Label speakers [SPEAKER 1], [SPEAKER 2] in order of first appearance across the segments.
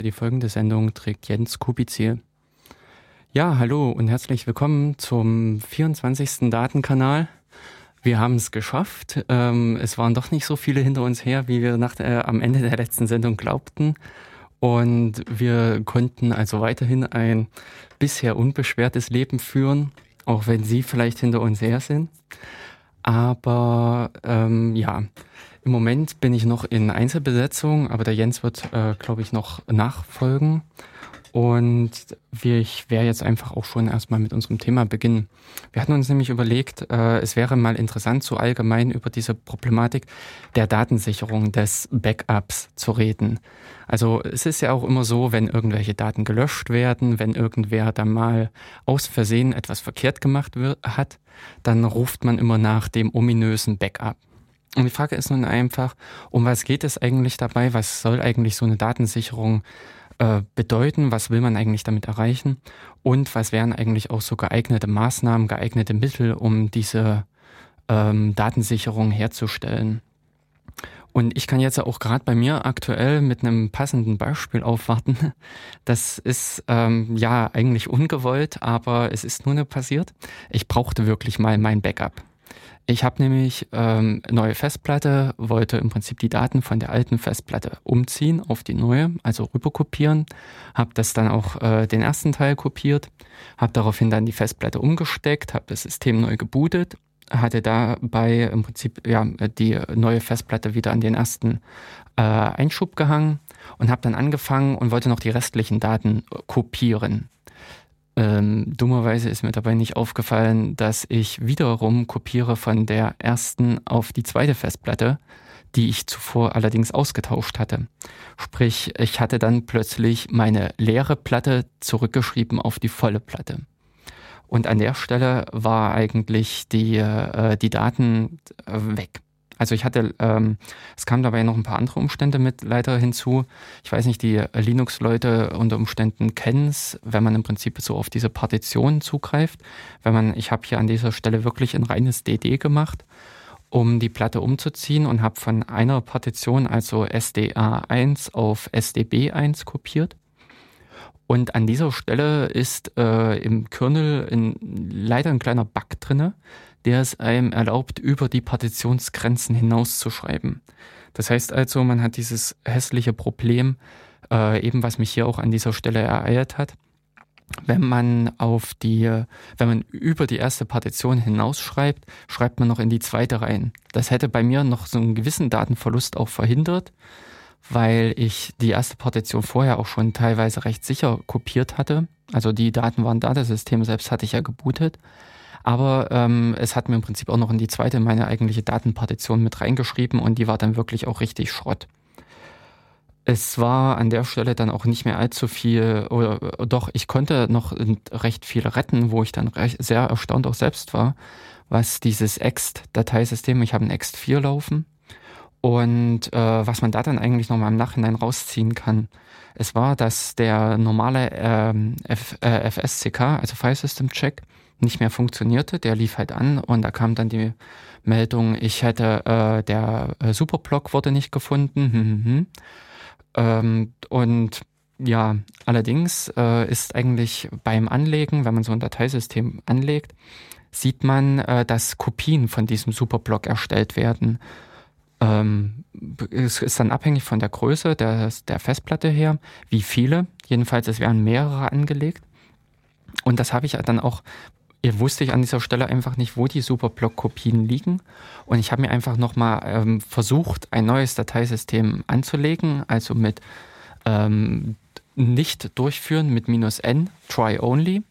[SPEAKER 1] Die folgende Sendung trägt Jens Kubizil. Ja, hallo und herzlich willkommen zum 24. Datenkanal. Wir haben es geschafft. Ähm, es waren doch nicht so viele hinter uns her, wie wir nach der, am Ende der letzten Sendung glaubten. Und wir konnten also weiterhin ein bisher unbeschwertes Leben führen, auch wenn Sie vielleicht hinter uns her sind. Aber ähm, ja, im Moment bin ich noch in Einzelbesetzung, aber der Jens wird, äh, glaube ich, noch nachfolgen. Und ich werde jetzt einfach auch schon erstmal mit unserem Thema beginnen. Wir hatten uns nämlich überlegt, äh, es wäre mal interessant, so allgemein über diese Problematik der Datensicherung des Backups zu reden. Also es ist ja auch immer so, wenn irgendwelche Daten gelöscht werden, wenn irgendwer da mal aus Versehen etwas verkehrt gemacht wird, hat, dann ruft man immer nach dem ominösen Backup. Und die Frage ist nun einfach, um was geht es eigentlich dabei? Was soll eigentlich so eine Datensicherung äh, bedeuten? Was will man eigentlich damit erreichen? Und was wären eigentlich auch so geeignete Maßnahmen, geeignete Mittel, um diese ähm, Datensicherung herzustellen? Und ich kann jetzt auch gerade bei mir aktuell mit einem passenden Beispiel aufwarten. Das ist ähm, ja eigentlich ungewollt, aber es ist nur passiert. Ich brauchte wirklich mal mein Backup. Ich habe nämlich ähm, neue Festplatte, wollte im Prinzip die Daten von der alten Festplatte umziehen auf die neue, also rüberkopieren. Habe das dann auch äh, den ersten Teil kopiert, habe daraufhin dann die Festplatte umgesteckt, habe das System neu gebootet, hatte dabei im Prinzip ja die neue Festplatte wieder an den ersten äh, Einschub gehangen und habe dann angefangen und wollte noch die restlichen Daten kopieren. Ähm, dummerweise ist mir dabei nicht aufgefallen, dass ich wiederum kopiere von der ersten auf die zweite Festplatte, die ich zuvor allerdings ausgetauscht hatte. Sprich, ich hatte dann plötzlich meine leere Platte zurückgeschrieben auf die volle Platte. Und an der Stelle war eigentlich die, äh, die Daten äh, weg. Also ich hatte, ähm, es kamen dabei noch ein paar andere Umstände mit leider hinzu. Ich weiß nicht, die Linux-Leute unter Umständen kennen es, wenn man im Prinzip so auf diese Partition zugreift. Wenn man, ich habe hier an dieser Stelle wirklich ein reines DD gemacht, um die Platte umzuziehen und habe von einer Partition, also SDA1 auf SDB1 kopiert. Und an dieser Stelle ist äh, im Kernel in, leider ein kleiner Bug drinne der es einem erlaubt, über die Partitionsgrenzen hinauszuschreiben. Das heißt also, man hat dieses hässliche Problem, äh, eben was mich hier auch an dieser Stelle ereilt hat. Wenn man auf die, wenn man über die erste Partition hinausschreibt, schreibt man noch in die zweite rein. Das hätte bei mir noch so einen gewissen Datenverlust auch verhindert, weil ich die erste Partition vorher auch schon teilweise recht sicher kopiert hatte. Also die Daten waren da, das System selbst hatte ich ja gebootet. Aber ähm, es hat mir im Prinzip auch noch in die zweite meine eigentliche Datenpartition mit reingeschrieben und die war dann wirklich auch richtig Schrott. Es war an der Stelle dann auch nicht mehr allzu viel, oder doch, ich konnte noch recht viel retten, wo ich dann recht, sehr erstaunt auch selbst war, was dieses ext-Dateisystem, ich habe ein ext4 laufen und äh, was man da dann eigentlich nochmal im Nachhinein rausziehen kann. Es war, dass der normale ähm, F, äh, FSCK, also File System Check, nicht mehr funktionierte. Der lief halt an und da kam dann die Meldung, ich hätte, äh, der äh, Superblock wurde nicht gefunden. Hm, hm, hm. Ähm, und ja, allerdings äh, ist eigentlich beim Anlegen, wenn man so ein Dateisystem anlegt, sieht man, äh, dass Kopien von diesem Superblock erstellt werden. Ähm, es ist dann abhängig von der Größe der, der Festplatte her, wie viele. Jedenfalls, es werden mehrere angelegt. Und das habe ich dann auch wusste ich an dieser Stelle einfach nicht, wo die Superblock-Kopien liegen. Und ich habe mir einfach nochmal ähm, versucht, ein neues Dateisystem anzulegen, also mit ähm, nicht durchführen, mit minus n, try only.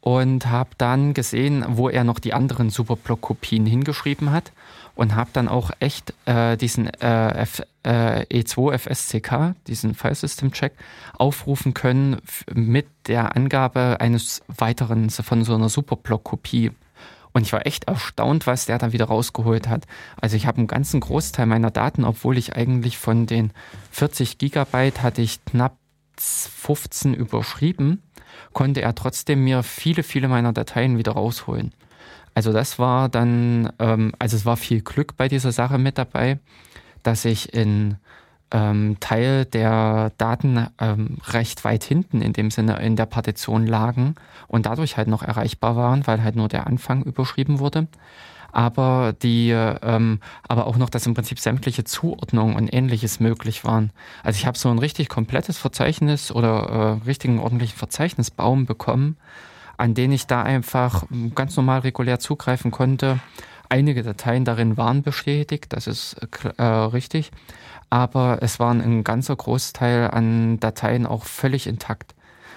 [SPEAKER 1] Und habe dann gesehen, wo er noch die anderen Superblock-Kopien hingeschrieben hat und habe dann auch echt äh, diesen äh, F, äh, E2 FSCK, diesen File System Check, aufrufen können mit der Angabe eines weiteren von so einer Superblock-Kopie. Und ich war echt erstaunt, was der dann wieder rausgeholt hat. Also ich habe einen ganzen Großteil meiner Daten, obwohl ich eigentlich von den 40 Gigabyte hatte ich knapp 15 überschrieben, konnte er trotzdem mir viele, viele meiner Dateien wieder rausholen. Also das war dann, ähm, also es war viel Glück bei dieser Sache mit dabei, dass ich in ähm, Teil der Daten ähm, recht weit hinten in dem Sinne in der Partition lagen und dadurch halt noch erreichbar waren, weil halt nur der Anfang überschrieben wurde. Aber die, ähm, aber auch noch, dass im Prinzip sämtliche Zuordnungen und ähnliches möglich waren. Also ich habe so ein richtig komplettes Verzeichnis oder äh, richtigen ordentlichen Verzeichnisbaum bekommen, an den ich da einfach ganz normal regulär zugreifen konnte. Einige Dateien darin waren bestätigt, das ist äh, richtig aber es waren ein ganzer Großteil an Dateien auch völlig intakt.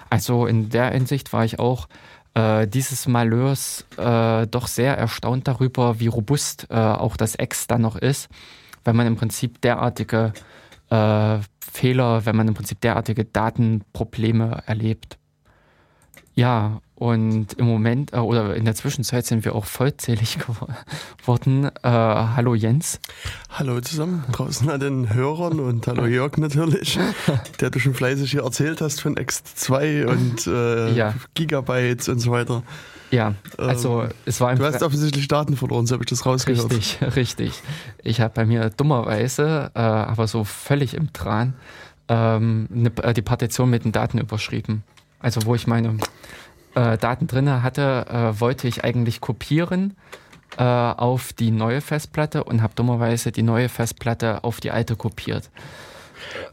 [SPEAKER 1] Also in der Hinsicht war ich auch äh, dieses Malheurs äh, doch sehr erstaunt darüber, wie robust äh, auch das X dann noch ist, wenn man im Prinzip derartige äh, Fehler, wenn man im Prinzip derartige Datenprobleme erlebt. Ja, und im Moment äh, oder in der Zwischenzeit sind wir auch vollzählig geworden. Äh, hallo Jens.
[SPEAKER 2] Hallo zusammen draußen an den Hörern und hallo Jörg natürlich, der du schon fleißig hier erzählt hast von X2 und äh, ja. Gigabytes und so weiter.
[SPEAKER 1] Ja, also ähm, es war
[SPEAKER 2] Du hast offensichtlich Daten verloren, so habe ich das rausgehört.
[SPEAKER 1] Richtig, richtig. Ich habe bei mir dummerweise, äh, aber so völlig im Tran, ähm, ne, die Partition mit den Daten überschrieben. Also wo ich meine äh, Daten drin hatte, äh, wollte ich eigentlich kopieren äh, auf die neue Festplatte und habe dummerweise die neue Festplatte auf die alte kopiert.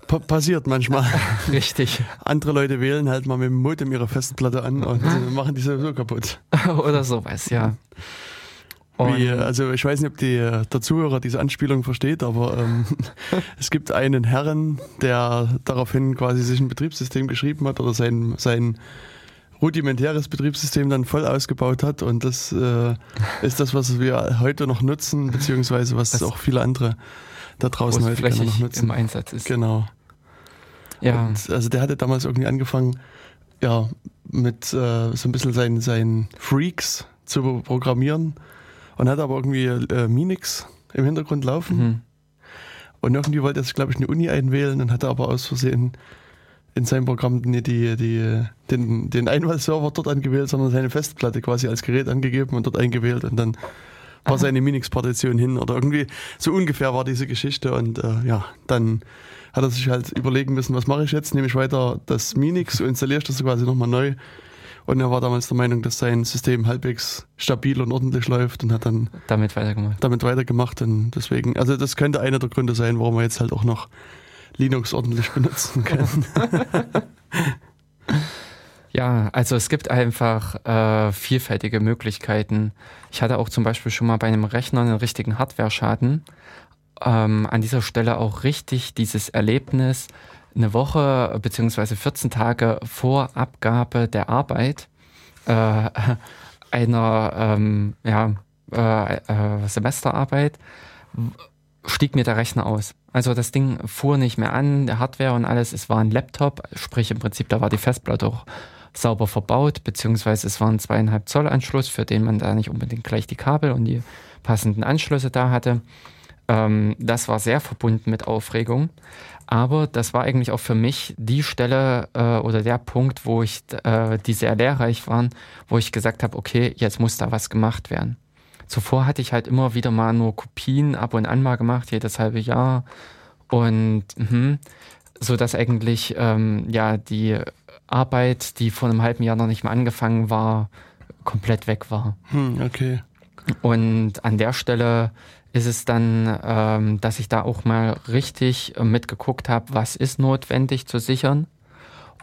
[SPEAKER 2] Pa passiert manchmal.
[SPEAKER 1] Richtig.
[SPEAKER 2] Andere Leute wählen halt mal mit dem Modem ihre Festplatte an und machen die sowieso kaputt.
[SPEAKER 1] Oder sowas, ja.
[SPEAKER 2] Wie, also ich weiß nicht, ob die, der Zuhörer diese Anspielung versteht, aber ähm, es gibt einen Herren, der daraufhin quasi sich ein Betriebssystem geschrieben hat oder sein, sein rudimentäres Betriebssystem dann voll ausgebaut hat und das äh, ist das, was wir heute noch nutzen, beziehungsweise was das auch viele andere da draußen heute noch nutzen.
[SPEAKER 1] im Einsatz ist.
[SPEAKER 2] Genau. Ja. Und, also der hatte damals irgendwie angefangen, ja, mit äh, so ein bisschen seinen, seinen Freaks zu programmieren und hat aber irgendwie äh, Minix im Hintergrund laufen. Mhm. Und irgendwie wollte er sich, glaube ich, eine Uni einwählen und hatte aber aus Versehen in seinem Programm die, die, die, den, den Einwahlserver dort angewählt, sondern seine Festplatte quasi als Gerät angegeben und dort eingewählt und dann war Aha. seine Minix-Partition hin oder irgendwie so ungefähr war diese Geschichte und äh, ja, dann hat er sich halt überlegen müssen, was mache ich jetzt? Nehme ich weiter das Minix und installiere ich das quasi nochmal neu. Und er war damals der Meinung, dass sein System halbwegs stabil und ordentlich läuft und hat dann
[SPEAKER 1] damit weitergemacht.
[SPEAKER 2] Damit weitergemacht und deswegen, also das könnte einer der Gründe sein, warum er jetzt halt auch noch Linux ordentlich benutzen können.
[SPEAKER 1] Ja, also es gibt einfach äh, vielfältige Möglichkeiten. Ich hatte auch zum Beispiel schon mal bei einem Rechner einen richtigen Hardware-Schaden. Ähm, an dieser Stelle auch richtig dieses Erlebnis, eine Woche bzw. 14 Tage vor Abgabe der Arbeit äh, einer ähm, ja, äh, äh Semesterarbeit stieg mir der Rechner aus. Also das Ding fuhr nicht mehr an, der Hardware und alles. Es war ein Laptop, sprich im Prinzip, da war die Festplatte auch sauber verbaut, beziehungsweise es war ein zweieinhalb Zoll Anschluss, für den man da nicht unbedingt gleich die Kabel und die passenden Anschlüsse da hatte. Ähm, das war sehr verbunden mit Aufregung. Aber das war eigentlich auch für mich die Stelle äh, oder der Punkt, wo ich, äh, die sehr lehrreich waren, wo ich gesagt habe, okay, jetzt muss da was gemacht werden. Zuvor hatte ich halt immer wieder mal nur Kopien ab und an mal gemacht, jedes halbe Jahr. Und mh, so dass eigentlich ähm, ja die Arbeit, die vor einem halben Jahr noch nicht mal angefangen war, komplett weg war.
[SPEAKER 2] Hm, okay.
[SPEAKER 1] Und an der Stelle ist es dann, ähm, dass ich da auch mal richtig äh, mitgeguckt habe, was ist notwendig zu sichern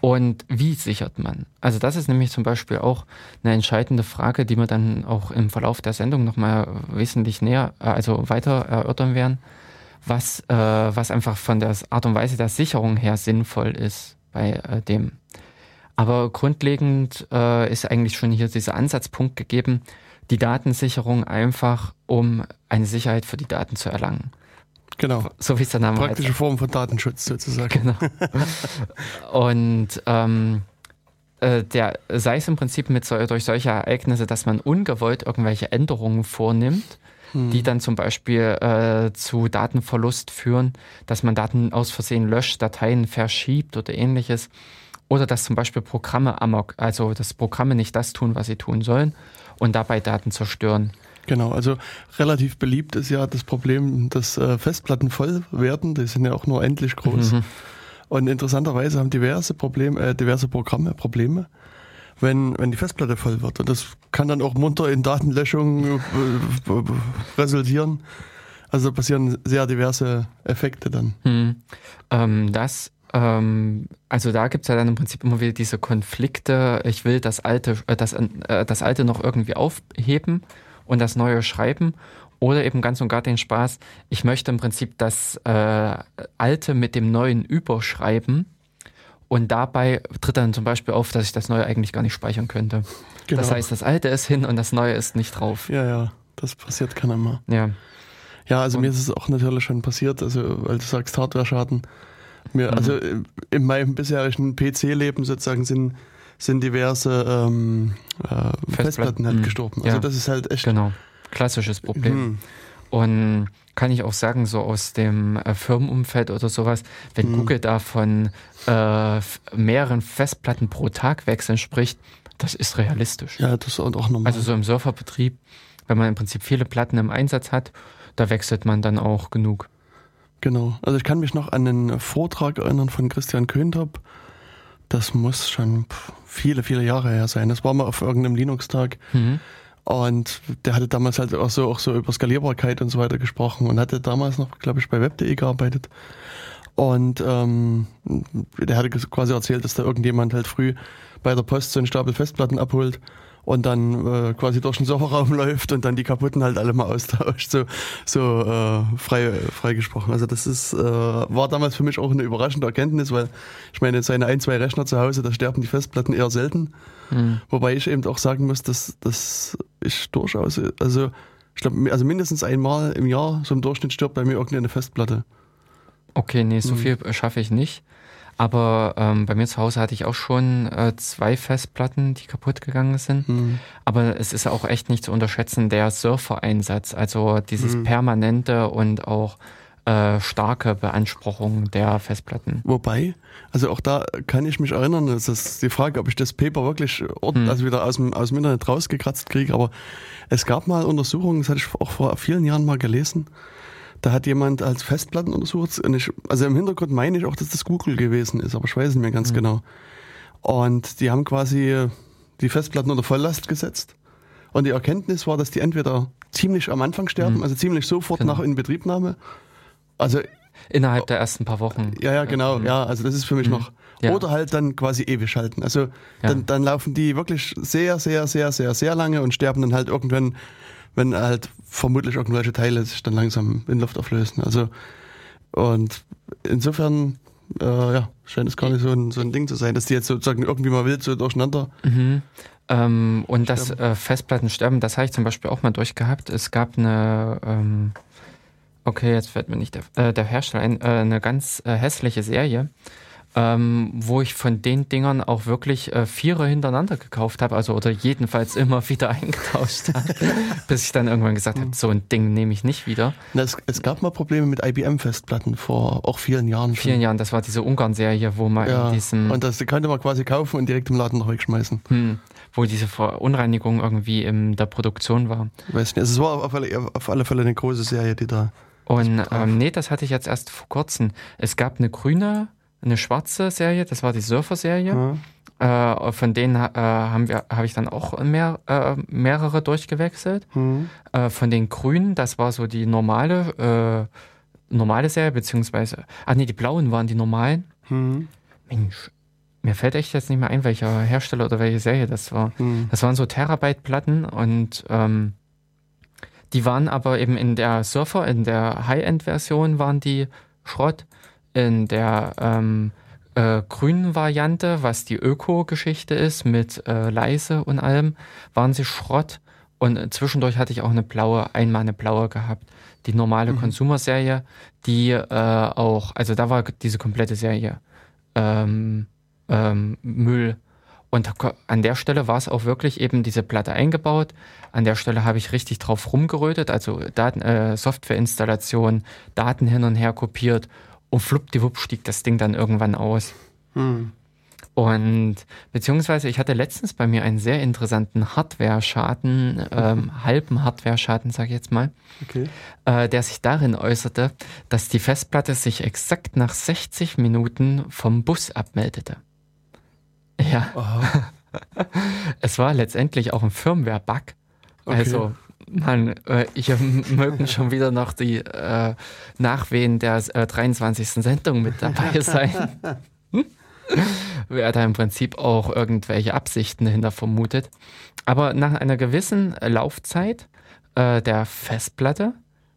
[SPEAKER 1] und wie sichert man? Also das ist nämlich zum Beispiel auch eine entscheidende Frage, die wir dann auch im Verlauf der Sendung nochmal wesentlich näher, äh, also weiter erörtern werden, was, äh, was einfach von der Art und Weise der Sicherung her sinnvoll ist bei äh, dem. Aber grundlegend äh, ist eigentlich schon hier dieser Ansatzpunkt gegeben, die Datensicherung einfach, um eine Sicherheit für die Daten zu erlangen.
[SPEAKER 2] Genau.
[SPEAKER 1] So wie es der Name
[SPEAKER 2] Praktische heißt. Form von Datenschutz sozusagen. Genau.
[SPEAKER 1] Und ähm, äh, der, sei es im Prinzip mit durch solche Ereignisse, dass man ungewollt irgendwelche Änderungen vornimmt, hm. die dann zum Beispiel äh, zu Datenverlust führen, dass man Daten aus Versehen löscht, Dateien verschiebt oder ähnliches. Oder dass zum Beispiel Programme amok, also dass Programme nicht das tun, was sie tun sollen und dabei Daten zerstören.
[SPEAKER 2] Genau, also relativ beliebt ist ja das Problem, dass äh, Festplatten voll werden. Die sind ja auch nur endlich groß. Mhm. Und interessanterweise haben diverse Probleme, äh, diverse Programme Probleme, wenn, wenn die Festplatte voll wird. Und das kann dann auch munter in Datenlöschungen äh, resultieren. Also passieren sehr diverse Effekte dann.
[SPEAKER 1] Hm. Ähm, das ähm, also da gibt es ja dann im Prinzip immer wieder diese Konflikte. Ich will das alte, äh, das, äh, das alte noch irgendwie aufheben und das neue schreiben. Oder eben ganz und gar den Spaß, ich möchte im Prinzip das äh, alte mit dem neuen überschreiben. Und dabei tritt dann zum Beispiel auf, dass ich das neue eigentlich gar nicht speichern könnte. Genau. Das heißt, das alte ist hin und das neue ist nicht drauf.
[SPEAKER 2] Ja, ja, das passiert keiner mehr.
[SPEAKER 1] Ja.
[SPEAKER 2] Ja, also und mir ist es auch natürlich schon passiert, also weil du sagst Hardware-Schaden. Mir, mhm. Also in meinem bisherigen PC-Leben sozusagen sind, sind diverse ähm, äh, Festplatten, Festplatten halt mhm. gestorben.
[SPEAKER 1] Also ja. das ist halt echt. Genau, klassisches Problem. Mhm. Und kann ich auch sagen, so aus dem äh, Firmenumfeld oder sowas, wenn mhm. Google da von äh, mehreren Festplatten pro Tag wechseln spricht, das ist realistisch.
[SPEAKER 2] Ja, das ist auch normal.
[SPEAKER 1] Also so im Surferbetrieb, wenn man im Prinzip viele Platten im Einsatz hat, da wechselt man dann auch genug.
[SPEAKER 2] Genau. Also ich kann mich noch an einen Vortrag erinnern von Christian Köntop. Das muss schon viele, viele Jahre her sein. Das war mal auf irgendeinem Linux-Tag. Mhm. Und der hatte damals halt auch so, auch so über Skalierbarkeit und so weiter gesprochen und hatte damals noch, glaube ich, bei web.de gearbeitet. Und ähm, der hatte quasi erzählt, dass da irgendjemand halt früh bei der Post so einen Stapel Festplatten abholt und dann äh, quasi durch den Serverraum läuft und dann die kaputten halt alle mal austauscht, so, so äh, frei, frei gesprochen. Also das ist, äh, war damals für mich auch eine überraschende Erkenntnis, weil ich meine, seine ein, zwei Rechner zu Hause, da sterben die Festplatten eher selten. Mhm. Wobei ich eben auch sagen muss, dass, dass ich durchaus, also ich glaube, also mindestens einmal im Jahr so im Durchschnitt stirbt bei mir irgendeine Festplatte.
[SPEAKER 1] Okay, nee, so mhm. viel schaffe ich nicht. Aber ähm, bei mir zu Hause hatte ich auch schon äh, zwei Festplatten, die kaputt gegangen sind. Mhm. Aber es ist auch echt nicht zu unterschätzen, der Surfer-Einsatz, also dieses mhm. permanente und auch äh, starke Beanspruchung der Festplatten.
[SPEAKER 2] Wobei, also auch da kann ich mich erinnern, das ist die Frage, ob ich das Paper wirklich mhm. also wieder aus dem, aus dem Internet rausgekratzt kriege, aber es gab mal Untersuchungen, das hatte ich auch vor vielen Jahren mal gelesen, da hat jemand als Festplatten untersucht. Ich, also im Hintergrund meine ich auch, dass das Google gewesen ist, aber ich weiß nicht mehr ganz mhm. genau. Und die haben quasi die Festplatten unter Volllast gesetzt. Und die Erkenntnis war, dass die entweder ziemlich am Anfang sterben, mhm. also ziemlich sofort genau. nach Inbetriebnahme. Also
[SPEAKER 1] Innerhalb der ersten paar Wochen.
[SPEAKER 2] Ja, ja, genau. Mhm. Ja, also das ist für mich mhm. noch. Ja. Oder halt dann quasi ewig halten. Also ja. dann, dann laufen die wirklich sehr, sehr, sehr, sehr, sehr lange und sterben dann halt irgendwann wenn halt vermutlich irgendwelche Teile sich dann langsam in Luft auflösen. Also und insofern äh, ja, scheint es gar nicht so ein, so ein Ding zu sein, dass die jetzt sozusagen irgendwie mal wild so durcheinander.
[SPEAKER 1] Mhm. Ähm, und das äh, Festplattensterben, das habe ich zum Beispiel auch mal durchgehabt. Es gab eine, ähm, okay, jetzt fällt mir nicht der, äh, der Hersteller ein, äh, eine ganz äh, hässliche Serie ähm, wo ich von den Dingern auch wirklich äh, Vierer hintereinander gekauft habe, also oder jedenfalls immer wieder eingetauscht habe, bis ich dann irgendwann gesagt habe, so ein Ding nehme ich nicht wieder.
[SPEAKER 2] Na, es, es, gab mal Probleme mit IBM-Festplatten vor auch vielen Jahren.
[SPEAKER 1] Schon. Vielen Jahren, das war diese Ungarn-Serie, wo man ja, in diesem...
[SPEAKER 2] Und das könnte man quasi kaufen und direkt im Laden noch wegschmeißen.
[SPEAKER 1] Hm, wo diese Verunreinigung irgendwie in der Produktion war.
[SPEAKER 2] weiß nicht, also es war auf alle, auf alle Fälle eine große Serie, die da...
[SPEAKER 1] Und ähm, nee, das hatte ich jetzt erst vor kurzem. Es gab eine grüne eine schwarze Serie, das war die Surfer-Serie. Mhm. Äh, von denen äh, habe ich dann auch mehr, äh, mehrere durchgewechselt. Mhm. Äh, von den Grünen, das war so die normale, äh, normale Serie, beziehungsweise, ach nee, die blauen waren die normalen. Mhm. Mensch, mir fällt echt jetzt nicht mehr ein, welcher Hersteller oder welche Serie das war. Mhm. Das waren so Terabyte-Platten und ähm, die waren aber eben in der Surfer, in der High-End-Version waren die Schrott in der ähm, äh, grünen Variante, was die Öko-Geschichte ist, mit äh, leise und allem, waren sie Schrott. Und zwischendurch hatte ich auch eine blaue, einmal eine blaue gehabt. Die normale mhm. Consumer-Serie, die äh, auch, also da war diese komplette Serie ähm, ähm, Müll. Und an der Stelle war es auch wirklich eben diese Platte eingebaut. An der Stelle habe ich richtig drauf rumgerötet, also Daten, äh, Softwareinstallation, Daten hin und her kopiert und fluppdiwupp stieg das Ding dann irgendwann aus. Hm. Und beziehungsweise ich hatte letztens bei mir einen sehr interessanten Hardware-Schaden, ähm, halben Hardware-Schaden, sage ich jetzt mal, okay. äh, der sich darin äußerte, dass die Festplatte sich exakt nach 60 Minuten vom Bus abmeldete. Ja. es war letztendlich auch ein Firmware-Bug. Okay. Also man, äh, hier mögen schon wieder noch die äh, Nachwehen der äh, 23. Sendung mit dabei sein. Hm? wer da im Prinzip auch irgendwelche Absichten dahinter vermutet. Aber nach einer gewissen Laufzeit äh, der Festplatte,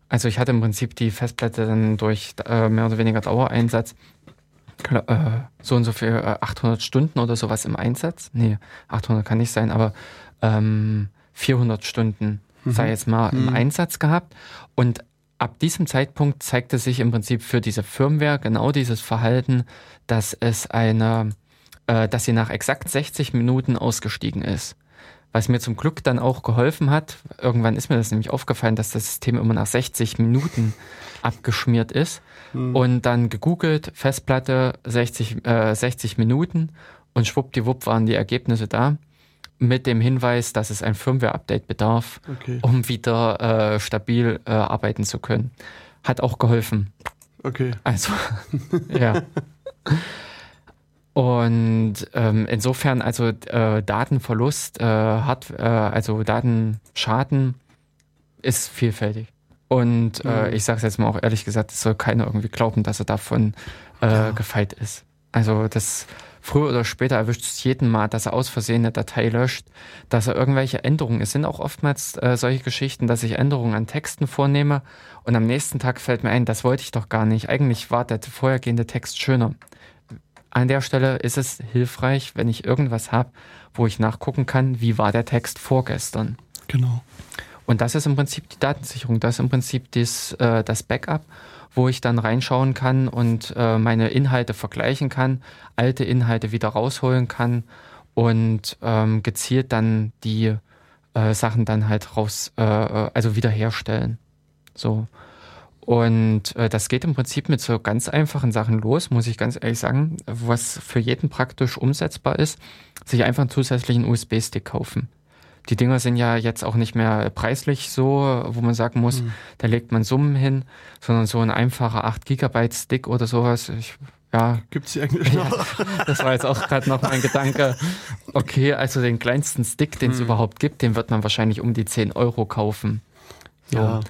[SPEAKER 1] also ich hatte im Prinzip die Festplatte dann durch äh, mehr oder weniger Dauereinsatz äh, so und so für 800 Stunden oder sowas im Einsatz. Nee, 800 kann nicht sein, aber ähm, 400 Stunden mhm. sei jetzt mal mhm. im Einsatz gehabt. Und ab diesem Zeitpunkt zeigte sich im Prinzip für diese Firmware genau dieses Verhalten, dass es eine, äh, dass sie nach exakt 60 Minuten ausgestiegen ist. Was mir zum Glück dann auch geholfen hat, irgendwann ist mir das nämlich aufgefallen, dass das System immer nach 60 Minuten abgeschmiert ist. Hm. Und dann gegoogelt, Festplatte 60, äh, 60 Minuten und schwuppdiwupp waren die Ergebnisse da mit dem Hinweis, dass es ein Firmware-Update bedarf, okay. um wieder äh, stabil äh, arbeiten zu können. Hat auch geholfen.
[SPEAKER 2] Okay.
[SPEAKER 1] Also, ja. Und ähm, insofern, also äh, Datenverlust äh, hat, äh, also Datenschaden ist vielfältig. Und äh, mhm. ich sage es jetzt mal auch ehrlich gesagt, es soll keiner irgendwie glauben, dass er davon ja. gefeit ist. Also das früher oder später erwischt es jeden Mal, dass er aus Versehen eine Datei löscht, dass er irgendwelche Änderungen, es sind auch oftmals äh, solche Geschichten, dass ich Änderungen an Texten vornehme und am nächsten Tag fällt mir ein, das wollte ich doch gar nicht. Eigentlich war der vorhergehende Text schöner. An der Stelle ist es hilfreich, wenn ich irgendwas habe, wo ich nachgucken kann, wie war der Text vorgestern.
[SPEAKER 2] Genau.
[SPEAKER 1] Und das ist im Prinzip die Datensicherung, das ist im Prinzip dies, äh, das Backup wo ich dann reinschauen kann und äh, meine Inhalte vergleichen kann, alte Inhalte wieder rausholen kann und ähm, gezielt dann die äh, Sachen dann halt raus, äh, äh also wiederherstellen. So. Und äh, das geht im Prinzip mit so ganz einfachen Sachen los, muss ich ganz ehrlich sagen, was für jeden praktisch umsetzbar ist, sich einfach einen zusätzlichen USB-Stick kaufen. Die Dinger sind ja jetzt auch nicht mehr preislich so, wo man sagen muss, mhm. da legt man Summen hin, sondern so ein einfacher 8 Gigabyte Stick oder sowas. Ich, ja.
[SPEAKER 2] Gibt's die eigentlich noch?
[SPEAKER 1] Ja, das war jetzt auch gerade noch mein Gedanke. Okay, also den kleinsten Stick, den es mhm. überhaupt gibt, den wird man wahrscheinlich um die 10 Euro kaufen. So. Ja.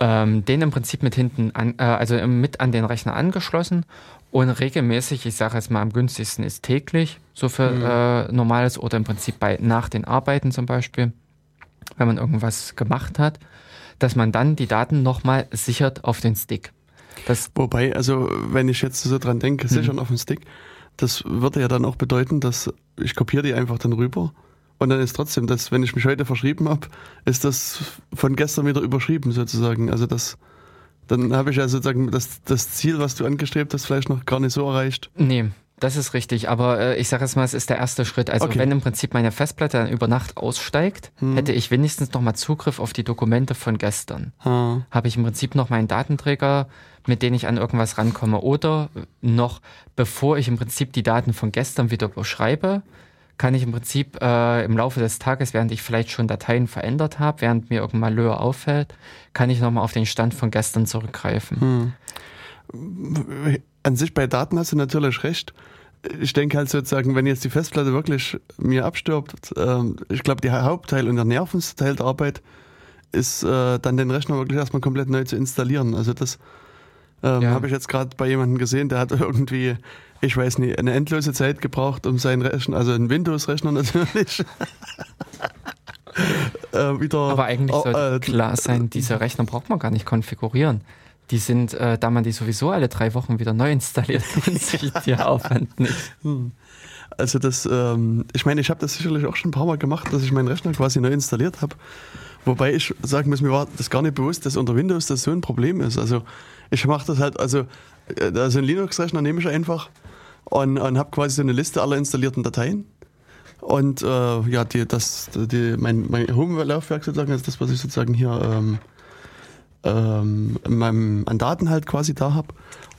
[SPEAKER 1] Ähm, den im Prinzip mit hinten an, äh, also mit an den Rechner angeschlossen und regelmäßig, ich sage jetzt mal am günstigsten ist täglich, so für mhm. äh, normales oder im Prinzip bei nach den Arbeiten zum Beispiel, wenn man irgendwas gemacht hat, dass man dann die Daten nochmal sichert auf den Stick.
[SPEAKER 2] Das Wobei, also wenn ich jetzt so dran denke, mhm. sichern auf den Stick, das würde ja dann auch bedeuten, dass ich kopiere die einfach dann rüber und dann ist trotzdem, dass wenn ich mich heute verschrieben habe, ist das von gestern wieder überschrieben sozusagen. Also das dann habe ich ja sozusagen das, das Ziel, was du angestrebt hast, vielleicht noch gar nicht so erreicht.
[SPEAKER 1] Nee, das ist richtig, aber äh, ich sage jetzt mal, es ist der erste Schritt. Also okay. wenn im Prinzip meine Festplatte dann über Nacht aussteigt, hm. hätte ich wenigstens nochmal Zugriff auf die Dokumente von gestern. Hm. Habe ich im Prinzip noch meinen Datenträger, mit dem ich an irgendwas rankomme. Oder noch, bevor ich im Prinzip die Daten von gestern wieder beschreibe, kann ich im Prinzip äh, im Laufe des Tages, während ich vielleicht schon Dateien verändert habe, während mir irgendein Malheur auffällt, kann ich nochmal auf den Stand von gestern zurückgreifen.
[SPEAKER 2] Hm. An sich bei Daten hast du natürlich recht. Ich denke halt sozusagen, wenn jetzt die Festplatte wirklich mir abstirbt, äh, ich glaube, der Hauptteil und der Nervensteil der Arbeit ist äh, dann den Rechner wirklich erstmal komplett neu zu installieren. Also das ähm, ja. habe ich jetzt gerade bei jemandem gesehen, der hat irgendwie ich weiß nicht, eine endlose Zeit gebraucht, um seinen Rechner, also einen Windows-Rechner natürlich,
[SPEAKER 1] äh, wieder. Aber eigentlich oh, sollte äh, klar sein, diese Rechner braucht man gar nicht konfigurieren. Die sind, äh, da man die sowieso alle drei Wochen wieder neu installiert, lohnt sich der Aufwand nicht. Hm.
[SPEAKER 2] Also das, ähm, ich meine, ich habe das sicherlich auch schon ein paar Mal gemacht, dass ich meinen Rechner quasi neu installiert habe. Wobei ich sagen muss, mir war das gar nicht bewusst, dass unter Windows das so ein Problem ist. Also ich mache das halt, also, äh, also einen Linux-Rechner nehme ich einfach und, und habe quasi so eine Liste aller installierten Dateien. Und äh, ja, die, das, die, mein, mein Home-Laufwerk sozusagen ist das, was ich sozusagen hier ähm, ähm, in meinem, an Daten halt quasi da habe.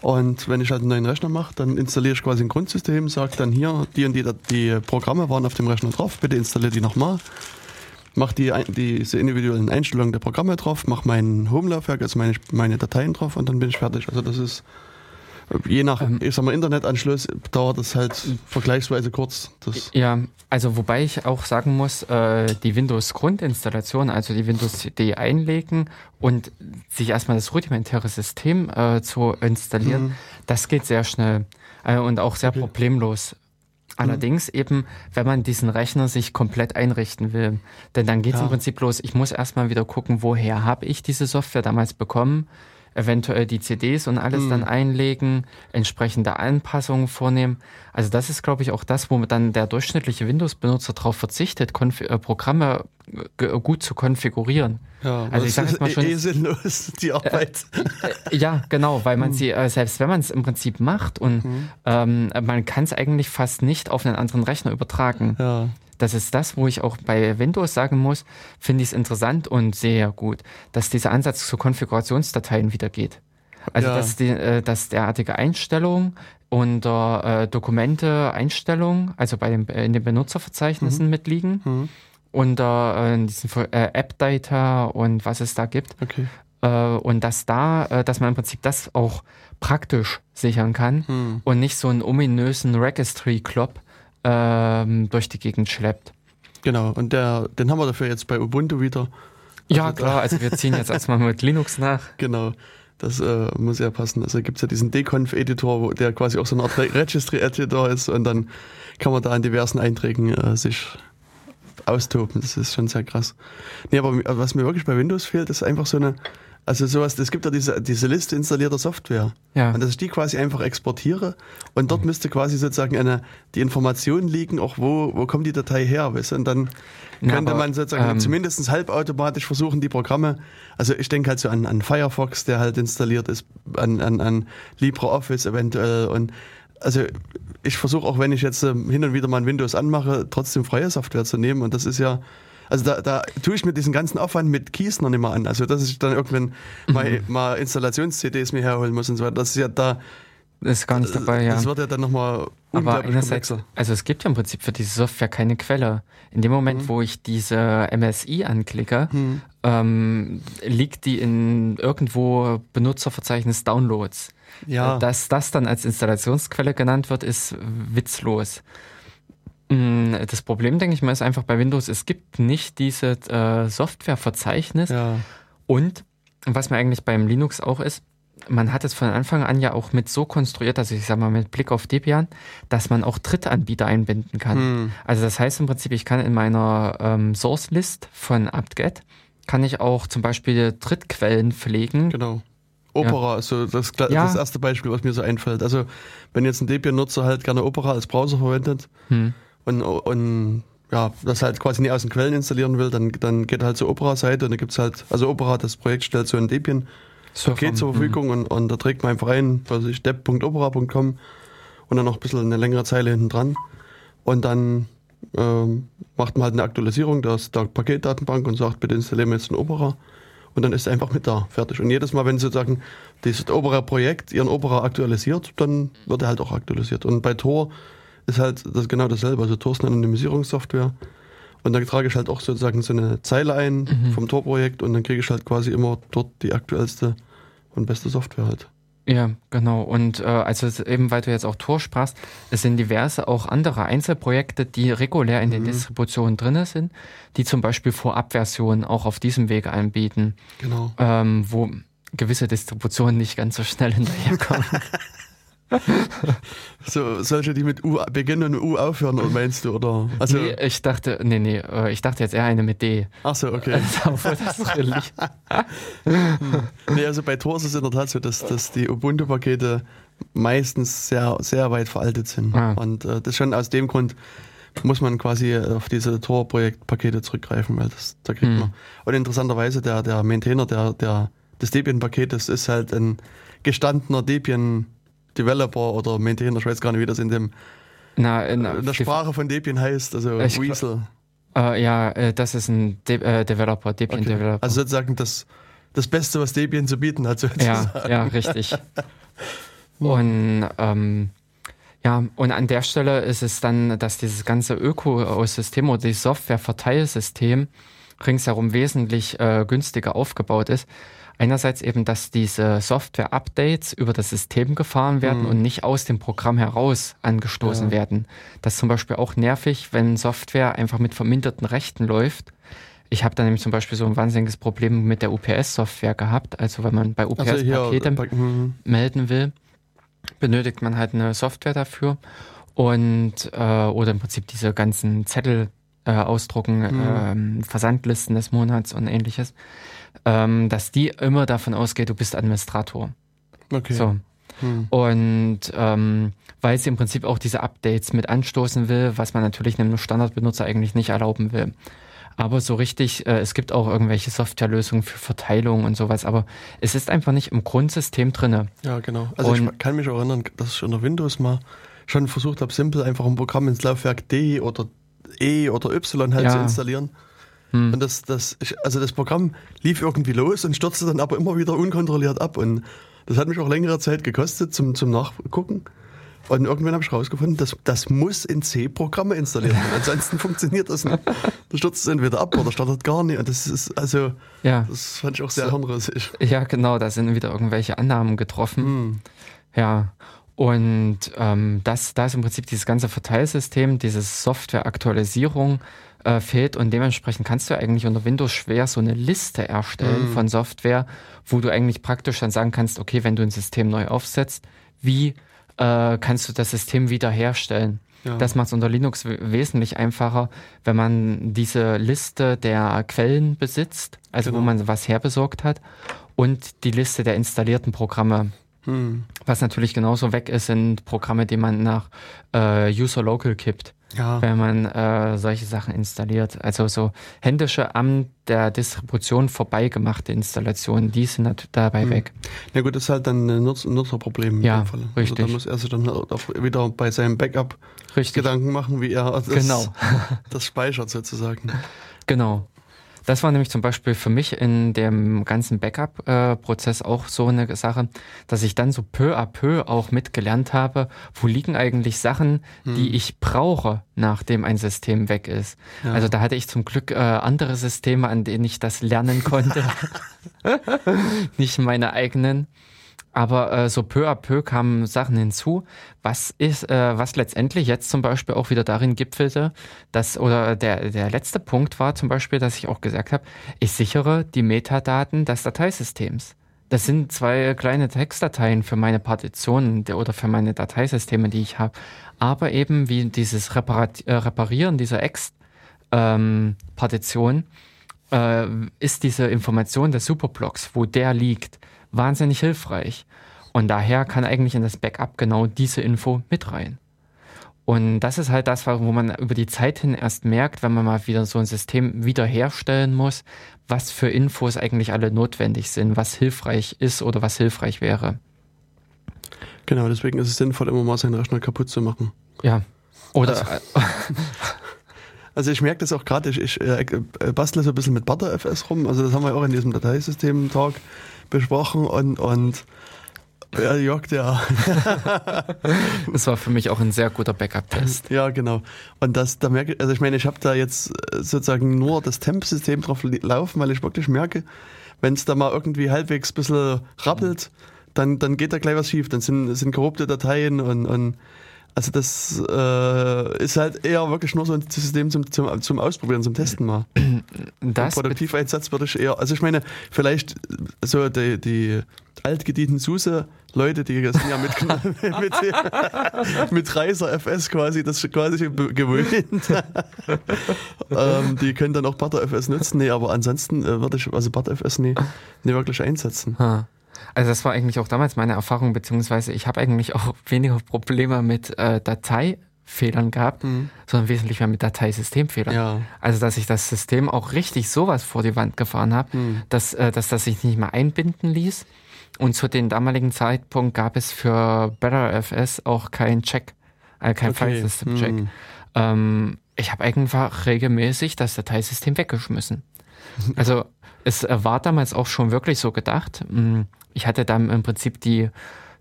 [SPEAKER 2] Und wenn ich halt einen neuen Rechner mache, dann installiere ich quasi ein Grundsystem, sage dann hier, die und die, die Programme waren auf dem Rechner drauf, bitte installiere die nochmal. Mach die, diese individuellen Einstellungen der Programme drauf, mach mein Home-Laufwerk, also meine, meine Dateien drauf und dann bin ich fertig. Also das ist Je nach, ähm, ich sag mal, Internetanschluss dauert das halt vergleichsweise kurz. Das
[SPEAKER 1] ja, also wobei ich auch sagen muss, äh, die Windows-Grundinstallation, also die Windows CD einlegen und sich erstmal das rudimentäre System äh, zu installieren, mhm. das geht sehr schnell äh, und auch sehr okay. problemlos. Allerdings mhm. eben, wenn man diesen Rechner sich komplett einrichten will. Denn dann geht es ja. im Prinzip los, ich muss erstmal wieder gucken, woher habe ich diese Software damals bekommen eventuell die CDs und alles mhm. dann einlegen, entsprechende Anpassungen vornehmen. Also das ist, glaube ich, auch das, wo dann der durchschnittliche Windows-Benutzer darauf verzichtet, Konf äh, Programme gut zu konfigurieren.
[SPEAKER 2] Ja, also ich sage jetzt mal schon eh sinnlos die Arbeit.
[SPEAKER 1] Äh, äh, ja, genau, weil man mhm. sie äh, selbst wenn man es im Prinzip macht und mhm. ähm, man kann es eigentlich fast nicht auf einen anderen Rechner übertragen. Ja das ist das, wo ich auch bei Windows sagen muss, finde ich es interessant und sehr gut, dass dieser Ansatz zu Konfigurationsdateien wieder geht. Also ja. dass, die, äh, dass derartige Einstellungen unter äh, Dokumente Einstellungen, also bei dem, äh, in den Benutzerverzeichnissen mhm. mitliegen, mhm. unter äh, diesen äh, App-Data und was es da gibt. Okay. Äh, und dass da, dass man im Prinzip das auch praktisch sichern kann mhm. und nicht so einen ominösen Registry-Clop, ähm, durch die Gegend schleppt.
[SPEAKER 2] Genau, und der, den haben wir dafür jetzt bei Ubuntu wieder.
[SPEAKER 1] Also ja, klar, also wir ziehen jetzt erstmal mit Linux nach.
[SPEAKER 2] Genau, das äh, muss ja passen. Also gibt es ja diesen Deconf-Editor, der quasi auch so eine Art Registry-Editor ist und dann kann man da an diversen Einträgen äh, sich austoben. Das ist schon sehr krass. Nee, aber was mir wirklich bei Windows fehlt, ist einfach so eine, also sowas, es gibt ja diese, diese Liste installierter Software. Ja. Und dass ich die quasi einfach exportiere und dort mhm. müsste quasi sozusagen eine, die Information liegen, auch wo, wo kommt die Datei her, weißt du? Und dann könnte ja, aber, man sozusagen ähm, zumindest halbautomatisch versuchen, die Programme, also ich denke halt so an, an Firefox, der halt installiert ist, an, an, an LibreOffice eventuell und also ich versuche auch, wenn ich jetzt ähm, hin und wieder mal ein Windows anmache, trotzdem freie Software zu nehmen und das ist ja also da, da tue ich mir diesen ganzen Aufwand mit Keys noch nicht mal an. Also dass ich dann irgendwann mhm. mal, mal Installations-CDs mir herholen muss und so weiter. Das ist ja da.
[SPEAKER 1] Das ist gar nicht dabei, ja.
[SPEAKER 2] Das wird ja dann nochmal
[SPEAKER 1] aber einerseits, also es gibt ja im Prinzip für diese Software keine Quelle. In dem Moment, mhm. wo ich diese MSI anklicke, mhm. ähm, liegt die in irgendwo Benutzerverzeichnis Downloads. Ja. Dass das dann als Installationsquelle genannt wird, ist witzlos. Mm, das Problem, denke ich mal, ist einfach bei Windows, es gibt nicht dieses äh, Softwareverzeichnis. Ja. Und was mir eigentlich beim Linux auch ist, man hat es von Anfang an ja auch mit so konstruiert, also ich sag mal mit Blick auf Debian, dass man auch Drittanbieter einbinden kann. Hm. Also das heißt im Prinzip, ich kann in meiner ähm, Source List von apt-get kann ich auch zum Beispiel Drittquellen pflegen.
[SPEAKER 2] Genau. Opera ja. ist so das, das ja. erste Beispiel, was mir so einfällt. Also wenn jetzt ein Debian-Nutzer halt gerne Opera als Browser verwendet, hm und, und ja, das halt quasi nicht aus den Quellen installieren will, dann, dann geht halt zur Opera-Seite und da gibt es halt, also Opera, das Projekt stellt so ein Debian Paket zur Verfügung mhm. und, und da trägt man einfach ein, was ich, depp.opera.com und dann noch ein bisschen eine längere Zeile hinten dran und dann ähm, macht man halt eine Aktualisierung der, der Paketdatenbank und sagt, bitte installieren wir jetzt ein Opera und dann ist er einfach mit da, fertig. Und jedes Mal, wenn sozusagen dieses Opera-Projekt ihren Opera aktualisiert, dann wird er halt auch aktualisiert. Und bei Tor ist halt das genau dasselbe. Also Tor ist eine Anonymisierungssoftware. Und dann trage ich halt auch sozusagen so eine Zeile ein mhm. vom Tor-Projekt und dann kriege ich halt quasi immer dort die aktuellste und beste Software halt.
[SPEAKER 1] Ja, genau. Und äh, also eben, weil du jetzt auch Tor sprachst, es sind diverse auch andere Einzelprojekte, die regulär in den mhm. Distributionen drin sind, die zum Beispiel Vorabversionen auch auf diesem Weg anbieten. Genau. Ähm, wo gewisse Distributionen nicht ganz so schnell hinterherkommen.
[SPEAKER 2] so, solche, die mit U beginnen und U aufhören, meinst du, oder?
[SPEAKER 1] Also, nee, ich dachte, nee, nee, äh, ich dachte jetzt eher eine mit D.
[SPEAKER 2] Ach so, okay. nee, also bei Tor ist es in der Tat so, dass, dass die Ubuntu-Pakete meistens sehr, sehr weit veraltet sind. Ah. Und äh, das schon aus dem Grund muss man quasi auf diese Tor-Projekt-Pakete zurückgreifen, weil das, da kriegt hm. man. Und interessanterweise, der, der Maintainer der, der, des Debian-Paketes ist halt ein gestandener Debian- Developer oder Maintainer, ich weiß gar nicht, wie das in dem na, in, in der Sprache von Debian heißt, also ich, Weasel.
[SPEAKER 1] Äh, ja, äh, das ist ein De äh, Developer, Debian okay. Developer.
[SPEAKER 2] Also sozusagen das, das Beste, was Debian zu bieten hat.
[SPEAKER 1] Sozusagen. Ja, ja, richtig. und ähm, ja, und an der Stelle ist es dann, dass dieses ganze Ökosystem oder dieses Software-Verteilsystem ringsherum wesentlich äh, günstiger aufgebaut ist. Einerseits eben, dass diese Software-Updates über das System gefahren werden mhm. und nicht aus dem Programm heraus angestoßen ja. werden. Das ist zum Beispiel auch nervig, wenn Software einfach mit verminderten Rechten läuft. Ich habe da nämlich zum Beispiel so ein wahnsinniges Problem mit der UPS-Software gehabt. Also wenn man bei UPS also Pakete mhm. melden will, benötigt man halt eine Software dafür und äh, oder im Prinzip diese ganzen Zettel äh, ausdrucken, mhm. ähm, Versandlisten des Monats und ähnliches, ähm, dass die immer davon ausgeht, du bist Administrator.
[SPEAKER 2] Okay.
[SPEAKER 1] So. Mhm. Und ähm, weil sie im Prinzip auch diese Updates mit anstoßen will, was man natürlich einem Standardbenutzer eigentlich nicht erlauben will. Aber so richtig, äh, es gibt auch irgendwelche Softwarelösungen für Verteilung und sowas, aber es ist einfach nicht im Grundsystem drinne.
[SPEAKER 2] Ja, genau. Also und ich kann mich auch erinnern, dass ich unter Windows mal schon versucht habe, simpel einfach ein Programm ins Laufwerk D oder E oder Y halt ja. zu installieren. Hm. Und das, das, also das Programm lief irgendwie los und stürzte dann aber immer wieder unkontrolliert ab. Und das hat mich auch längere Zeit gekostet zum, zum Nachgucken. Und irgendwann habe ich herausgefunden, dass das muss in C-Programme installiert werden. Ansonsten funktioniert das nicht. Da stürzt es entweder ab oder startet gar nicht. Und das ist also,
[SPEAKER 1] ja.
[SPEAKER 2] das fand ich auch sehr so, hirnrissig.
[SPEAKER 1] Ja, genau, da sind wieder irgendwelche Annahmen getroffen. Hm. Ja. Und ähm, das, da ist im Prinzip dieses ganze Verteilsystem, diese Software-Aktualisierung äh, fehlt und dementsprechend kannst du eigentlich unter Windows schwer so eine Liste erstellen mm. von Software, wo du eigentlich praktisch dann sagen kannst, okay, wenn du ein System neu aufsetzt, wie äh, kannst du das System wiederherstellen? Ja. Das macht es unter Linux wesentlich einfacher, wenn man diese Liste der Quellen besitzt, also genau. wo man was herbesorgt hat, und die Liste der installierten Programme. Hm. Was natürlich genauso weg ist, sind Programme, die man nach äh, User Local kippt. Ja. Wenn man äh, solche Sachen installiert. Also so händische am der Distribution vorbeigemachte Installationen, die sind dabei hm. weg.
[SPEAKER 2] Ja gut, das ist halt dann ein Nutzer Nutzerproblem.
[SPEAKER 1] Ja, richtig.
[SPEAKER 2] Also da muss er sich dann auch wieder bei seinem Backup richtig. Gedanken machen, wie er das,
[SPEAKER 1] genau.
[SPEAKER 2] das speichert sozusagen.
[SPEAKER 1] Genau. Das war nämlich zum Beispiel für mich in dem ganzen Backup-Prozess auch so eine Sache, dass ich dann so peu à peu auch mitgelernt habe, wo liegen eigentlich Sachen, hm. die ich brauche, nachdem ein System weg ist. Ja. Also da hatte ich zum Glück äh, andere Systeme, an denen ich das lernen konnte. Nicht meine eigenen. Aber äh, so peu à peu kamen Sachen hinzu, was ist, äh, was letztendlich jetzt zum Beispiel auch wieder darin gipfelte, dass, oder der, der letzte Punkt war zum Beispiel, dass ich auch gesagt habe, ich sichere die Metadaten des Dateisystems. Das sind zwei kleine Textdateien für meine Partitionen oder für meine Dateisysteme, die ich habe. Aber eben wie dieses Reparat äh, Reparieren dieser Ex-Partition ähm, äh, ist diese Information des Superblocks, wo der liegt, wahnsinnig hilfreich. Und daher kann eigentlich in das Backup genau diese Info mit rein. Und das ist halt das, wo man über die Zeit hin erst merkt, wenn man mal wieder so ein System wiederherstellen muss, was für Infos eigentlich alle notwendig sind, was hilfreich ist oder was hilfreich wäre.
[SPEAKER 2] Genau, deswegen ist es sinnvoll, immer mal seinen Rechner kaputt zu machen.
[SPEAKER 1] Ja. Oder.
[SPEAKER 2] Also, also ich merke das auch gerade, ich, ich äh, bastle so ein bisschen mit ButterFS rum. Also das haben wir auch in diesem Dateisystem-Talk besprochen und, und ja, Jörg, der.
[SPEAKER 1] das war für mich auch ein sehr guter Backup-Test.
[SPEAKER 2] Ja, genau. Und das, da merke ich, also ich meine, ich habe da jetzt äh, sozusagen nur das Temp-System drauf laufen, weil ich wirklich merke, wenn es da mal irgendwie halbwegs ein bisschen rappelt, dann, dann geht da gleich was schief. Dann sind, sind korrupte Dateien und, und also das äh, ist halt eher wirklich nur so ein System zum, zum, zum Ausprobieren, zum Testen mal. Das Produktiveinsatz würde ich eher, also ich meine, vielleicht so die, die altgedienten SUSE Leute, die sind ja mit, mit, mit Reiser FS quasi das quasi gewöhnt. ähm, die können dann auch Butter FS nutzen. Nee, aber ansonsten äh, würde ich also Butter FS nie, nie wirklich einsetzen. Ha.
[SPEAKER 1] Also das war eigentlich auch damals meine Erfahrung, beziehungsweise ich habe eigentlich auch weniger Probleme mit äh, Dateifehlern gehabt, mhm. sondern wesentlich mehr mit Dateisystemfehlern. Ja. Also dass ich das System auch richtig sowas vor die Wand gefahren habe, mhm. dass, äh, dass das sich nicht mehr einbinden ließ. Und zu dem damaligen Zeitpunkt gab es für BetterFS auch keinen Check, äh, kein okay. File-System-Check. Mhm. Ähm, ich habe einfach regelmäßig das Dateisystem weggeschmissen. Also es war damals auch schon wirklich so gedacht. Ich hatte dann im Prinzip die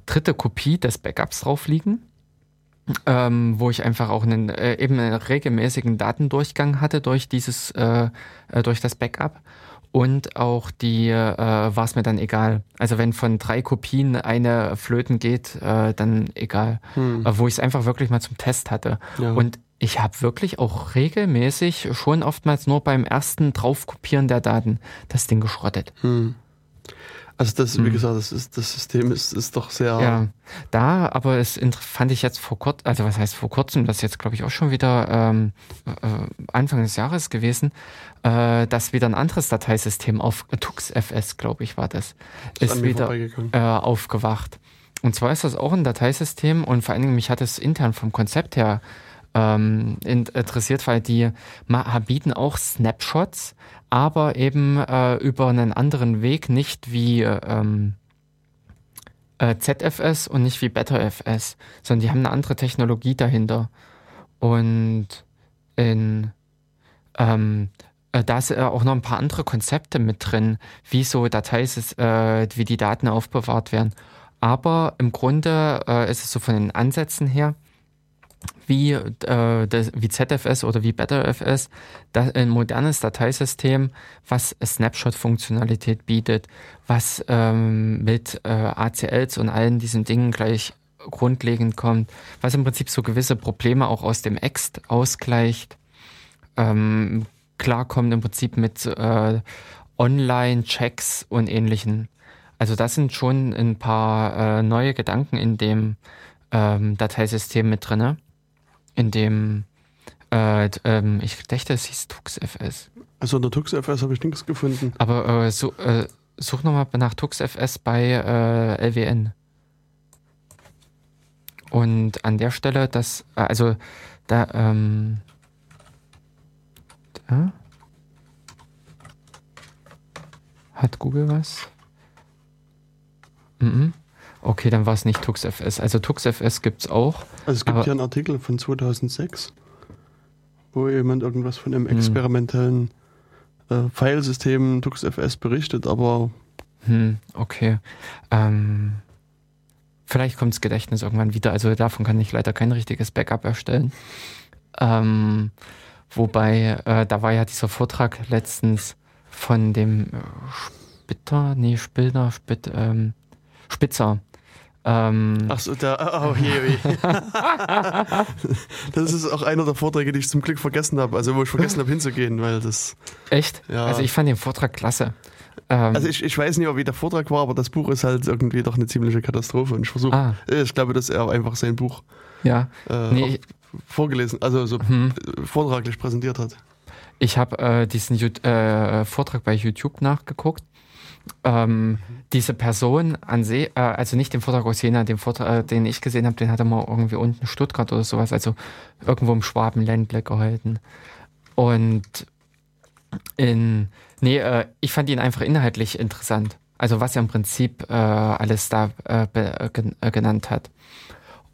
[SPEAKER 1] dritte Kopie des Backups drauf liegen, ähm, wo ich einfach auch einen äh, eben einen regelmäßigen Datendurchgang hatte durch dieses äh, äh durch das Backup und auch die äh, war es mir dann egal. Also wenn von drei Kopien eine flöten geht, äh, dann egal. Hm. Äh, wo ich es einfach wirklich mal zum Test hatte. Ja. Und ich habe wirklich auch regelmäßig schon oftmals nur beim ersten Draufkopieren der Daten das Ding geschrottet. Hm.
[SPEAKER 2] Also das, wie hm. gesagt, das, ist, das System ist, ist doch sehr.
[SPEAKER 1] Ja, da, aber es fand ich jetzt vor kurzem, also was heißt vor kurzem, das ist jetzt glaube ich auch schon wieder ähm, äh, Anfang des Jahres gewesen, äh, dass wieder ein anderes Dateisystem auf TuxFS, glaube ich, war das, das ist wieder äh, aufgewacht. Und zwar ist das auch ein Dateisystem und vor allen Dingen mich hat es intern vom Konzept her ähm, interessiert, weil die bieten auch Snapshots, aber eben äh, über einen anderen Weg, nicht wie ähm, äh, ZFS und nicht wie BetterFS, sondern die haben eine andere Technologie dahinter. Und in ähm, äh, da ist äh, auch noch ein paar andere Konzepte mit drin, wie so Dateis, äh, wie die Daten aufbewahrt werden. Aber im Grunde äh, ist es so von den Ansätzen her, wie, äh, das, wie ZFS oder wie BetterFS, das, ein modernes Dateisystem, was Snapshot-Funktionalität bietet, was ähm, mit äh, ACLs und allen diesen Dingen gleich grundlegend kommt, was im Prinzip so gewisse Probleme auch aus dem Ext ausgleicht, ähm, klarkommt im Prinzip mit äh, Online-Checks und ähnlichen. Also das sind schon ein paar äh, neue Gedanken in dem ähm, Dateisystem mit drinne in dem, äh, ähm, ich dachte, es hieß TuxFS.
[SPEAKER 2] Also unter TuxFS habe ich nichts gefunden.
[SPEAKER 1] Aber äh, so, äh, such nochmal nach TuxFS bei äh, LWN. Und an der Stelle, das, äh, also da, ähm, da hat Google was? Mhm. Okay, dann war es nicht TuxFS. Also TuxFS gibt es auch.
[SPEAKER 2] Also es gibt ja einen Artikel von 2006, wo jemand irgendwas von einem hm. experimentellen äh, Filesystem TuxFS berichtet, aber...
[SPEAKER 1] Hm, okay. Ähm, vielleicht kommt das Gedächtnis irgendwann wieder. Also davon kann ich leider kein richtiges Backup erstellen. Ähm, wobei, äh, da war ja dieser Vortrag letztens von dem äh, Spitter, nee, Spilder, Spit, ähm, Spitzer,
[SPEAKER 2] ähm, Ach so, da, oh je, je. das ist auch einer der Vorträge, die ich zum Glück vergessen habe, also wo ich vergessen habe hinzugehen, weil das.
[SPEAKER 1] Echt? Ja. Also ich fand den Vortrag klasse.
[SPEAKER 2] Ähm, also ich, ich weiß nicht, wie der Vortrag war, aber das Buch ist halt irgendwie doch eine ziemliche Katastrophe und ich versuche, ah. ich glaube, dass er einfach sein Buch
[SPEAKER 1] ja.
[SPEAKER 2] äh, nee, vorgelesen, also so hm. vortraglich präsentiert hat.
[SPEAKER 1] Ich habe äh, diesen äh, Vortrag bei YouTube nachgeguckt ähm, diese Person an See, äh, also nicht den Vortrag aus Jena, den Vortrag, äh, den ich gesehen habe, den hat er mal irgendwie unten in Stuttgart oder sowas, also irgendwo im Schwabenländle gehalten. Und in, nee, äh, ich fand ihn einfach inhaltlich interessant. Also was er im Prinzip äh, alles da äh, äh, genannt hat.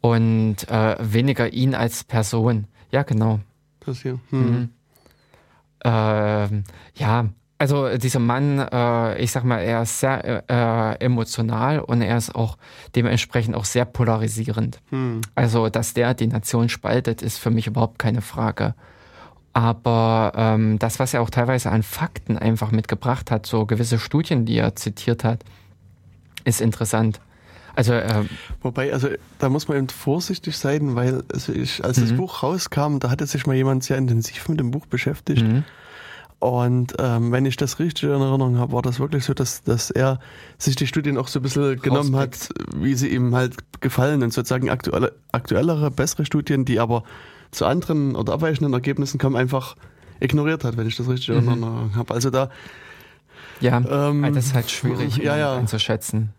[SPEAKER 1] Und weniger ihn als Person. Ja, genau.
[SPEAKER 2] Das hier. Hm. Mhm.
[SPEAKER 1] Ähm, ja, also dieser Mann, äh, ich sag mal, er ist sehr äh, emotional und er ist auch dementsprechend auch sehr polarisierend. Hm. Also, dass der die Nation spaltet, ist für mich überhaupt keine Frage. Aber ähm, das, was er auch teilweise an Fakten einfach mitgebracht hat, so gewisse Studien, die er zitiert hat, ist interessant. Also, äh,
[SPEAKER 2] Wobei, also da muss man eben vorsichtig sein, weil also ich, als mhm. das Buch rauskam, da hatte sich mal jemand sehr intensiv mit dem Buch beschäftigt. Mhm. Und ähm, wenn ich das richtig in Erinnerung habe, war das wirklich so, dass, dass er sich die Studien auch so ein bisschen genommen hat, wie sie ihm halt gefallen und sozusagen aktuelle, aktuellere, bessere Studien, die aber zu anderen oder abweichenden Ergebnissen kommen, einfach ignoriert hat, wenn ich das richtig mhm. in Erinnerung habe. Also da.
[SPEAKER 1] Ja, ähm, das ist halt schwierig ja, ja. einzuschätzen.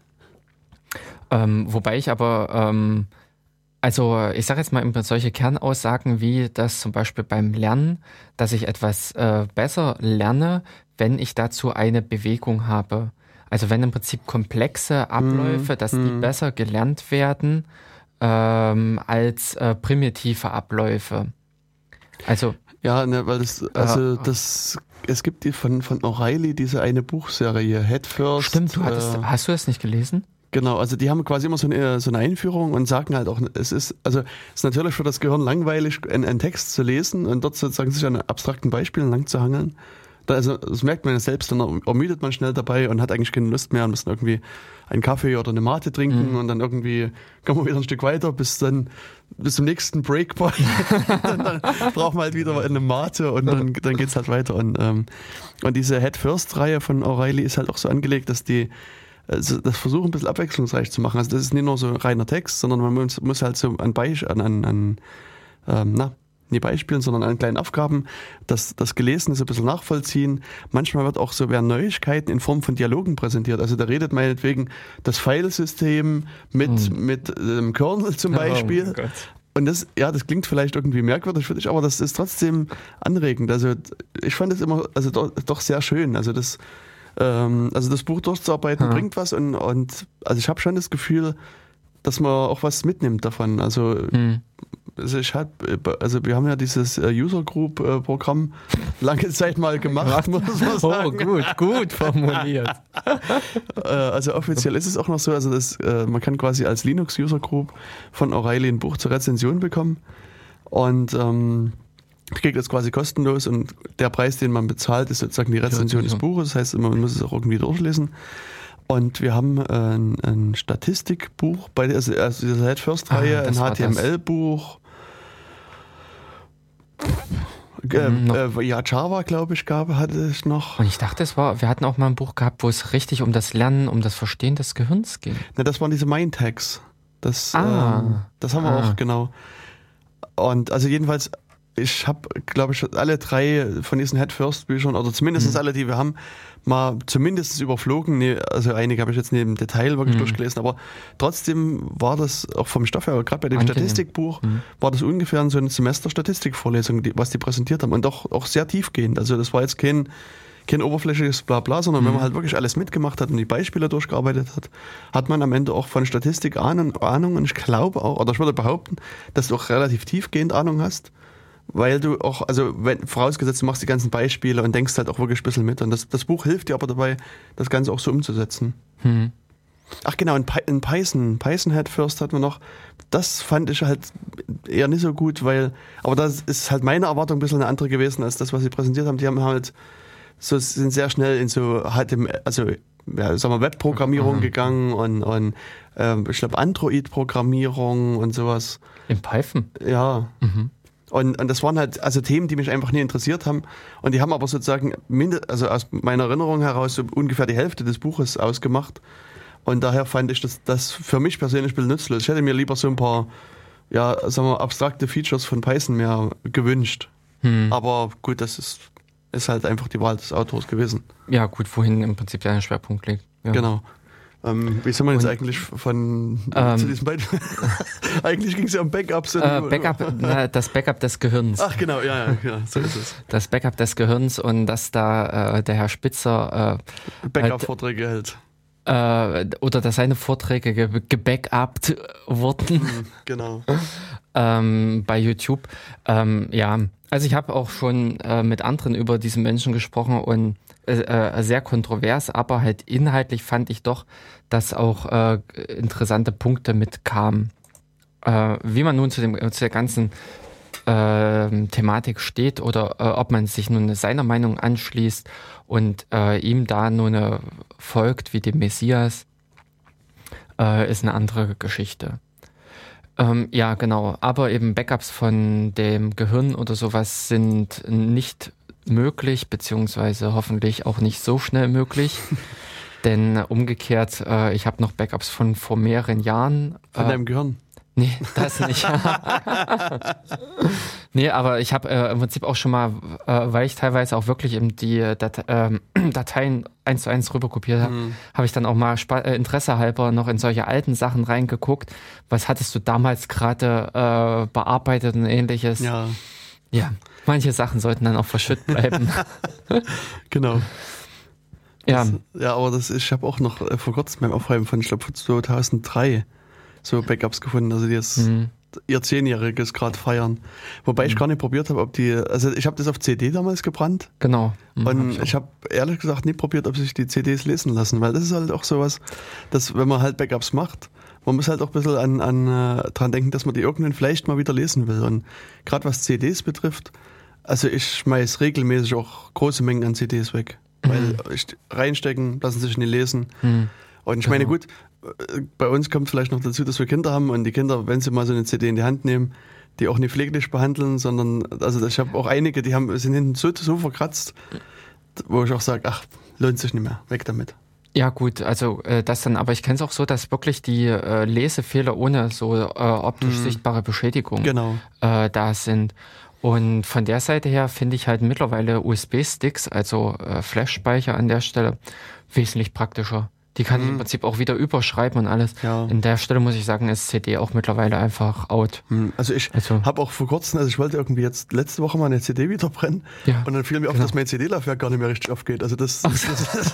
[SPEAKER 1] Ähm, wobei ich aber ähm, also ich sage jetzt mal solche Kernaussagen wie das zum Beispiel beim Lernen, dass ich etwas äh, besser lerne, wenn ich dazu eine Bewegung habe. Also wenn im Prinzip komplexe Abläufe, mm, dass mm. die mhm. besser gelernt werden ähm, als äh, primitive Abläufe. Also
[SPEAKER 2] ja, ne, weil das, also äh, das es gibt die von, von O'Reilly diese eine Buchserie, Head First.
[SPEAKER 1] Stimmt, du hattest, äh, hast du das nicht gelesen?
[SPEAKER 2] Genau, also die haben quasi immer so eine, so eine Einführung und sagen halt auch, es ist, also es ist natürlich für das Gehirn langweilig, einen, einen Text zu lesen und dort sozusagen sich an abstrakten Beispielen lang zu hangeln. Also das merkt man ja selbst, dann ermüdet man schnell dabei und hat eigentlich keine Lust mehr und muss irgendwie einen Kaffee oder eine Mate trinken mhm. und dann irgendwie kommen wir wieder ein Stück weiter bis dann bis zum nächsten Breakpoint. dann, dann braucht man halt wieder eine Mate und dann, dann geht's halt weiter. Und, ähm, und diese Head First Reihe von O'Reilly ist halt auch so angelegt, dass die also das versuchen ein bisschen abwechslungsreich zu machen. Also das ist nicht nur so reiner Text, sondern man muss, muss halt so an, Beisp an, an, an ähm, na, nicht Beispielen, sondern an kleinen Aufgaben das, das Gelesene so ein bisschen nachvollziehen. Manchmal wird auch so werden Neuigkeiten in Form von Dialogen präsentiert. Also da redet meinetwegen das Filesystem mit, hm. mit dem Kernel zum oh Beispiel. Oh und das, ja, das klingt vielleicht irgendwie merkwürdig für dich, aber das ist trotzdem anregend. Also ich fand es immer, also doch, doch sehr schön. Also das, ähm, also das Buch durchzuarbeiten ja. bringt was und, und also ich habe schon das Gefühl, dass man auch was mitnimmt davon. Also, hm. also ich hab, also wir haben ja dieses äh, User Group äh, Programm lange Zeit mal gemacht, muss man oh, sagen.
[SPEAKER 1] Oh, gut, gut formuliert.
[SPEAKER 2] Äh, also offiziell ist es auch noch so, also das, man kann quasi als Linux User Group von O'Reilly ein Buch zur Rezension bekommen und ähm, kriegt das quasi kostenlos und der Preis, den man bezahlt, ist sozusagen die Rezension des Buches. Das heißt, man muss es auch irgendwie durchlesen. Und wir haben ein, ein Statistikbuch bei also, also dieser Head First Reihe, ah, ein HTML-Buch. Äh, mhm, äh, ja, Java, glaube ich, gab, hatte es noch.
[SPEAKER 1] Und ich dachte, es war, wir hatten auch mal ein Buch gehabt, wo es richtig um das Lernen, um das Verstehen des Gehirns ging.
[SPEAKER 2] Ne, das waren diese Mind-Tags. Das, ah. ähm, das haben wir ah. auch, genau. Und also jedenfalls ich habe, glaube ich, alle drei von diesen Head First Büchern, oder zumindest mhm. alle, die wir haben, mal zumindest überflogen. Nee, also einige habe ich jetzt neben Detail wirklich mhm. durchgelesen, aber trotzdem war das auch vom Stoff her, gerade bei dem Angenehm. Statistikbuch, mhm. war das ungefähr so eine Semester Statistikvorlesung, die, was die präsentiert haben und doch auch sehr tiefgehend. Also das war jetzt kein, kein oberflächliches Blabla, sondern wenn man mhm. halt wirklich alles mitgemacht hat und die Beispiele durchgearbeitet hat, hat man am Ende auch von Statistik Ahnung, Ahnung und ich glaube auch, oder ich würde behaupten, dass du auch relativ tiefgehend Ahnung hast weil du auch, also wenn, vorausgesetzt, du machst die ganzen Beispiele und denkst halt auch wirklich ein bisschen mit. Und das, das Buch hilft dir aber dabei, das Ganze auch so umzusetzen. Hm. Ach genau, in, in Python, Python Head First hatten wir noch, das fand ich halt eher nicht so gut, weil, aber das ist halt meine Erwartung ein bisschen eine andere gewesen als das, was sie präsentiert haben. Die haben halt so, sind sehr schnell in so, halt im, also, ja, sagen wir, Webprogrammierung mhm. gegangen und, und ähm, ich glaube Android-Programmierung und sowas.
[SPEAKER 1] In Python?
[SPEAKER 2] Ja. Mhm. Und, und das waren halt also Themen, die mich einfach nie interessiert haben. Und die haben aber sozusagen, also aus meiner Erinnerung heraus, so ungefähr die Hälfte des Buches ausgemacht. Und daher fand ich das, das für mich persönlich ein bisschen nützlos. Ich hätte mir lieber so ein paar, ja, sagen wir, abstrakte Features von Python mehr gewünscht. Hm. Aber gut, das ist, ist halt einfach die Wahl des Autors gewesen.
[SPEAKER 1] Ja, gut, wohin im Prinzip dein Schwerpunkt liegt. Ja.
[SPEAKER 2] Genau. Ähm, wie soll man jetzt eigentlich von ähm, zu diesem Beispiel? eigentlich ging es ja um Backups.
[SPEAKER 1] Äh, Backup, na, das Backup des Gehirns.
[SPEAKER 2] Ach genau, ja, ja, ja, so ist es.
[SPEAKER 1] Das Backup des Gehirns und dass da äh, der Herr Spitzer
[SPEAKER 2] äh, Backup-Vorträge hält.
[SPEAKER 1] Äh, oder dass seine Vorträge ge gebackupt wurden.
[SPEAKER 2] Mhm, genau.
[SPEAKER 1] ähm, bei YouTube. Ähm, ja, also ich habe auch schon äh, mit anderen über diesen Menschen gesprochen und äh, äh, sehr kontrovers, aber halt inhaltlich fand ich doch, dass auch äh, interessante Punkte mitkamen. Äh, wie man nun zu, dem, zu der ganzen äh, Thematik steht oder äh, ob man sich nun seiner Meinung anschließt und äh, ihm da nun folgt wie dem Messias, äh, ist eine andere Geschichte. Ähm, ja, genau. Aber eben Backups von dem Gehirn oder sowas sind nicht möglich, beziehungsweise hoffentlich auch nicht so schnell möglich. Denn umgekehrt, äh, ich habe noch Backups von vor mehreren Jahren.
[SPEAKER 2] Von äh, deinem Gehirn?
[SPEAKER 1] Nee, das nicht. nee, aber ich habe äh, im Prinzip auch schon mal, äh, weil ich teilweise auch wirklich eben die Date ähm, Dateien eins zu eins rüberkopiert habe, mhm. habe ich dann auch mal Sp äh, Interesse halber noch in solche alten Sachen reingeguckt. Was hattest du damals gerade äh, bearbeitet und ähnliches?
[SPEAKER 2] Ja.
[SPEAKER 1] Ja, manche Sachen sollten dann auch verschütt bleiben.
[SPEAKER 2] genau.
[SPEAKER 1] Ja.
[SPEAKER 2] Das, ja, aber das, ich habe auch noch äh, vor kurzem beim Aufräumen von, ich glaube, 2003 so Backups gefunden. Also die jetzt, mhm. ihr Zehnjähriges gerade feiern. Wobei mhm. ich gar nicht probiert habe, ob die, also ich habe das auf CD damals gebrannt.
[SPEAKER 1] Genau.
[SPEAKER 2] Mhm, und hab ich habe ehrlich gesagt nie probiert, ob sich die CDs lesen lassen, weil das ist halt auch sowas, dass wenn man halt Backups macht, man muss halt auch ein bisschen an, an äh, dran denken, dass man die irgendwann vielleicht mal wieder lesen will. Und gerade was CDs betrifft, also ich schmeiß regelmäßig auch große Mengen an CDs weg. Mhm. Weil ich, reinstecken, lassen sich nicht lesen. Mhm. Und ich meine, genau. gut, äh, bei uns kommt vielleicht noch dazu, dass wir Kinder haben und die Kinder, wenn sie mal so eine CD in die Hand nehmen, die auch nicht pfleglich behandeln, sondern, also ich habe auch einige, die haben, sind hinten so, so verkratzt, wo ich auch sage, ach, lohnt sich nicht mehr, weg damit.
[SPEAKER 1] Ja gut, also äh, das dann, aber ich kenne es auch so, dass wirklich die äh, Lesefehler ohne so äh, optisch mhm. sichtbare Beschädigung
[SPEAKER 2] genau.
[SPEAKER 1] äh, da sind. Und von der Seite her finde ich halt mittlerweile USB-Sticks, also äh, Flash-Speicher an der Stelle, wesentlich praktischer. Die kann mhm. ich im mhm. Prinzip auch wieder überschreiben und alles. Ja. In der Stelle muss ich sagen, ist CD auch mittlerweile einfach out.
[SPEAKER 2] Mhm. Also ich also. habe auch vor kurzem, also ich wollte irgendwie jetzt letzte Woche mal eine CD wieder brennen ja. und dann fiel mir auf, genau. dass mein CD-Laufwerk gar nicht mehr richtig aufgeht. Also das, das,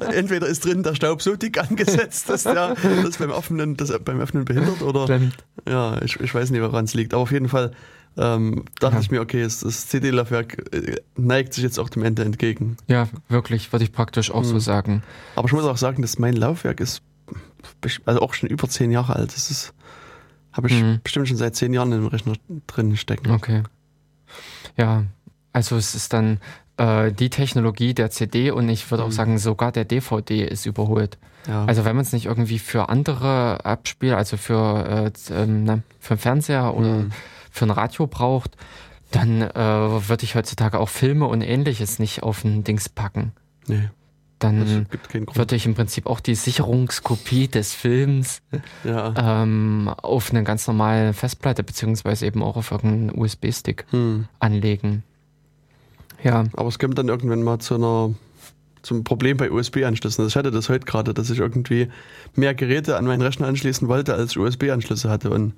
[SPEAKER 2] das entweder ist drin der Staub so dick angesetzt, dass der das beim Öffnen, das beim Öffnen behindert oder Stimmt. ja, ich, ich weiß nicht, woran es liegt. Aber auf jeden Fall ähm, dachte ja. ich mir, okay, das, das CD-Laufwerk äh, neigt sich jetzt auch dem Ende entgegen.
[SPEAKER 1] Ja, wirklich, würde ich praktisch auch mhm. so sagen.
[SPEAKER 2] Aber ich muss auch sagen, dass mein Laufwerk ist also auch schon über zehn Jahre alt. Das ist, habe ich mhm. bestimmt schon seit zehn Jahren im Rechner drin stecken.
[SPEAKER 1] Okay. Ja, also es ist dann äh, die Technologie der CD und ich würde mhm. auch sagen, sogar der DVD ist überholt. Ja. Also wenn man es nicht irgendwie für andere abspielt, also für, äh, ähm, für den Fernseher oder mhm für ein Radio braucht, dann äh, würde ich heutzutage auch Filme und ähnliches nicht auf ein Dings packen. Nee. Dann würde ich im Prinzip auch die Sicherungskopie des Films ja. ähm, auf eine ganz normale Festplatte beziehungsweise eben auch auf irgendeinen USB-Stick hm. anlegen.
[SPEAKER 2] Ja. Aber es kommt dann irgendwann mal zu einer zum Problem bei USB-Anschlüssen. Also ich hatte das heute gerade, dass ich irgendwie mehr Geräte an meinen Rechner anschließen wollte, als ich USB-Anschlüsse hatte. Und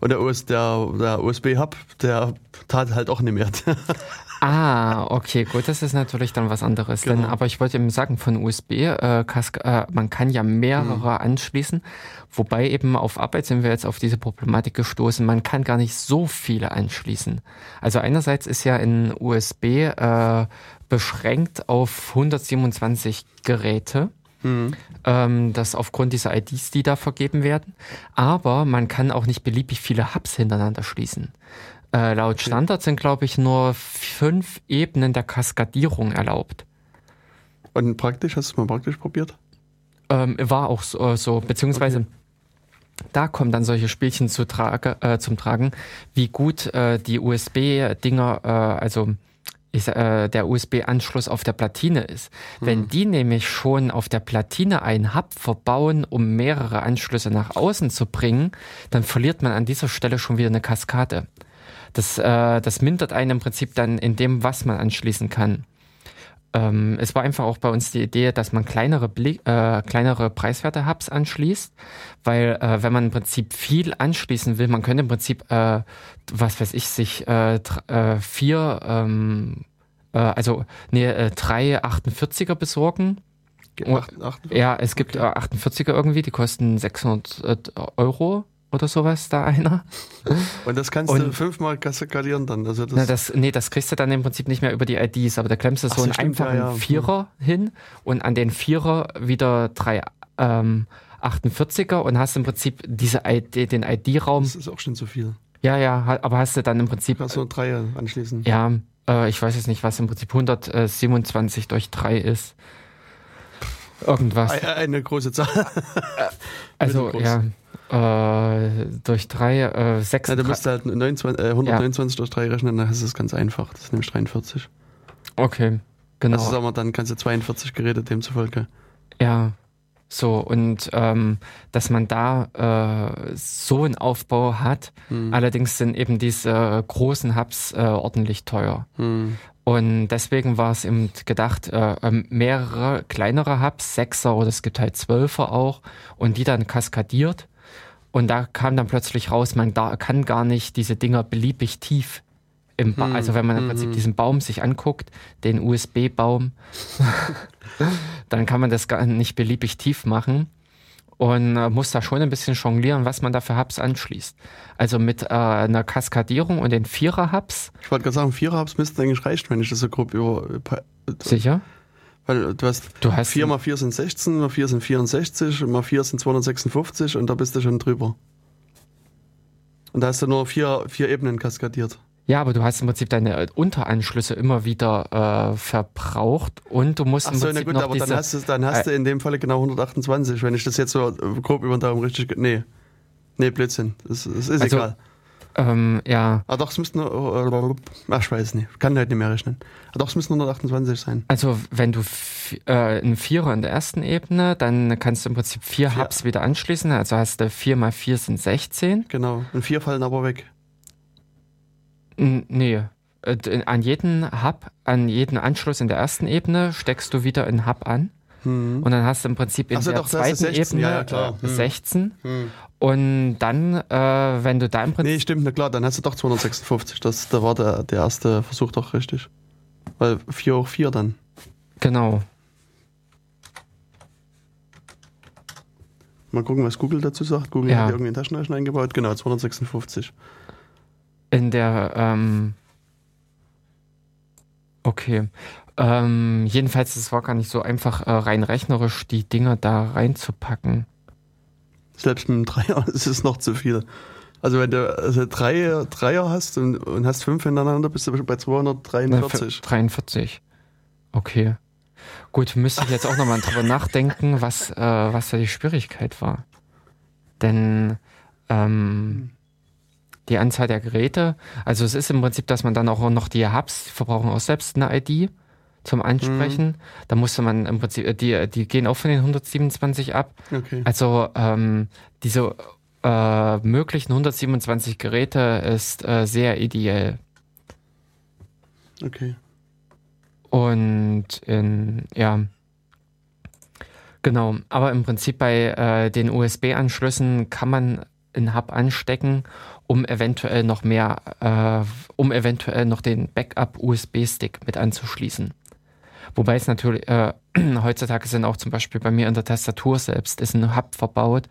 [SPEAKER 2] und der, US, der, der USB-Hub, der tat halt auch nicht mehr.
[SPEAKER 1] ah, okay, gut, das ist natürlich dann was anderes. Genau. Denn, aber ich wollte eben sagen, von USB, äh, äh, man kann ja mehrere mhm. anschließen. Wobei eben auf Arbeit sind wir jetzt auf diese Problematik gestoßen, man kann gar nicht so viele anschließen. Also einerseits ist ja in USB äh, beschränkt auf 127 Geräte. Mhm. Ähm, das aufgrund dieser IDs, die da vergeben werden. Aber man kann auch nicht beliebig viele Hubs hintereinander schließen. Äh, laut okay. Standard sind, glaube ich, nur fünf Ebenen der Kaskadierung erlaubt.
[SPEAKER 2] Und praktisch, hast du es mal praktisch probiert?
[SPEAKER 1] Ähm, war auch so, so beziehungsweise okay. da kommen dann solche Spielchen zu trage, äh, zum Tragen, wie gut äh, die USB-Dinger, äh, also ist, äh, der USB-Anschluss auf der Platine ist. Mhm. Wenn die nämlich schon auf der Platine einen Hub verbauen, um mehrere Anschlüsse nach außen zu bringen, dann verliert man an dieser Stelle schon wieder eine Kaskade. Das, äh, das mindert einen im Prinzip dann in dem, was man anschließen kann. Ähm, es war einfach auch bei uns die Idee, dass man kleinere, Blick, äh, kleinere preiswerte Hubs anschließt, weil äh, wenn man im Prinzip viel anschließen will, man könnte im Prinzip, äh, was weiß ich, sich äh, äh, vier, ähm, äh, also nee, drei 48er besorgen. 48? Ja, es gibt okay. 48er irgendwie, die kosten 600 Euro oder sowas, da einer.
[SPEAKER 2] Und das kannst und, du fünfmal skalieren dann. Also
[SPEAKER 1] das, na, das, nee, das kriegst du dann im Prinzip nicht mehr über die IDs, aber da klemmst du so, so einen stimmt, einfachen ja, ja. Vierer mhm. hin und an den Vierer wieder drei ähm, 48er und hast im Prinzip diese ID, den ID-Raum.
[SPEAKER 2] Das ist auch schon zu viel.
[SPEAKER 1] Ja, ja, aber hast du dann im Prinzip.
[SPEAKER 2] Kannst du drei anschließen?
[SPEAKER 1] Ja, äh, ich weiß jetzt nicht, was im Prinzip 127 durch drei ist. Irgendwas.
[SPEAKER 2] Eine große Zahl.
[SPEAKER 1] also, ja. Äh, durch drei, äh, sechs.
[SPEAKER 2] Ja, du musst halt 29, äh, 129 ja. durch drei rechnen, dann ist es ganz einfach. Das ist nämlich 43.
[SPEAKER 1] Okay, genau.
[SPEAKER 2] Also sagen wir, dann kannst du 42 Geräte demzufolge.
[SPEAKER 1] Ja, so, und ähm, dass man da äh, so einen Aufbau hat, hm. allerdings sind eben diese großen Hubs äh, ordentlich teuer. Hm. Und deswegen war es eben gedacht, äh, ähm, mehrere kleinere Hubs, Sechser oder es gibt halt Zwölfer auch, und die dann kaskadiert und da kam dann plötzlich raus, man da kann gar nicht diese Dinger beliebig tief im ba hm. also wenn man im Prinzip hm. diesen Baum sich anguckt, den USB-Baum, dann kann man das gar nicht beliebig tief machen. und äh, muss da schon ein bisschen jonglieren, was man da für Hubs anschließt. Also mit äh, einer Kaskadierung und den Vierer-Hubs.
[SPEAKER 2] Ich wollte gerade sagen, Vierer-Hubs müssten eigentlich reichen, wenn ich das so grob über.
[SPEAKER 1] Sicher?
[SPEAKER 2] Weil du hast, du hast 4 mal 4 sind 16, mal 4 sind 64, mal 4 sind 256 und da bist du schon drüber. Und da hast du nur vier, vier Ebenen kaskadiert.
[SPEAKER 1] Ja, aber du hast im Prinzip deine Unteranschlüsse immer wieder äh, verbraucht und du musst
[SPEAKER 2] Ach so, Prinzip na gut, aber dann hast, du, dann hast äh, du in dem Falle genau 128, wenn ich das jetzt so grob über den Daumen richtig... Nee, nee, Blödsinn, das, das ist also, egal.
[SPEAKER 1] Ähm, ja.
[SPEAKER 2] Ah, doch, es müssten nur. Ach, ich weiß nicht. Kann halt nicht mehr rechnen. Ah, doch, es müssten 128 sein.
[SPEAKER 1] Also, wenn du äh, einen Vierer in der ersten Ebene, dann kannst du im Prinzip vier, vier. Hubs wieder anschließen. Also hast du vier mal vier sind 16.
[SPEAKER 2] Genau. Und vier fallen aber weg.
[SPEAKER 1] N nee. Äh, an jeden Hub, an jeden Anschluss in der ersten Ebene steckst du wieder einen Hub an. Hm. Und dann hast du im Prinzip in so, der doch, zweiten 16, Ebene ja, ja, hm. 16. Hm. Und dann, äh, wenn du da im
[SPEAKER 2] Prinzip. Nee, stimmt, na klar, dann hast du doch 256. Das, da war der, der erste Versuch doch richtig. Weil 4 hoch 4 dann.
[SPEAKER 1] Genau.
[SPEAKER 2] Mal gucken, was Google dazu sagt. Google ja. hat irgendwie einen Taschenrechner eingebaut. Genau, 256.
[SPEAKER 1] In der, ähm, okay. Ähm, jedenfalls, es war gar nicht so einfach, äh, rein rechnerisch die Dinger da reinzupacken.
[SPEAKER 2] Selbst mit einem Dreier ist es noch zu viel. Also wenn du also drei Dreier hast und, und hast fünf hintereinander, bist du bei 243.
[SPEAKER 1] 43. Okay. Gut, müsste ich jetzt auch nochmal drüber nachdenken, was, äh, was da die Schwierigkeit war. Denn ähm, die Anzahl der Geräte, also es ist im Prinzip, dass man dann auch noch die Hubs, die verbrauchen auch selbst eine ID zum Ansprechen. Mhm. Da musste man im Prinzip, äh, die, die gehen auch von den 127 ab. Okay. Also ähm, diese äh, möglichen 127 Geräte ist äh, sehr ideell.
[SPEAKER 2] Okay.
[SPEAKER 1] Und in, ja, genau. Aber im Prinzip bei äh, den USB-Anschlüssen kann man einen Hub anstecken, um eventuell noch mehr, äh, um eventuell noch den Backup-USB-Stick mit anzuschließen. Wobei es natürlich, äh, heutzutage sind auch zum Beispiel bei mir in der Tastatur selbst ist ein Hub verbaut.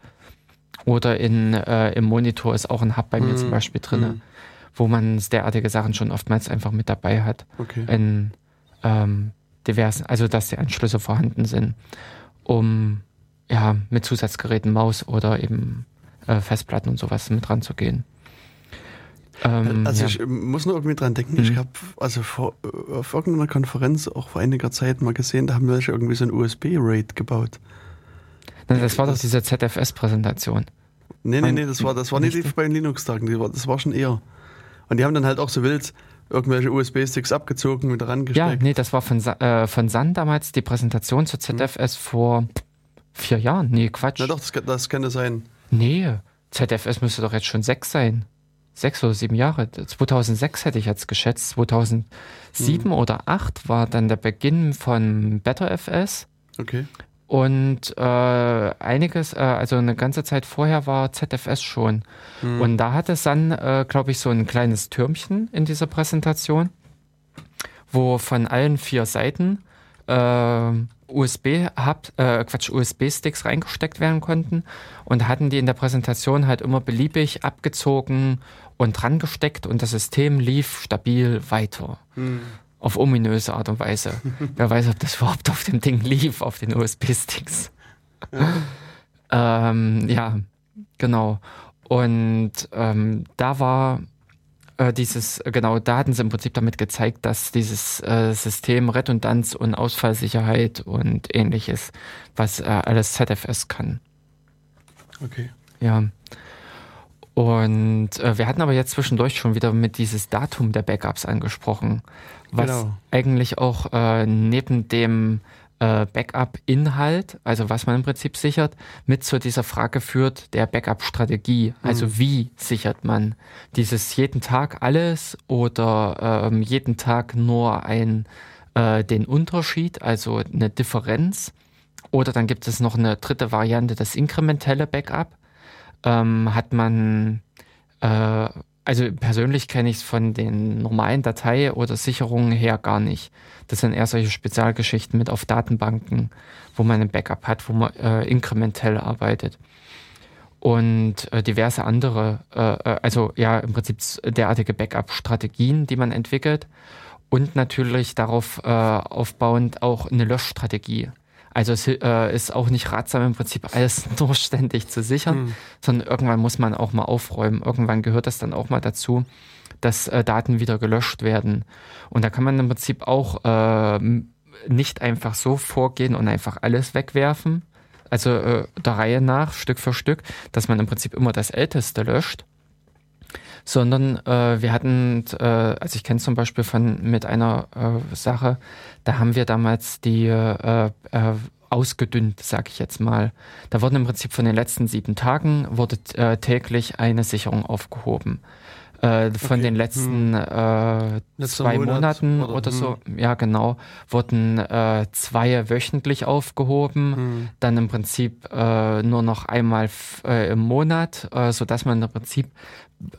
[SPEAKER 1] Oder in, äh, im Monitor ist auch ein Hub bei mir zum mhm. Beispiel drin, mhm. wo man derartige Sachen schon oftmals einfach mit dabei hat.
[SPEAKER 2] Okay.
[SPEAKER 1] In ähm, diversen, also dass die Anschlüsse vorhanden sind, um ja mit Zusatzgeräten, Maus oder eben äh, Festplatten und sowas mit ranzugehen.
[SPEAKER 2] Ähm, also ja. ich muss nur irgendwie dran denken, mhm. ich habe also vor, auf irgendeiner Konferenz auch vor einiger Zeit mal gesehen, da haben welche irgendwie so ein USB-RAID gebaut.
[SPEAKER 1] Nein, das war das, doch diese ZFS-Präsentation.
[SPEAKER 2] Nee, nee, nee, das war, das war nicht, nicht bei den Linux-Tagen, das war schon eher. Und die haben dann halt auch so wild irgendwelche USB-Sticks abgezogen, wieder rangesteckt. Ja,
[SPEAKER 1] nee, das war von, äh, von Sun damals die Präsentation zur ZFS mhm. vor vier Jahren. Nee, Quatsch.
[SPEAKER 2] Na doch, das, das könnte sein.
[SPEAKER 1] Nee, ZFS müsste doch jetzt schon sechs sein sechs oder sieben Jahre. 2006 hätte ich jetzt geschätzt. 2007 mhm. oder 2008 war dann der Beginn von BetterFS.
[SPEAKER 2] Okay.
[SPEAKER 1] Und äh, einiges, äh, also eine ganze Zeit vorher war ZFS schon. Mhm. Und da hatte Sun, äh, glaube ich, so ein kleines Türmchen in dieser Präsentation, wo von allen vier Seiten äh, USB hub, äh, Quatsch, USB-Sticks reingesteckt werden konnten und hatten die in der Präsentation halt immer beliebig abgezogen und dran gesteckt und das System lief stabil weiter. Hm. Auf ominöse Art und Weise. Wer weiß, ob das überhaupt auf dem Ding lief, auf den USB-Sticks. Ja. ähm, ja, genau. Und ähm, da war äh, dieses, genau, da hatten sie im Prinzip damit gezeigt, dass dieses äh, System Redundanz und Ausfallsicherheit und ähnliches, was äh, alles ZFS kann.
[SPEAKER 2] Okay.
[SPEAKER 1] Ja. Und äh, wir hatten aber jetzt zwischendurch schon wieder mit dieses Datum der Backups angesprochen, was genau. eigentlich auch äh, neben dem äh, Backup-Inhalt, also was man im Prinzip sichert, mit zu dieser Frage führt der Backup-Strategie. Also mhm. wie sichert man dieses jeden Tag alles oder ähm, jeden Tag nur ein, äh, den Unterschied, also eine Differenz. Oder dann gibt es noch eine dritte Variante, das inkrementelle Backup ähm, hat man äh, also persönlich kenne ich es von den normalen Datei- oder Sicherungen her gar nicht. Das sind eher solche Spezialgeschichten mit auf Datenbanken, wo man ein Backup hat, wo man äh, inkrementell arbeitet. Und äh, diverse andere, äh, äh also ja, im Prinzip derartige Backup-Strategien, die man entwickelt. Und natürlich darauf äh, aufbauend auch eine Löschstrategie. Also es äh, ist auch nicht ratsam, im Prinzip alles nur ständig zu sichern, mhm. sondern irgendwann muss man auch mal aufräumen. Irgendwann gehört das dann auch mal dazu, dass äh, Daten wieder gelöscht werden. Und da kann man im Prinzip auch äh, nicht einfach so vorgehen und einfach alles wegwerfen, also äh, der Reihe nach, Stück für Stück, dass man im Prinzip immer das Älteste löscht, sondern äh, wir hatten, äh, also ich kenne zum Beispiel von mit einer äh, Sache, da haben wir damals die äh, äh, ausgedünnt, sage ich jetzt mal. Da wurden im Prinzip von den letzten sieben Tagen wurde äh, täglich eine Sicherung aufgehoben. Äh, von okay. den letzten hm. äh, zwei Monat Monaten oder, oder so, hm. ja genau, wurden äh, zwei wöchentlich aufgehoben, hm. dann im Prinzip äh, nur noch einmal äh, im Monat, äh, so dass man im Prinzip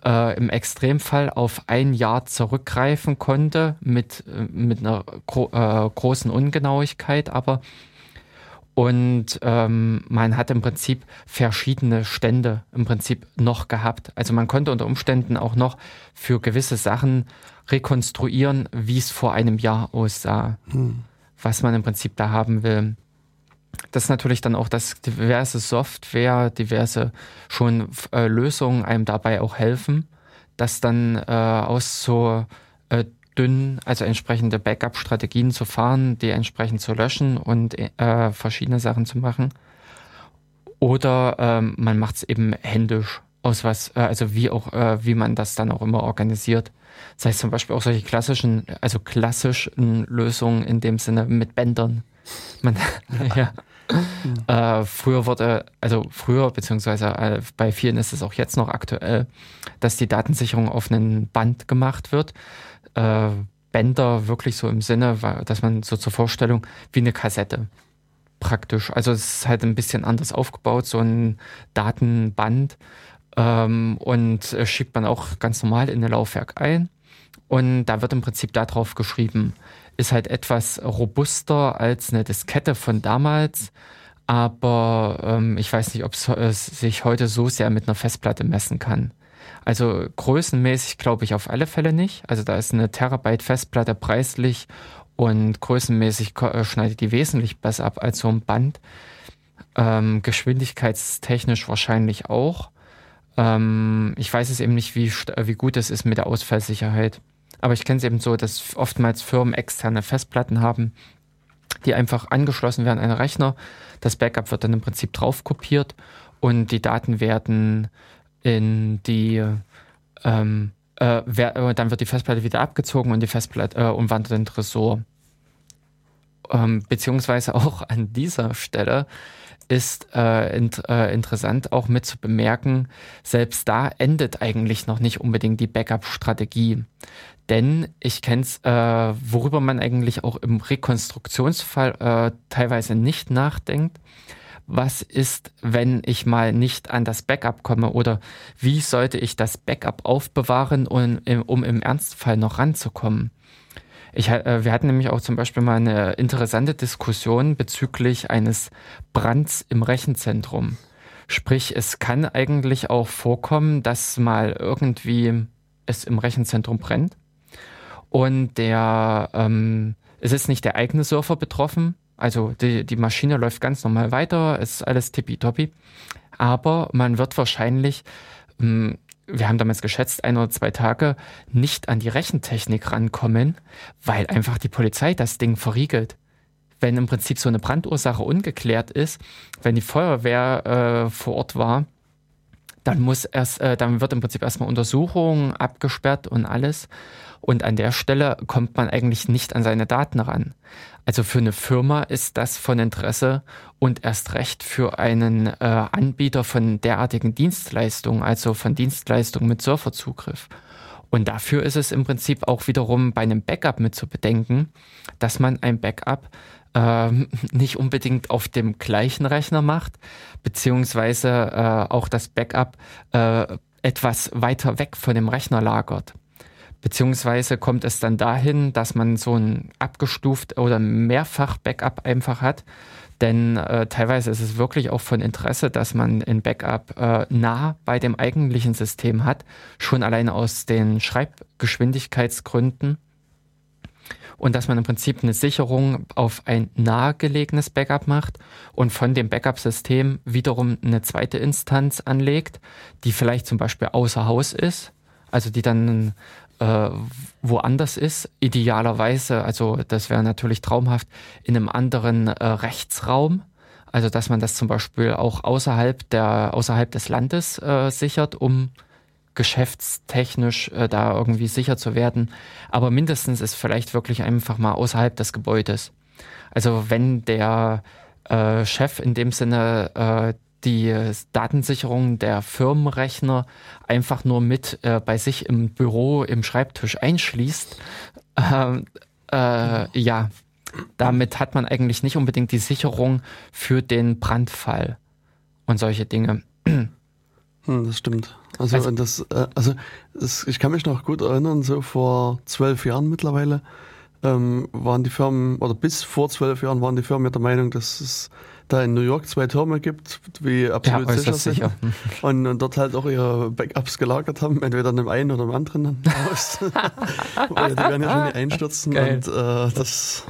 [SPEAKER 1] äh, im Extremfall auf ein Jahr zurückgreifen konnte mit, äh, mit einer gro äh, großen Ungenauigkeit, aber und ähm, man hat im Prinzip verschiedene Stände im Prinzip noch gehabt. Also man konnte unter Umständen auch noch für gewisse Sachen rekonstruieren, wie es vor einem Jahr aussah, hm. was man im Prinzip da haben will. Das ist natürlich dann auch, dass diverse Software, diverse schon äh, Lösungen einem dabei auch helfen, das dann äh, aus so äh, also entsprechende Backup-Strategien zu fahren, die entsprechend zu löschen und äh, verschiedene Sachen zu machen. Oder ähm, man macht es eben händisch aus was, äh, also wie auch, äh, wie man das dann auch immer organisiert. Das heißt zum Beispiel auch solche klassischen, also klassischen Lösungen in dem Sinne mit Bändern. Man, ja. Äh, früher wurde, also früher, beziehungsweise äh, bei vielen ist es auch jetzt noch aktuell, dass die Datensicherung auf einen Band gemacht wird äh, Bänder wirklich so im Sinne, dass man so zur Vorstellung wie eine Kassette praktisch. Also es ist halt ein bisschen anders aufgebaut, so ein Datenband ähm, und äh, schiebt man auch ganz normal in ein Laufwerk ein. Und da wird im Prinzip darauf geschrieben, ist halt etwas robuster als eine Diskette von damals, aber ähm, ich weiß nicht, ob es äh, sich heute so sehr mit einer Festplatte messen kann. Also größenmäßig glaube ich auf alle Fälle nicht. Also da ist eine Terabyte Festplatte preislich und größenmäßig äh, schneidet die wesentlich besser ab als so ein Band. Ähm, geschwindigkeitstechnisch wahrscheinlich auch. Ähm, ich weiß es eben nicht, wie, wie gut es ist mit der Ausfallsicherheit. Aber ich kenne es eben so, dass oftmals Firmen externe Festplatten haben, die einfach angeschlossen werden an einen Rechner. Das Backup wird dann im Prinzip drauf kopiert und die Daten werden in die ähm, äh, äh, dann wird die Festplatte wieder abgezogen und die Festplatte äh, umwandert in Tresor. Ähm, beziehungsweise auch an dieser Stelle ist äh, int, äh, interessant auch mit zu bemerken, selbst da endet eigentlich noch nicht unbedingt die Backup-Strategie. Denn ich kenne es, äh, worüber man eigentlich auch im Rekonstruktionsfall äh, teilweise nicht nachdenkt, was ist, wenn ich mal nicht an das Backup komme oder wie sollte ich das Backup aufbewahren, um, um im Ernstfall noch ranzukommen. Ich, äh, wir hatten nämlich auch zum Beispiel mal eine interessante Diskussion bezüglich eines Brands im Rechenzentrum. Sprich, es kann eigentlich auch vorkommen, dass mal irgendwie es im Rechenzentrum brennt und der ähm, es ist nicht der eigene Server betroffen, also die, die Maschine läuft ganz normal weiter, ist alles tippitoppi. Aber man wird wahrscheinlich, hm, wir haben damals geschätzt, ein oder zwei Tage nicht an die Rechentechnik rankommen, weil einfach die Polizei das Ding verriegelt. Wenn im Prinzip so eine Brandursache ungeklärt ist, wenn die Feuerwehr äh, vor Ort war, dann muss erst, äh, dann wird im Prinzip erstmal Untersuchung abgesperrt und alles. Und an der Stelle kommt man eigentlich nicht an seine Daten ran. Also für eine Firma ist das von Interesse und erst recht für einen äh, Anbieter von derartigen Dienstleistungen, also von Dienstleistungen mit Surferzugriff. Und dafür ist es im Prinzip auch wiederum bei einem Backup mit zu bedenken, dass man ein Backup ähm, nicht unbedingt auf dem gleichen Rechner macht, beziehungsweise äh, auch das Backup äh, etwas weiter weg von dem Rechner lagert. Beziehungsweise kommt es dann dahin, dass man so ein abgestuft oder mehrfach Backup einfach hat. Denn äh, teilweise ist es wirklich auch von Interesse, dass man ein Backup äh, nah bei dem eigentlichen System hat, schon allein aus den Schreibgeschwindigkeitsgründen. Und dass man im Prinzip eine Sicherung auf ein nahegelegenes Backup macht und von dem Backup-System wiederum eine zweite Instanz anlegt, die vielleicht zum Beispiel außer Haus ist, also die dann äh, woanders ist, idealerweise, also das wäre natürlich traumhaft, in einem anderen äh, Rechtsraum. Also dass man das zum Beispiel auch außerhalb der außerhalb des Landes äh, sichert, um geschäftstechnisch äh, da irgendwie sicher zu werden. Aber mindestens ist vielleicht wirklich einfach mal außerhalb des Gebäudes. Also wenn der äh, Chef in dem Sinne äh, die Datensicherung der Firmenrechner einfach nur mit äh, bei sich im Büro, im Schreibtisch einschließt, äh, äh, ja, damit hat man eigentlich nicht unbedingt die Sicherung für den Brandfall und solche Dinge.
[SPEAKER 2] Hm, das stimmt. Also, also, das, äh, also das, ich kann mich noch gut erinnern, so vor zwölf Jahren mittlerweile ähm, waren die Firmen, oder bis vor zwölf Jahren waren die Firmen der Meinung, dass es da in New York zwei Türme gibt, wie absolut ja, sicher sind. Sicher. Und, und, dort halt auch ihre Backups gelagert haben, entweder in dem einen oder im anderen Haus. die werden ja schon nicht einstürzen Geil. und äh, das,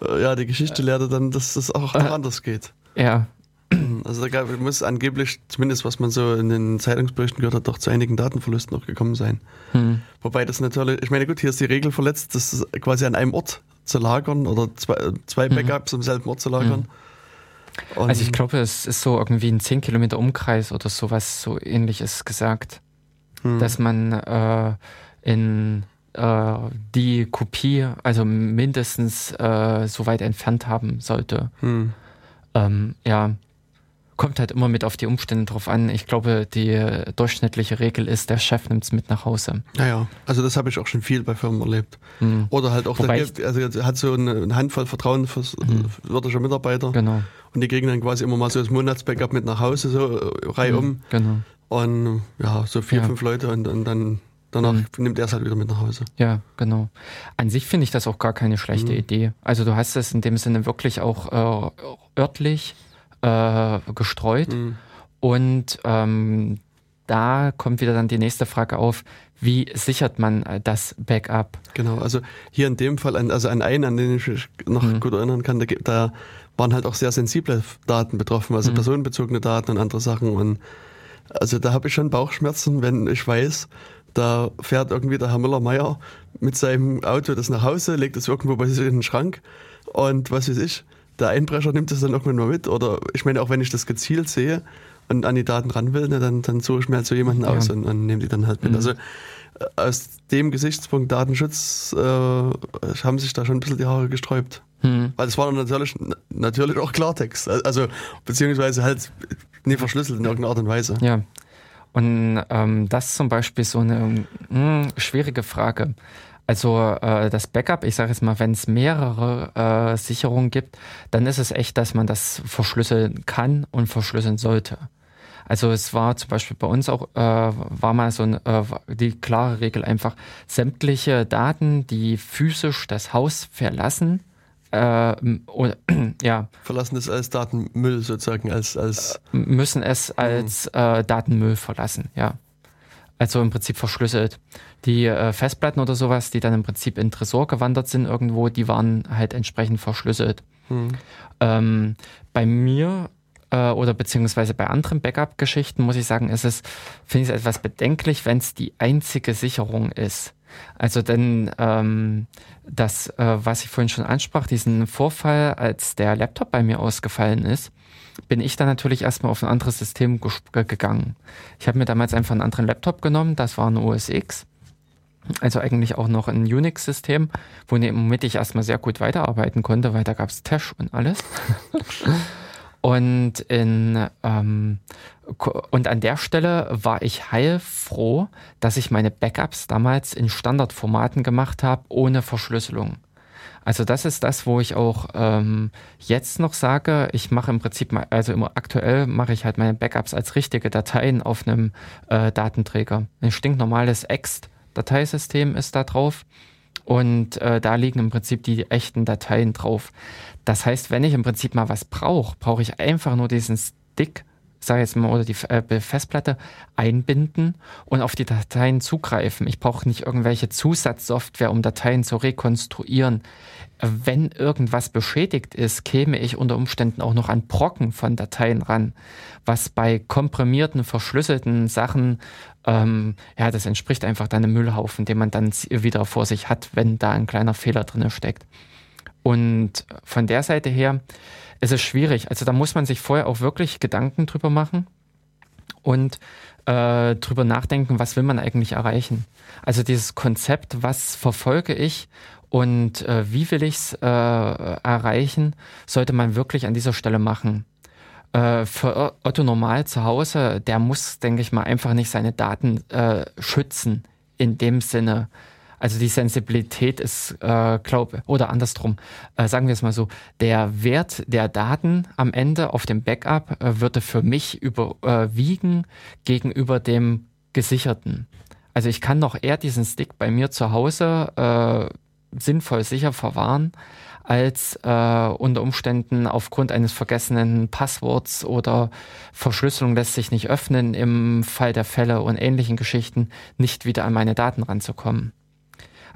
[SPEAKER 2] äh, ja, die Geschichte lehrte dann, dass das auch noch anders geht.
[SPEAKER 1] Ja.
[SPEAKER 2] Also da gab, muss angeblich, zumindest was man so in den Zeitungsberichten gehört hat, doch zu einigen Datenverlusten noch gekommen sein. Hm. Wobei das natürlich, ich meine gut, hier ist die Regel verletzt, das quasi an einem Ort zu lagern oder zwei, zwei hm. Backups hm. am selben Ort zu lagern. Hm.
[SPEAKER 1] Und also ich glaube, es ist so irgendwie ein 10 Kilometer Umkreis oder sowas so ähnliches gesagt, hm. dass man äh, in äh, die Kopie also mindestens äh, so weit entfernt haben sollte. Hm. Ähm, ja, kommt halt immer mit auf die Umstände drauf an. Ich glaube, die durchschnittliche Regel ist, der Chef nimmt es mit nach Hause.
[SPEAKER 2] Naja, also das habe ich auch schon viel bei Firmen erlebt. Mhm. Oder halt auch, der gibt, also hat so eine Handvoll vertrauenswürdiger mhm. Mitarbeiter.
[SPEAKER 1] Genau.
[SPEAKER 2] Und die kriegen dann quasi immer mal so das Monatsbackup mit nach Hause, so äh, reihum. Mhm.
[SPEAKER 1] Genau.
[SPEAKER 2] Und ja, so vier, ja. fünf Leute und, und dann danach mhm. nimmt er es halt wieder mit nach Hause.
[SPEAKER 1] Ja, genau. An sich finde ich das auch gar keine schlechte mhm. Idee. Also du hast es in dem Sinne wirklich auch äh, örtlich äh, gestreut. Mhm. Und ähm, da kommt wieder dann die nächste Frage auf, wie sichert man äh, das Backup?
[SPEAKER 2] Genau, also hier in dem Fall, an, also an einen, an den ich mich noch mhm. gut erinnern kann, da, da, waren halt auch sehr sensible Daten betroffen, also mhm. personenbezogene Daten und andere Sachen. Und also da habe ich schon Bauchschmerzen, wenn ich weiß, da fährt irgendwie der Herr Müller-Meyer mit seinem Auto das nach Hause, legt es irgendwo bei sich in den Schrank und was weiß ich, der Einbrecher nimmt das dann irgendwann mal mit. Oder ich meine, auch wenn ich das gezielt sehe und an die Daten ran will, ne, dann, dann suche ich mir halt so jemanden ja. aus und, und nehme die dann halt mit. Mhm. Also äh, aus dem Gesichtspunkt Datenschutz äh, haben sich da schon ein bisschen die Haare gesträubt. Mhm. Weil es war natürlich, natürlich auch Klartext. Also, beziehungsweise halt nie verschlüsselt in irgendeiner Art und Weise.
[SPEAKER 1] Ja. Und ähm, das ist zum Beispiel so eine mh, hm, schwierige Frage. Also äh, das Backup, ich sage jetzt mal, wenn es mehrere äh, Sicherungen gibt, dann ist es echt, dass man das verschlüsseln kann und verschlüsseln sollte. Also es war zum Beispiel bei uns auch, äh, war mal so ein, äh, die klare Regel einfach, sämtliche Daten, die physisch das Haus verlassen, äh, oder, ja.
[SPEAKER 2] Verlassen es als Datenmüll sozusagen, als, als
[SPEAKER 1] müssen es als äh, Datenmüll verlassen, ja. Also im Prinzip verschlüsselt. Die äh, Festplatten oder sowas, die dann im Prinzip in Tresor gewandert sind irgendwo, die waren halt entsprechend verschlüsselt. Hm. Ähm, bei mir äh, oder beziehungsweise bei anderen Backup-Geschichten muss ich sagen, ist es, finde ich es etwas bedenklich, wenn es die einzige Sicherung ist. Also denn ähm, das, äh, was ich vorhin schon ansprach, diesen Vorfall, als der Laptop bei mir ausgefallen ist, bin ich dann natürlich erstmal auf ein anderes System gegangen. Ich habe mir damals einfach einen anderen Laptop genommen, das war ein OS X. Also eigentlich auch noch ein Unix-System, womit ich erstmal sehr gut weiterarbeiten konnte, weil da gab es Tash und alles. und in ähm, und an der Stelle war ich heilfroh, dass ich meine Backups damals in Standardformaten gemacht habe, ohne Verschlüsselung. Also das ist das, wo ich auch ähm, jetzt noch sage, ich mache im Prinzip, also immer aktuell mache ich halt meine Backups als richtige Dateien auf einem äh, Datenträger. Ein stinknormales Ext-Dateisystem ist da drauf und äh, da liegen im Prinzip die echten Dateien drauf. Das heißt, wenn ich im Prinzip mal was brauche, brauche ich einfach nur diesen Stick sage jetzt mal, oder die äh, Festplatte einbinden und auf die Dateien zugreifen. Ich brauche nicht irgendwelche Zusatzsoftware, um Dateien zu rekonstruieren. Wenn irgendwas beschädigt ist, käme ich unter Umständen auch noch an Brocken von Dateien ran, was bei komprimierten, verschlüsselten Sachen, ähm, ja, das entspricht einfach dann einem Müllhaufen, den man dann wieder vor sich hat, wenn da ein kleiner Fehler drin steckt. Und von der Seite her, es ist schwierig. Also da muss man sich vorher auch wirklich Gedanken drüber machen und äh, drüber nachdenken, was will man eigentlich erreichen. Also dieses Konzept, was verfolge ich und äh, wie will ich es äh, erreichen, sollte man wirklich an dieser Stelle machen. Äh, für Otto Normal zu Hause, der muss, denke ich mal, einfach nicht seine Daten äh, schützen in dem Sinne, also die Sensibilität ist, äh, glaube oder andersrum, äh, sagen wir es mal so, der Wert der Daten am Ende auf dem Backup äh, würde für mich überwiegen gegenüber dem gesicherten. Also ich kann noch eher diesen Stick bei mir zu Hause äh, sinnvoll sicher verwahren, als äh, unter Umständen aufgrund eines vergessenen Passworts oder Verschlüsselung lässt sich nicht öffnen im Fall der Fälle und ähnlichen Geschichten nicht wieder an meine Daten ranzukommen.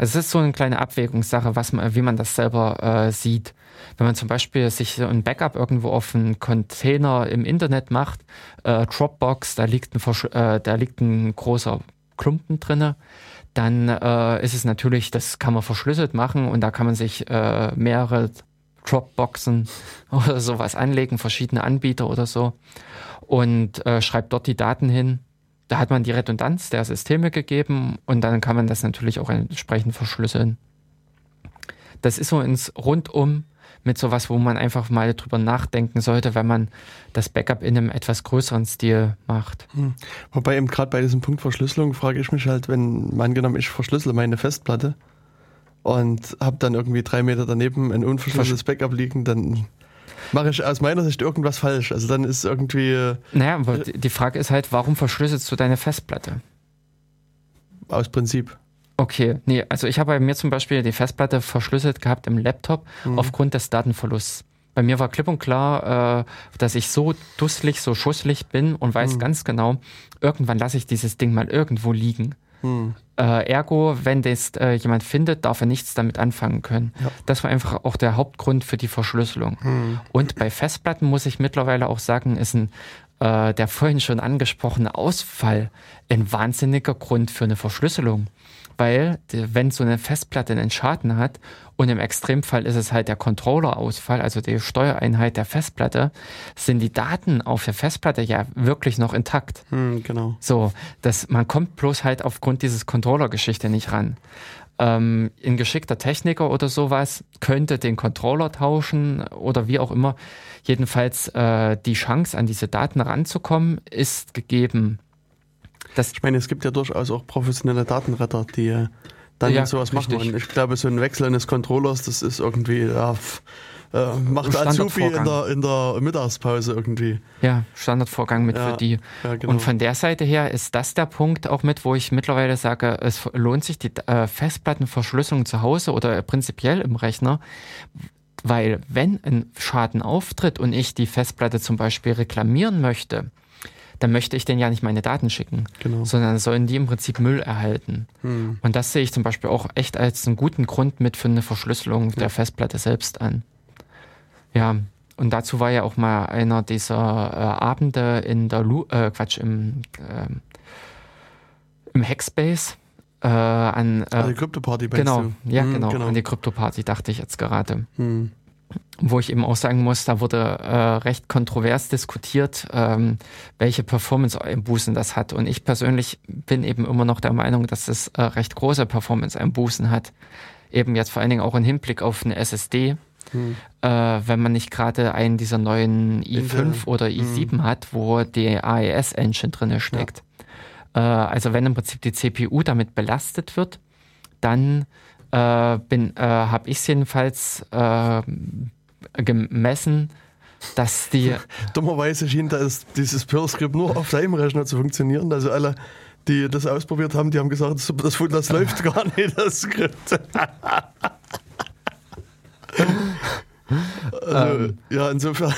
[SPEAKER 1] Also es ist so eine kleine Abwägungssache, was man, wie man das selber äh, sieht. Wenn man zum Beispiel sich so ein Backup irgendwo auf einen Container im Internet macht, äh, Dropbox, da liegt ein, äh, da liegt ein großer Klumpen drinne, dann äh, ist es natürlich, das kann man verschlüsselt machen und da kann man sich äh, mehrere Dropboxen oder sowas anlegen, verschiedene Anbieter oder so und äh, schreibt dort die Daten hin da hat man die Redundanz der Systeme gegeben und dann kann man das natürlich auch entsprechend verschlüsseln. Das ist so ins Rundum mit sowas, wo man einfach mal drüber nachdenken sollte, wenn man das Backup in einem etwas größeren Stil macht. Hm.
[SPEAKER 2] Wobei eben gerade bei diesem Punkt Verschlüsselung frage ich mich halt, wenn man genommen, ich verschlüssele meine Festplatte und habe dann irgendwie drei Meter daneben ein unverschlüsseltes Backup liegen, dann mache ich aus meiner Sicht irgendwas falsch. Also dann ist irgendwie. Äh,
[SPEAKER 1] naja, aber die Frage ist halt, warum verschlüsselst du deine Festplatte?
[SPEAKER 2] Aus Prinzip.
[SPEAKER 1] Okay, nee, also ich habe bei mir zum Beispiel die Festplatte verschlüsselt gehabt im Laptop mhm. aufgrund des Datenverlusts. Bei mir war klipp und klar, äh, dass ich so dusselig, so schusselig bin und weiß mhm. ganz genau, irgendwann lasse ich dieses Ding mal irgendwo liegen. Hm. Äh, ergo, wenn das äh, jemand findet, darf er nichts damit anfangen können. Ja. Das war einfach auch der Hauptgrund für die Verschlüsselung. Hm. Und bei Festplatten muss ich mittlerweile auch sagen, ist ein äh, der vorhin schon angesprochene Ausfall ein wahnsinniger Grund für eine Verschlüsselung weil wenn so eine Festplatte einen Schaden hat und im Extremfall ist es halt der Controllerausfall, also die Steuereinheit der Festplatte, sind die Daten auf der Festplatte ja wirklich noch intakt.
[SPEAKER 2] Hm, genau.
[SPEAKER 1] So, dass man kommt bloß halt aufgrund dieses Controller-Geschichte nicht ran. Ähm, ein geschickter Techniker oder sowas könnte den Controller tauschen oder wie auch immer. Jedenfalls äh, die Chance, an diese Daten ranzukommen, ist gegeben.
[SPEAKER 2] Das ich meine, es gibt ja durchaus auch professionelle Datenretter, die äh, dann ja, sowas richtig. machen. Und ich glaube, so ein Wechsel eines Controllers, das ist irgendwie, ja, äh, macht Azubi in der, in der Mittagspause irgendwie.
[SPEAKER 1] Ja, Standardvorgang mit ja, für die. Ja, genau. Und von der Seite her ist das der Punkt auch mit, wo ich mittlerweile sage, es lohnt sich die äh, Festplattenverschlüsselung zu Hause oder prinzipiell im Rechner, weil wenn ein Schaden auftritt und ich die Festplatte zum Beispiel reklamieren möchte, dann möchte ich denen ja nicht meine Daten schicken, genau. sondern sollen die im Prinzip Müll erhalten. Hm. Und das sehe ich zum Beispiel auch echt als einen guten Grund mit für eine Verschlüsselung ja. der Festplatte selbst an. Ja, und dazu war ja auch mal einer dieser äh, Abende in der Lu äh, Quatsch, im, äh, im Hackspace. Äh, an,
[SPEAKER 2] äh, also die Krypto-Party
[SPEAKER 1] Genau, ja, hm, genau, genau, An die Krypto-Party dachte ich jetzt gerade. Hm wo ich eben auch sagen muss, da wurde äh, recht kontrovers diskutiert, ähm, welche Performance-Einbußen das hat. Und ich persönlich bin eben immer noch der Meinung, dass es äh, recht große Performance-Einbußen hat. Eben jetzt vor allen Dingen auch im Hinblick auf eine SSD. Hm. Äh, wenn man nicht gerade einen dieser neuen i5 oder i7 hm. hat, wo die AES-Engine drinne steckt. Ja. Äh, also wenn im Prinzip die CPU damit belastet wird, dann äh, bin, äh, habe ich jedenfalls äh, gemessen, dass die.
[SPEAKER 2] Dummerweise schien das, dieses Perl-Skript nur auf deinem Rechner zu funktionieren. Also alle, die das ausprobiert haben, die haben gesagt, das, das, das läuft gar nicht, das Skript. also, ähm. Ja, insofern.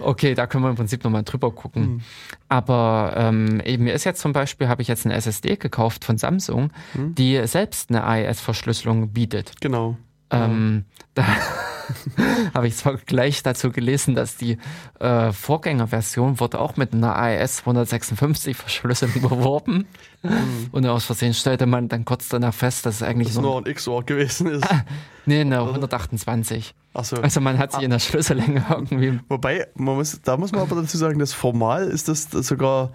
[SPEAKER 1] Okay, da können wir im Prinzip nochmal drüber gucken. Mhm. Aber ähm, mir ist jetzt zum Beispiel, habe ich jetzt eine SSD gekauft von Samsung, mhm. die selbst eine AES-Verschlüsselung bietet.
[SPEAKER 2] Genau.
[SPEAKER 1] Ähm, da habe ich zwar gleich dazu gelesen, dass die äh, Vorgängerversion wurde auch mit einer AES 256 Verschlüsselung überworben. Mhm. Und aus Versehen stellte man dann kurz danach fest, dass es eigentlich
[SPEAKER 2] dass so nur ein XOR gewesen ist.
[SPEAKER 1] Ah, nee, eine 128. Ach so. Also man hat sie ah. in der Schlüssellänge irgendwie.
[SPEAKER 2] Wobei, muss, da muss man aber dazu sagen, dass formal ist das sogar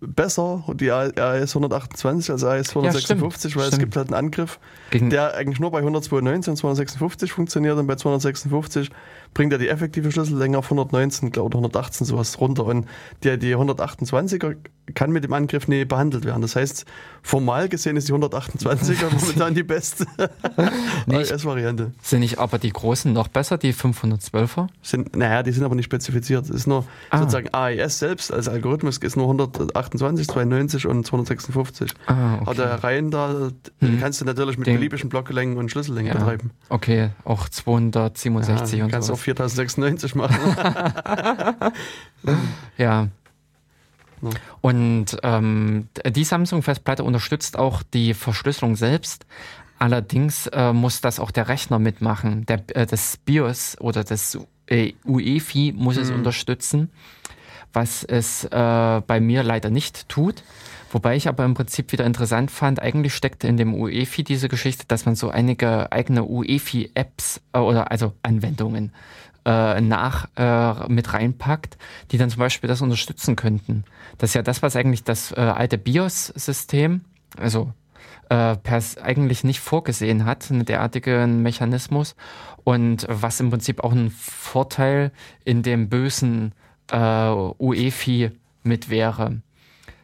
[SPEAKER 2] besser, die AES 128 als AES 256, ja, weil stimmt. es gibt halt einen Angriff, Gegen der eigentlich nur bei 192 und 256 funktioniert und bei 256 bringt er die effektive Schlüssellänge auf 119 oder 118 sowas runter und der, die 128er kann mit dem Angriff nicht behandelt werden. Das heißt, formal gesehen ist die 128er momentan die beste AES-Variante.
[SPEAKER 1] Sind nicht aber die großen noch besser, die 512er?
[SPEAKER 2] Sind, naja, die sind aber nicht spezifiziert. Es ist nur ah. sozusagen AES selbst als Algorithmus ist nur 128, 92 und 256. Ah, okay. Aber der Reihen da hm. kannst du natürlich mit Den, beliebigen Blocklängen und Schlüssellängen ja. betreiben.
[SPEAKER 1] Okay, auch 267
[SPEAKER 2] ja, und so. 4096 machen.
[SPEAKER 1] ja. Und ähm, die Samsung-Festplatte unterstützt auch die Verschlüsselung selbst. Allerdings äh, muss das auch der Rechner mitmachen. Der, äh, das BIOS oder das äh, UEFI muss mhm. es unterstützen, was es äh, bei mir leider nicht tut. Wobei ich aber im Prinzip wieder interessant fand, eigentlich steckt in dem UEFI diese Geschichte, dass man so einige eigene UEFI-Apps äh, oder also Anwendungen äh, nach äh, mit reinpackt, die dann zum Beispiel das unterstützen könnten. Das ist ja das, was eigentlich das äh, alte BIOS-System, also äh, eigentlich nicht vorgesehen hat, einen derartigen Mechanismus. Und was im Prinzip auch ein Vorteil in dem bösen äh, UEFI mit wäre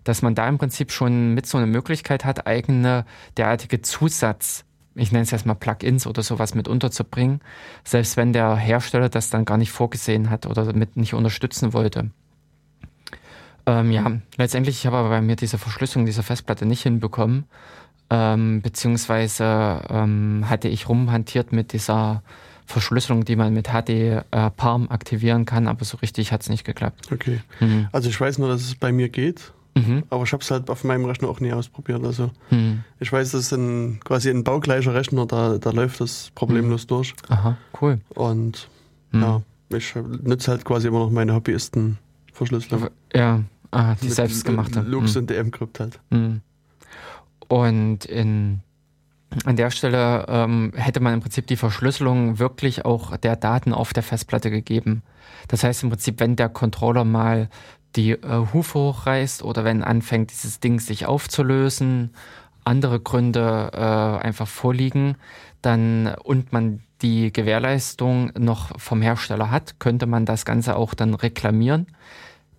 [SPEAKER 1] dass man da im Prinzip schon mit so einer Möglichkeit hat, eigene derartige Zusatz, ich nenne es jetzt mal Plugins oder sowas mit unterzubringen, selbst wenn der Hersteller das dann gar nicht vorgesehen hat oder damit nicht unterstützen wollte. Ähm, ja, letztendlich ich habe aber bei mir diese Verschlüsselung dieser Festplatte nicht hinbekommen, ähm, beziehungsweise ähm, hatte ich rumhantiert mit dieser Verschlüsselung, die man mit HD äh, Palm aktivieren kann, aber so richtig hat es nicht geklappt.
[SPEAKER 2] Okay. Mhm. Also ich weiß nur, dass es bei mir geht. Mhm. Aber ich habe es halt auf meinem Rechner auch nie ausprobiert. Also mhm. ich weiß, das ist ein, quasi ein baugleicher Rechner, da, da läuft das problemlos mhm. durch.
[SPEAKER 1] Aha, cool.
[SPEAKER 2] Und mhm. ja, ich nutze halt quasi immer noch meine Hobbyisten-Verschlüsselung.
[SPEAKER 1] Ja, ah, die selbstgemachte.
[SPEAKER 2] Lux mhm. und DM-Crypt halt.
[SPEAKER 1] Mhm. Und in an der Stelle ähm, hätte man im Prinzip die Verschlüsselung wirklich auch der Daten auf der Festplatte gegeben. Das heißt im Prinzip, wenn der Controller mal die äh, Hufe hochreißt oder wenn anfängt, dieses Ding sich aufzulösen, andere Gründe äh, einfach vorliegen, dann und man die Gewährleistung noch vom Hersteller hat, könnte man das Ganze auch dann reklamieren.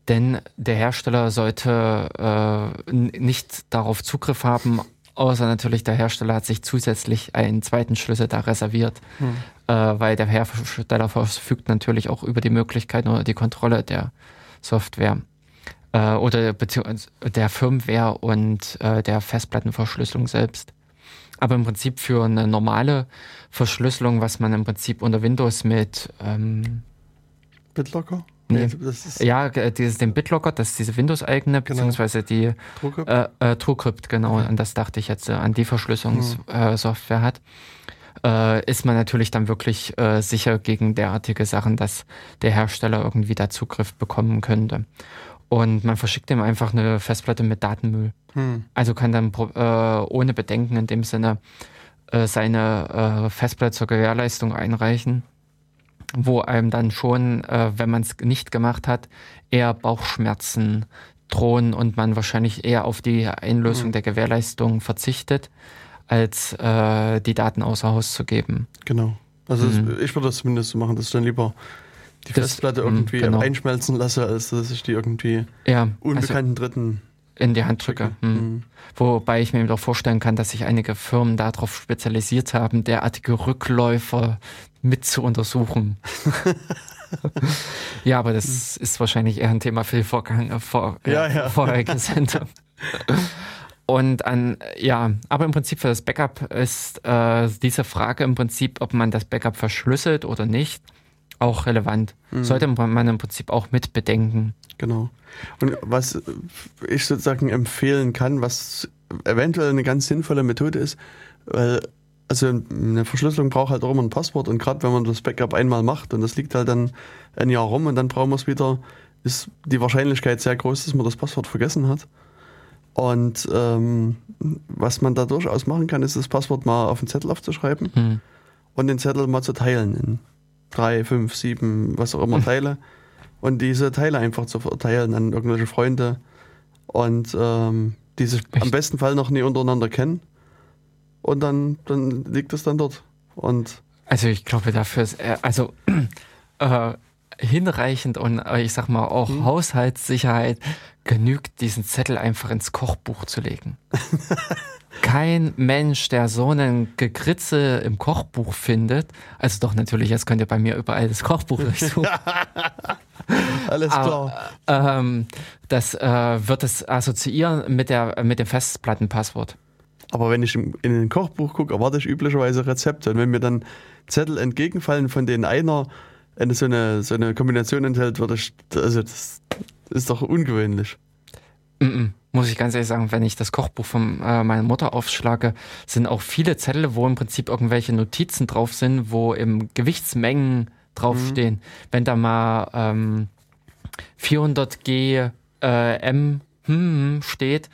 [SPEAKER 1] Denn der Hersteller sollte äh, nicht darauf Zugriff haben, außer natürlich der Hersteller hat sich zusätzlich einen zweiten Schlüssel da reserviert, hm. äh, weil der Hersteller verfügt natürlich auch über die Möglichkeit oder die Kontrolle der Software äh, oder beziehungsweise der Firmware und äh, der Festplattenverschlüsselung selbst. Aber im Prinzip für eine normale Verschlüsselung, was man im Prinzip unter Windows mit ähm,
[SPEAKER 2] BitLocker?
[SPEAKER 1] Nee, ja, dieses, den BitLocker, das ist diese Windows-eigene, genau. beziehungsweise die TrueCrypt, äh, äh, TrueCrypt genau, mhm. an das dachte ich jetzt, äh, an die Verschlüsselungssoftware mhm. hat äh, ist man natürlich dann wirklich äh, sicher gegen derartige Sachen, dass der Hersteller irgendwie da Zugriff bekommen könnte. Und man verschickt ihm einfach eine Festplatte mit Datenmüll. Hm. Also kann dann äh, ohne Bedenken in dem Sinne äh, seine äh, Festplatte zur Gewährleistung einreichen, wo einem dann schon, äh, wenn man es nicht gemacht hat, eher Bauchschmerzen drohen und man wahrscheinlich eher auf die Einlösung hm. der Gewährleistung verzichtet als äh, die Daten außer Haus zu geben.
[SPEAKER 2] Genau. Also mhm. das, ich würde das zumindest so machen, dass ich dann lieber die das, Festplatte irgendwie genau. einschmelzen lasse, als dass ich die irgendwie
[SPEAKER 1] ja,
[SPEAKER 2] unbekannten also, Dritten
[SPEAKER 1] in die Hand drücke. Hm. Mhm. Wobei ich mir doch vorstellen kann, dass sich einige Firmen darauf spezialisiert haben, derartige Rückläufer mit zu untersuchen. ja, aber das ist wahrscheinlich eher ein Thema für die Vorgang, vor, ja, ja. vorherige Sendung. Und an, ja, aber im Prinzip für das Backup ist äh, diese Frage im Prinzip, ob man das Backup verschlüsselt oder nicht, auch relevant. Mhm. Sollte man im Prinzip auch mit bedenken.
[SPEAKER 2] Genau. Und was ich sozusagen empfehlen kann, was eventuell eine ganz sinnvolle Methode ist, weil also eine Verschlüsselung braucht halt auch immer ein Passwort und gerade wenn man das Backup einmal macht und das liegt halt dann ein Jahr rum und dann brauchen wir es wieder, ist die Wahrscheinlichkeit sehr groß, dass man das Passwort vergessen hat. Und ähm, was man da durchaus machen kann, ist das Passwort mal auf den Zettel aufzuschreiben hm. und den Zettel mal zu teilen in drei, fünf, sieben, was auch immer Teile und diese Teile einfach zu verteilen an irgendwelche Freunde und ähm, die sich Echt? am besten Fall noch nie untereinander kennen und dann, dann liegt es dann dort. Und
[SPEAKER 1] also ich glaube dafür ist, also äh, hinreichend und äh, ich sag mal auch hm. Haushaltssicherheit genügt, diesen Zettel einfach ins Kochbuch zu legen. Kein Mensch, der so einen Gekritze im Kochbuch findet, also doch natürlich, jetzt könnt ihr bei mir überall das Kochbuch durchsuchen.
[SPEAKER 2] Alles klar.
[SPEAKER 1] Aber, ähm, das äh, wird es assoziieren mit, der, mit dem Festplattenpasswort.
[SPEAKER 2] Aber wenn ich in ein Kochbuch gucke, erwarte ich üblicherweise Rezepte. Und wenn mir dann Zettel entgegenfallen, von denen einer so eine, so eine Kombination enthält, würde ich, also das ist doch ungewöhnlich.
[SPEAKER 1] Mm -mm. Muss ich ganz ehrlich sagen, wenn ich das Kochbuch von äh, meiner Mutter aufschlage, sind auch viele Zettel, wo im Prinzip irgendwelche Notizen drauf sind, wo im Gewichtsmengen draufstehen. Mhm. Wenn da mal ähm, 400 äh, M hm, steht,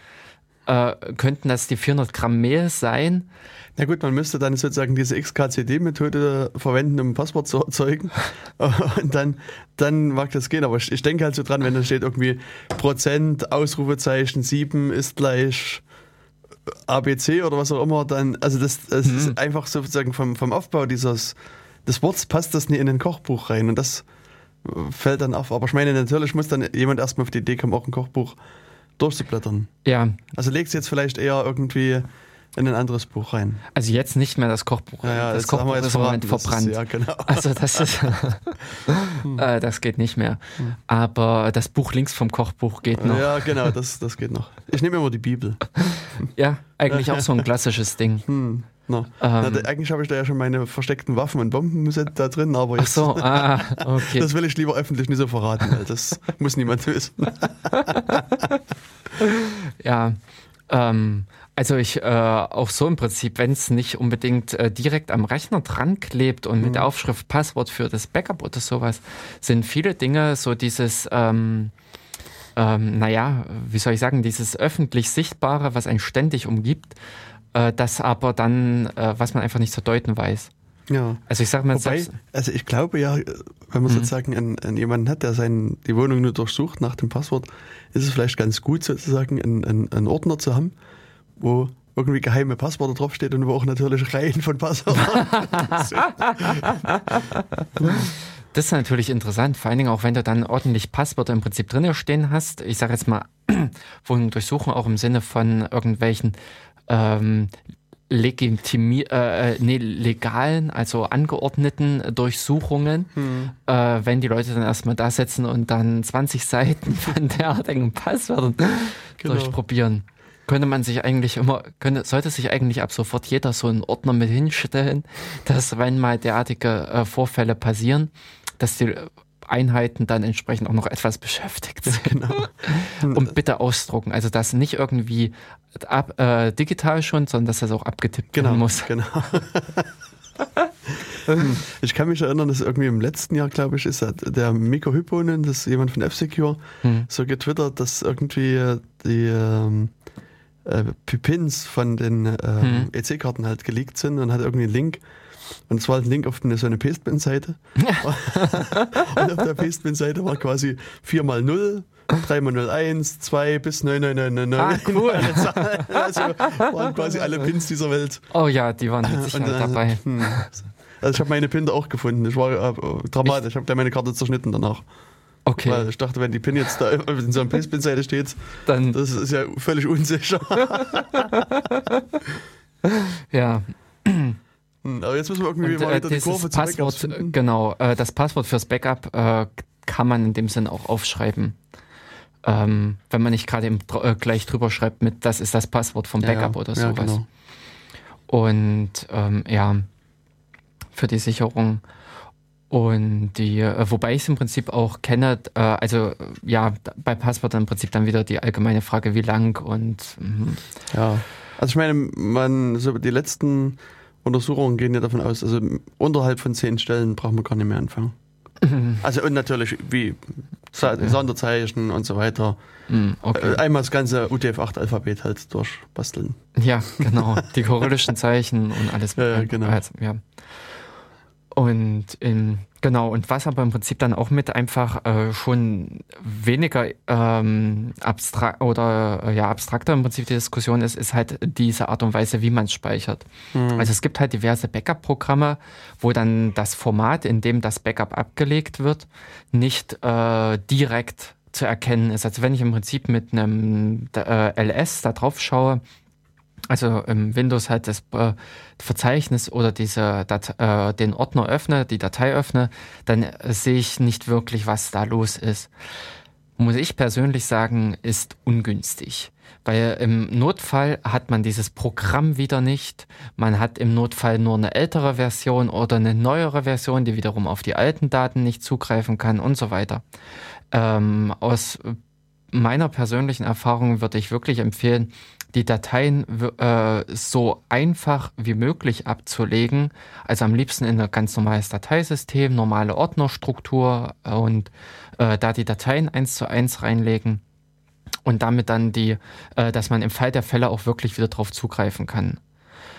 [SPEAKER 1] äh, könnten das die 400 Gramm Mehl sein.
[SPEAKER 2] Na gut, man müsste dann sozusagen diese XKCD-Methode verwenden, um ein Passwort zu erzeugen. Und dann, dann mag das gehen. Aber ich denke halt so dran, wenn da steht irgendwie Prozent, Ausrufezeichen, 7 ist gleich ABC oder was auch immer, dann, also das, das hm. ist einfach sozusagen vom, vom Aufbau dieses, des Worts passt das nie in ein Kochbuch rein. Und das fällt dann auf. Aber ich meine, natürlich muss dann jemand erstmal auf die Idee kommen, auch ein Kochbuch durchzublättern.
[SPEAKER 1] Ja.
[SPEAKER 2] Also legst du jetzt vielleicht eher irgendwie in ein anderes Buch rein.
[SPEAKER 1] Also jetzt nicht mehr das Kochbuch.
[SPEAKER 2] Ja, ja,
[SPEAKER 1] das, Kochbuch ist im Moment verbrannt. Ist,
[SPEAKER 2] ja, genau.
[SPEAKER 1] Also das ist, äh, das geht nicht mehr. Hm. Aber das Buch links vom Kochbuch geht noch.
[SPEAKER 2] Ja, genau, das, das geht noch. Ich nehme immer die Bibel.
[SPEAKER 1] ja, eigentlich auch so ein klassisches Ding.
[SPEAKER 2] Hm. No. Ähm, Na, eigentlich habe ich da ja schon meine versteckten Waffen und Bomben da drin, aber
[SPEAKER 1] jetzt, Ach so, ah, okay.
[SPEAKER 2] das will ich lieber öffentlich nicht so verraten, weil das muss niemand wissen.
[SPEAKER 1] ja, ähm, also ich äh, auch so im Prinzip, wenn es nicht unbedingt äh, direkt am Rechner dran klebt und mhm. mit der Aufschrift Passwort für das Backup oder sowas, sind viele Dinge so dieses, ähm, ähm, naja, wie soll ich sagen, dieses öffentlich Sichtbare, was einen ständig umgibt, äh, das aber dann, äh, was man einfach nicht zu deuten weiß.
[SPEAKER 2] Ja.
[SPEAKER 1] Also ich sage mal,
[SPEAKER 2] Wobei, also ich glaube ja, wenn man mhm. sozusagen einen, einen jemanden hat, der sein, die Wohnung nur durchsucht nach dem Passwort, ist es vielleicht ganz gut sozusagen einen, einen, einen Ordner zu haben, wo irgendwie geheime Passwörter draufsteht und wo auch natürlich Reihen von Passwörtern.
[SPEAKER 1] das ist natürlich interessant, vor allen Dingen auch wenn du dann ordentlich Passwörter im Prinzip drin stehen hast. Ich sage jetzt mal, Wohnung durchsuchen auch im Sinne von irgendwelchen ähm, legitimi äh, äh, nee, legalen, also angeordneten Durchsuchungen, hm. äh, wenn die Leute dann erstmal da sitzen und dann 20 Seiten von derartigen Passwörtern genau. durchprobieren. Könnte man sich eigentlich immer, könnte, sollte sich eigentlich ab sofort jeder so einen Ordner mit hinstellen, dass wenn mal derartige äh, Vorfälle passieren, dass die Einheiten dann entsprechend auch noch etwas beschäftigt sind. Genau. Und bitte ausdrucken. Also das nicht irgendwie ab, äh, digital schon, sondern dass das auch abgetippt
[SPEAKER 2] genau,
[SPEAKER 1] werden muss.
[SPEAKER 2] Genau. ich kann mich erinnern, dass irgendwie im letzten Jahr, glaube ich, ist der Miko Hyponen, das ist jemand von F-Secure, hm. so getwittert, dass irgendwie die ähm, äh, Pipins von den ähm, hm. EC-Karten halt geleakt sind und hat irgendwie einen Link und es war ein Link auf eine, so eine Pastebin-Seite. und auf der Pastebin-Seite war quasi 4 mal 0, 3 mal 01, 2 bis 9999.
[SPEAKER 1] Ah, cool.
[SPEAKER 2] also waren quasi alle Pins dieser Welt.
[SPEAKER 1] Oh ja, die waren mit Sicherheit äh, dabei. Hm.
[SPEAKER 2] Also ich habe meine Pin auch gefunden. Das war äh, dramatisch. Ich habe da meine Karte zerschnitten danach. Okay. Weil ich dachte, wenn die PIN jetzt da in so einer Paste-Pin-Seite steht, dann das ist ja völlig unsicher.
[SPEAKER 1] ja.
[SPEAKER 2] Hm, aber jetzt müssen wir irgendwie und, mal
[SPEAKER 1] äh,
[SPEAKER 2] wieder die Kurve
[SPEAKER 1] Passwort, Genau, äh, das Passwort fürs Backup äh, kann man in dem Sinn auch aufschreiben. Ähm, wenn man nicht gerade äh, gleich drüber schreibt mit, das ist das Passwort vom Backup ja, oder sowas. Ja, genau. Und ähm, ja, für die Sicherung. Und die, äh, wobei ich es im Prinzip auch kenne, äh, also ja, bei Passwort im Prinzip dann wieder die allgemeine Frage, wie lang und
[SPEAKER 2] mh. ja. Also ich meine, man, so die letzten Untersuchungen gehen ja davon aus, also unterhalb von zehn Stellen braucht man gar nicht mehr anfangen. Mhm. Also und natürlich wie Sonderzeichen und so weiter. Mhm, okay. Äh, einmal das ganze UTF-8-Alphabet halt durchbasteln.
[SPEAKER 1] Ja, genau. Die kyrillischen Zeichen und alles.
[SPEAKER 2] Ja, genau.
[SPEAKER 1] Also, ja. Und in, genau, und was aber im Prinzip dann auch mit einfach äh, schon weniger ähm, abstrakt oder äh, ja abstrakter im Prinzip die Diskussion ist, ist halt diese Art und Weise, wie man es speichert. Mhm. Also es gibt halt diverse Backup-Programme, wo dann das Format, in dem das Backup abgelegt wird, nicht äh, direkt zu erkennen ist. Also wenn ich im Prinzip mit einem äh, LS da drauf schaue, also im Windows halt das äh, Verzeichnis oder diese Dat äh, den Ordner öffne, die Datei öffne, dann äh, sehe ich nicht wirklich, was da los ist. Muss ich persönlich sagen, ist ungünstig. Weil im Notfall hat man dieses Programm wieder nicht. Man hat im Notfall nur eine ältere Version oder eine neuere Version, die wiederum auf die alten Daten nicht zugreifen kann und so weiter. Ähm, aus meiner persönlichen Erfahrung würde ich wirklich empfehlen, die Dateien äh, so einfach wie möglich abzulegen. Also am liebsten in ein ganz normales Dateisystem, normale Ordnerstruktur und äh, da die Dateien eins zu eins reinlegen und damit dann die, äh, dass man im Fall der Fälle auch wirklich wieder drauf zugreifen kann.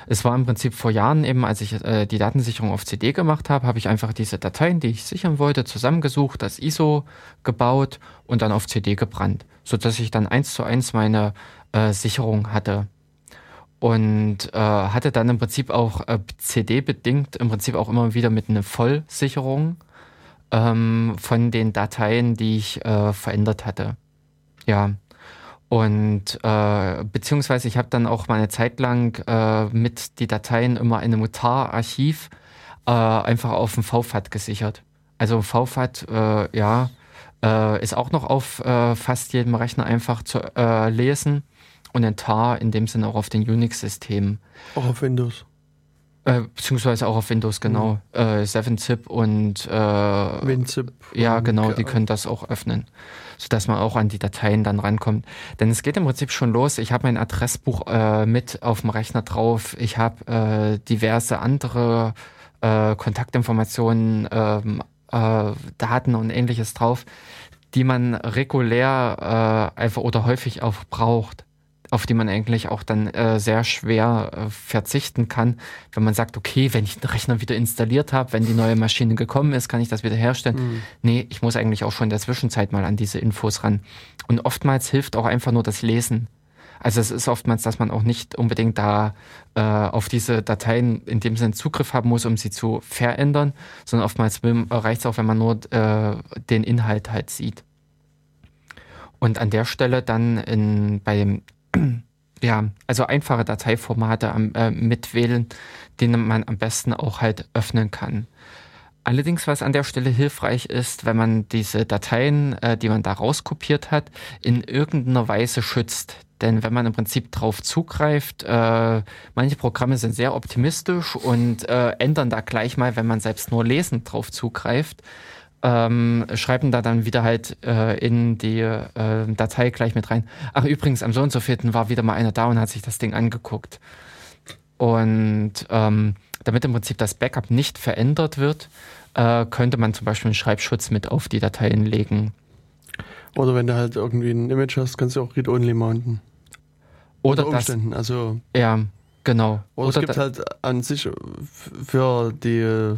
[SPEAKER 1] Es war im Prinzip vor Jahren eben, als ich äh, die Datensicherung auf CD gemacht habe, habe ich einfach diese Dateien, die ich sichern wollte, zusammengesucht, das ISO gebaut und dann auf CD gebrannt, sodass ich dann eins zu eins meine äh, Sicherung hatte. Und äh, hatte dann im Prinzip auch äh, CD-bedingt im Prinzip auch immer wieder mit einer Vollsicherung ähm, von den Dateien, die ich äh, verändert hatte. Ja. Und äh, beziehungsweise ich habe dann auch mal eine Zeit lang äh, mit die Dateien immer in einem Mutar-Archiv äh, einfach auf dem VFAT gesichert. Also VFAT, äh, ja, äh, ist auch noch auf äh, fast jedem Rechner einfach zu äh, lesen und ein TAR in dem Sinne auch auf den Unix-Systemen.
[SPEAKER 2] Auch auf Windows.
[SPEAKER 1] Äh, beziehungsweise auch auf Windows, genau. Mhm. Äh, 7-Zip und äh,
[SPEAKER 2] WinZip.
[SPEAKER 1] Ja, genau, die können das auch öffnen, sodass man auch an die Dateien dann rankommt. Denn es geht im Prinzip schon los. Ich habe mein Adressbuch äh, mit auf dem Rechner drauf. Ich habe äh, diverse andere äh, Kontaktinformationen, ähm, äh, Daten und ähnliches drauf, die man regulär einfach oder häufig auch braucht auf die man eigentlich auch dann äh, sehr schwer äh, verzichten kann, wenn man sagt, okay, wenn ich den Rechner wieder installiert habe, wenn die neue Maschine gekommen ist, kann ich das wieder herstellen. Mhm. Nee, ich muss eigentlich auch schon in der Zwischenzeit mal an diese Infos ran. Und oftmals hilft auch einfach nur das Lesen. Also es ist oftmals, dass man auch nicht unbedingt da äh, auf diese Dateien in dem Sinne Zugriff haben muss, um sie zu verändern, sondern oftmals reicht es auch, wenn man nur äh, den Inhalt halt sieht. Und an der Stelle dann in, bei dem ja, also einfache Dateiformate am, äh, mitwählen, die man am besten auch halt öffnen kann. Allerdings, was an der Stelle hilfreich ist, wenn man diese Dateien, äh, die man da rauskopiert hat, in irgendeiner Weise schützt. Denn wenn man im Prinzip drauf zugreift, äh, manche Programme sind sehr optimistisch und äh, ändern da gleich mal, wenn man selbst nur lesend drauf zugreift, ähm, schreiben da dann wieder halt äh, in die äh, Datei gleich mit rein. Ach übrigens, am so und so vierten war wieder mal einer da und hat sich das Ding angeguckt. Und ähm, damit im Prinzip das Backup nicht verändert wird, äh, könnte man zum Beispiel einen Schreibschutz mit auf die Dateien legen.
[SPEAKER 2] Oder wenn du halt irgendwie ein Image hast, kannst du auch Read-Only mounten.
[SPEAKER 1] Oder Umständen, das, also. Ja, genau.
[SPEAKER 2] Oder, oder es gibt halt an sich für die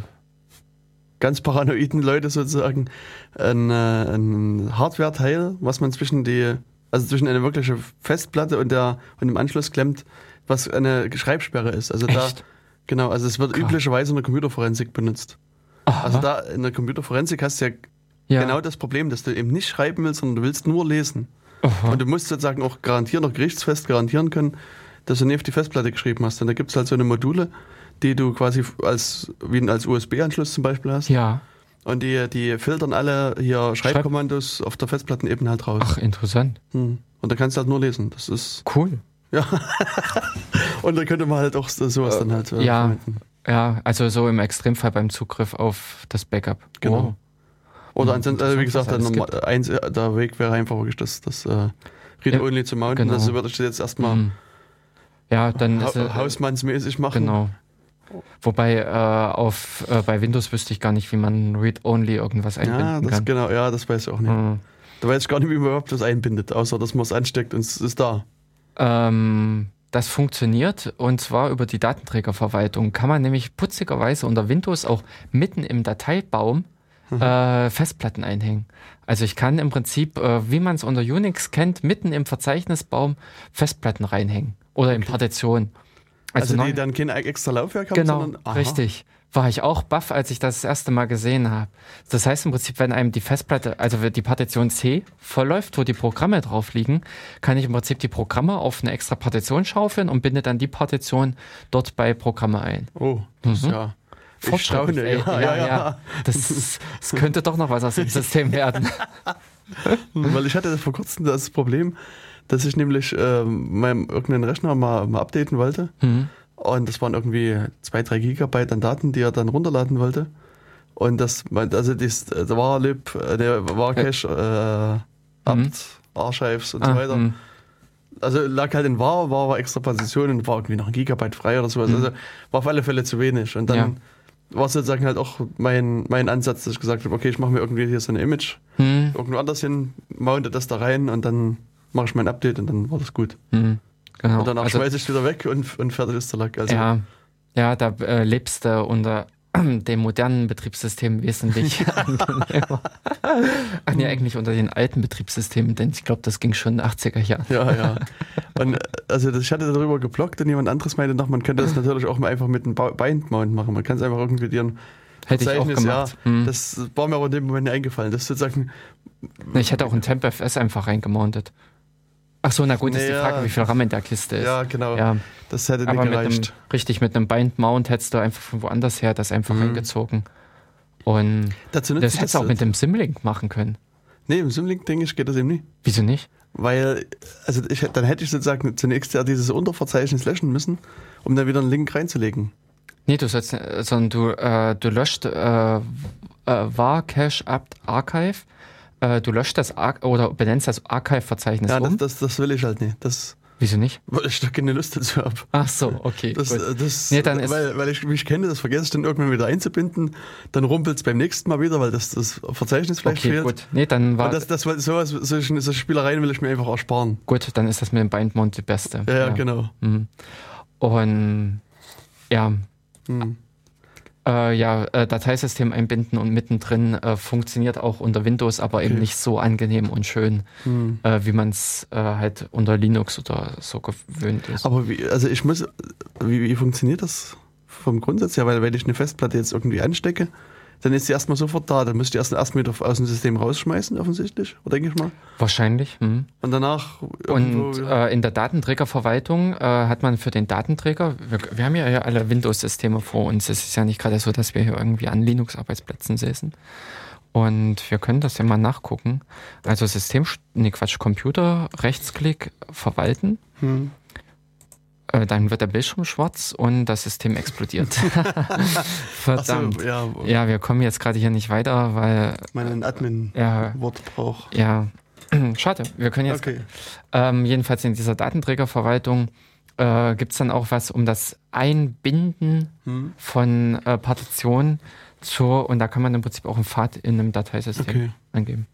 [SPEAKER 2] ganz paranoiden Leute sozusagen ein, äh, ein Hardware-Teil, was man zwischen die, also zwischen eine wirkliche Festplatte und der und dem Anschluss klemmt, was eine Schreibsperre ist. Also Echt? da, genau, also es wird Krass. üblicherweise in der Computerforensik benutzt. Aha. Also da in der Computerforensik hast du ja ja. genau das Problem, dass du eben nicht schreiben willst, sondern du willst nur lesen. Aha. Und du musst sozusagen auch garantieren, auch gerichtsfest garantieren können, dass du nie auf die Festplatte geschrieben hast. Denn da gibt es halt so eine Module, die du quasi als, wie als USB-Anschluss zum Beispiel hast.
[SPEAKER 1] Ja.
[SPEAKER 2] Und die, die filtern alle hier Schreibkommandos Schreib auf der Festplattenebene halt raus.
[SPEAKER 1] Ach, interessant. Hm.
[SPEAKER 2] Und da kannst du halt nur lesen. Das ist.
[SPEAKER 1] Cool.
[SPEAKER 2] Ja. und da könnte man halt auch sowas äh, dann halt.
[SPEAKER 1] Äh, ja. Verwenden. Ja, also so im Extremfall beim Zugriff auf das Backup.
[SPEAKER 2] Genau. Oh. Oder ansonsten, also wie gesagt, der, eins, der Weg wäre einfach wirklich das, das äh, Read-Only ja, zu mounten. Genau. Also würde ich das jetzt erstmal mhm.
[SPEAKER 1] ja, dann
[SPEAKER 2] ha hausmannsmäßig machen.
[SPEAKER 1] Genau. Wobei äh, auf, äh, bei Windows wüsste ich gar nicht, wie man Read-Only irgendwas einbinden
[SPEAKER 2] ja, das
[SPEAKER 1] kann.
[SPEAKER 2] Genau, ja, das weiß ich auch nicht. Mhm. Da weiß ich gar nicht, wie man überhaupt das einbindet, außer dass man es ansteckt und es ist da.
[SPEAKER 1] Ähm, das funktioniert und zwar über die Datenträgerverwaltung. Kann man nämlich putzigerweise unter Windows auch mitten im Dateibaum mhm. äh, Festplatten einhängen. Also ich kann im Prinzip, äh, wie man es unter Unix kennt, mitten im Verzeichnisbaum Festplatten reinhängen oder okay. in Partitionen.
[SPEAKER 2] Also, also die dann kein extra Laufwerk haben,
[SPEAKER 1] genau, sondern, richtig. War ich auch baff, als ich das das erste Mal gesehen habe. Das heißt im Prinzip, wenn einem die Festplatte, also die Partition C vollläuft, wo die Programme drauf liegen, kann ich im Prinzip die Programme auf eine extra Partition schaufeln und binde dann die Partition dort bei Programme ein.
[SPEAKER 2] Oh, das mhm. ja.
[SPEAKER 1] Ich staune, ja, ja, ja, ja. Das, das könnte doch noch was aus dem System werden.
[SPEAKER 2] Weil ich hatte vor kurzem das Problem, dass ich nämlich äh, meinem irgendeinen Rechner mal, mal updaten wollte. Mhm. Und das waren irgendwie zwei, drei Gigabyte an Daten, die er dann runterladen wollte. Und das, also das, das war Lib, der war Cache, äh, Abt, mhm. Archives und so ah, weiter. Mh. Also lag halt in war, war aber extra Position und war irgendwie noch ein Gigabyte frei oder sowas. Mhm. Also war auf alle Fälle zu wenig. Und dann ja. war sozusagen halt auch mein, mein Ansatz, dass ich gesagt habe, okay, ich mache mir irgendwie hier so ein Image, mhm. irgendwo anders hin, mounte das da rein und dann mache ich mein Update und dann war das gut. Mhm. Genau. Und danach also, schmeiße ich es wieder weg und, und fertig ist der Lack.
[SPEAKER 1] Also, ja, ja, da äh, lebst du unter dem modernen Betriebssystem wesentlich angenehmer. Ach nee, eigentlich unter den alten Betriebssystemen, denn ich glaube, das ging schon in den 80er Jahren.
[SPEAKER 2] Ja, ja. Und also ich hatte darüber geblockt und jemand anderes meinte noch, man könnte das natürlich auch mal einfach mit einem Bind-Mount machen. Man kann es einfach irgendwie dir
[SPEAKER 1] Hätte ich auch gemacht. Ja,
[SPEAKER 2] hm. Das war mir aber in dem Moment nicht eingefallen. Das sozusagen.
[SPEAKER 1] Ich hätte auch ein TempFS einfach reingemountet. Ach so, na gut, naja, ist die Frage, wie viel RAM in der Kiste ist.
[SPEAKER 2] Ja, genau. Ja. Das hätte nicht
[SPEAKER 1] Aber
[SPEAKER 2] gereicht.
[SPEAKER 1] Mit einem, richtig, mit einem Bind-Mount hättest du einfach von woanders her das einfach mhm. eingezogen. Und das hättest du auch mit dem Simlink machen können.
[SPEAKER 2] Nee, im Simlink, denke ich, geht das eben nicht.
[SPEAKER 1] Wieso nicht?
[SPEAKER 2] Weil, also ich, dann hätte ich sozusagen zunächst ja dieses Unterverzeichnis löschen müssen, um da wieder einen Link reinzulegen.
[SPEAKER 1] Nee, du sollst, sondern du, äh, du löscht äh, äh, var cache apt archive äh, du löscht das Ar oder benennst das Archive-Verzeichnis
[SPEAKER 2] ja,
[SPEAKER 1] um?
[SPEAKER 2] Das, das, das will ich halt nicht. Das,
[SPEAKER 1] Wieso nicht?
[SPEAKER 2] Weil ich da keine Lust dazu habe.
[SPEAKER 1] Ach so, okay.
[SPEAKER 2] Das, das, nee, dann weil, weil ich mich kenne, das vergesse ich dann irgendwann wieder einzubinden. Dann rumpelt es beim nächsten Mal wieder, weil das, das Verzeichnis vielleicht okay, fehlt. Gut.
[SPEAKER 1] Nee, dann war
[SPEAKER 2] das, das, sowas, solche, solche Spielereien will ich mir einfach ersparen.
[SPEAKER 1] Gut, dann ist das mit dem Bindmount die beste.
[SPEAKER 2] Ja, ja. genau. Mhm.
[SPEAKER 1] Und ja. Mhm. Äh, ja, äh, Dateisystem einbinden und mittendrin äh, funktioniert auch unter Windows, aber eben nicht so angenehm und schön, hm. Äh, wie man es äh, halt unter Linux oder so gewöhnt ist.
[SPEAKER 2] Aber wie, also ich muss, wie, wie funktioniert das vom Grundsatz her? Weil wenn ich eine Festplatte jetzt irgendwie anstecke, dann ist sie erstmal sofort da. Dann müsst ihr erst erstmal wieder aus dem System rausschmeißen, offensichtlich, oder denke ich mal.
[SPEAKER 1] Wahrscheinlich. Hm.
[SPEAKER 2] Und danach.
[SPEAKER 1] Und äh, in der Datenträgerverwaltung äh, hat man für den Datenträger, wir, wir haben ja alle Windows-Systeme vor uns. Es ist ja nicht gerade so, dass wir hier irgendwie an Linux-Arbeitsplätzen säßen. Und wir können das ja mal nachgucken. Also System, nee Quatsch, Computer, Rechtsklick, verwalten. Hm. Äh, dann wird der Bildschirm schwarz und das System explodiert. Verdammt. So, ja. ja. wir kommen jetzt gerade hier nicht weiter, weil.
[SPEAKER 2] Mein Admin-Wort ja, braucht.
[SPEAKER 1] Ja, schade. Wir können jetzt. Okay. Ähm, jedenfalls in dieser Datenträgerverwaltung äh, gibt es dann auch was um das Einbinden hm. von äh, Partitionen zur, und da kann man im Prinzip auch einen Pfad in einem Dateisystem okay. angeben.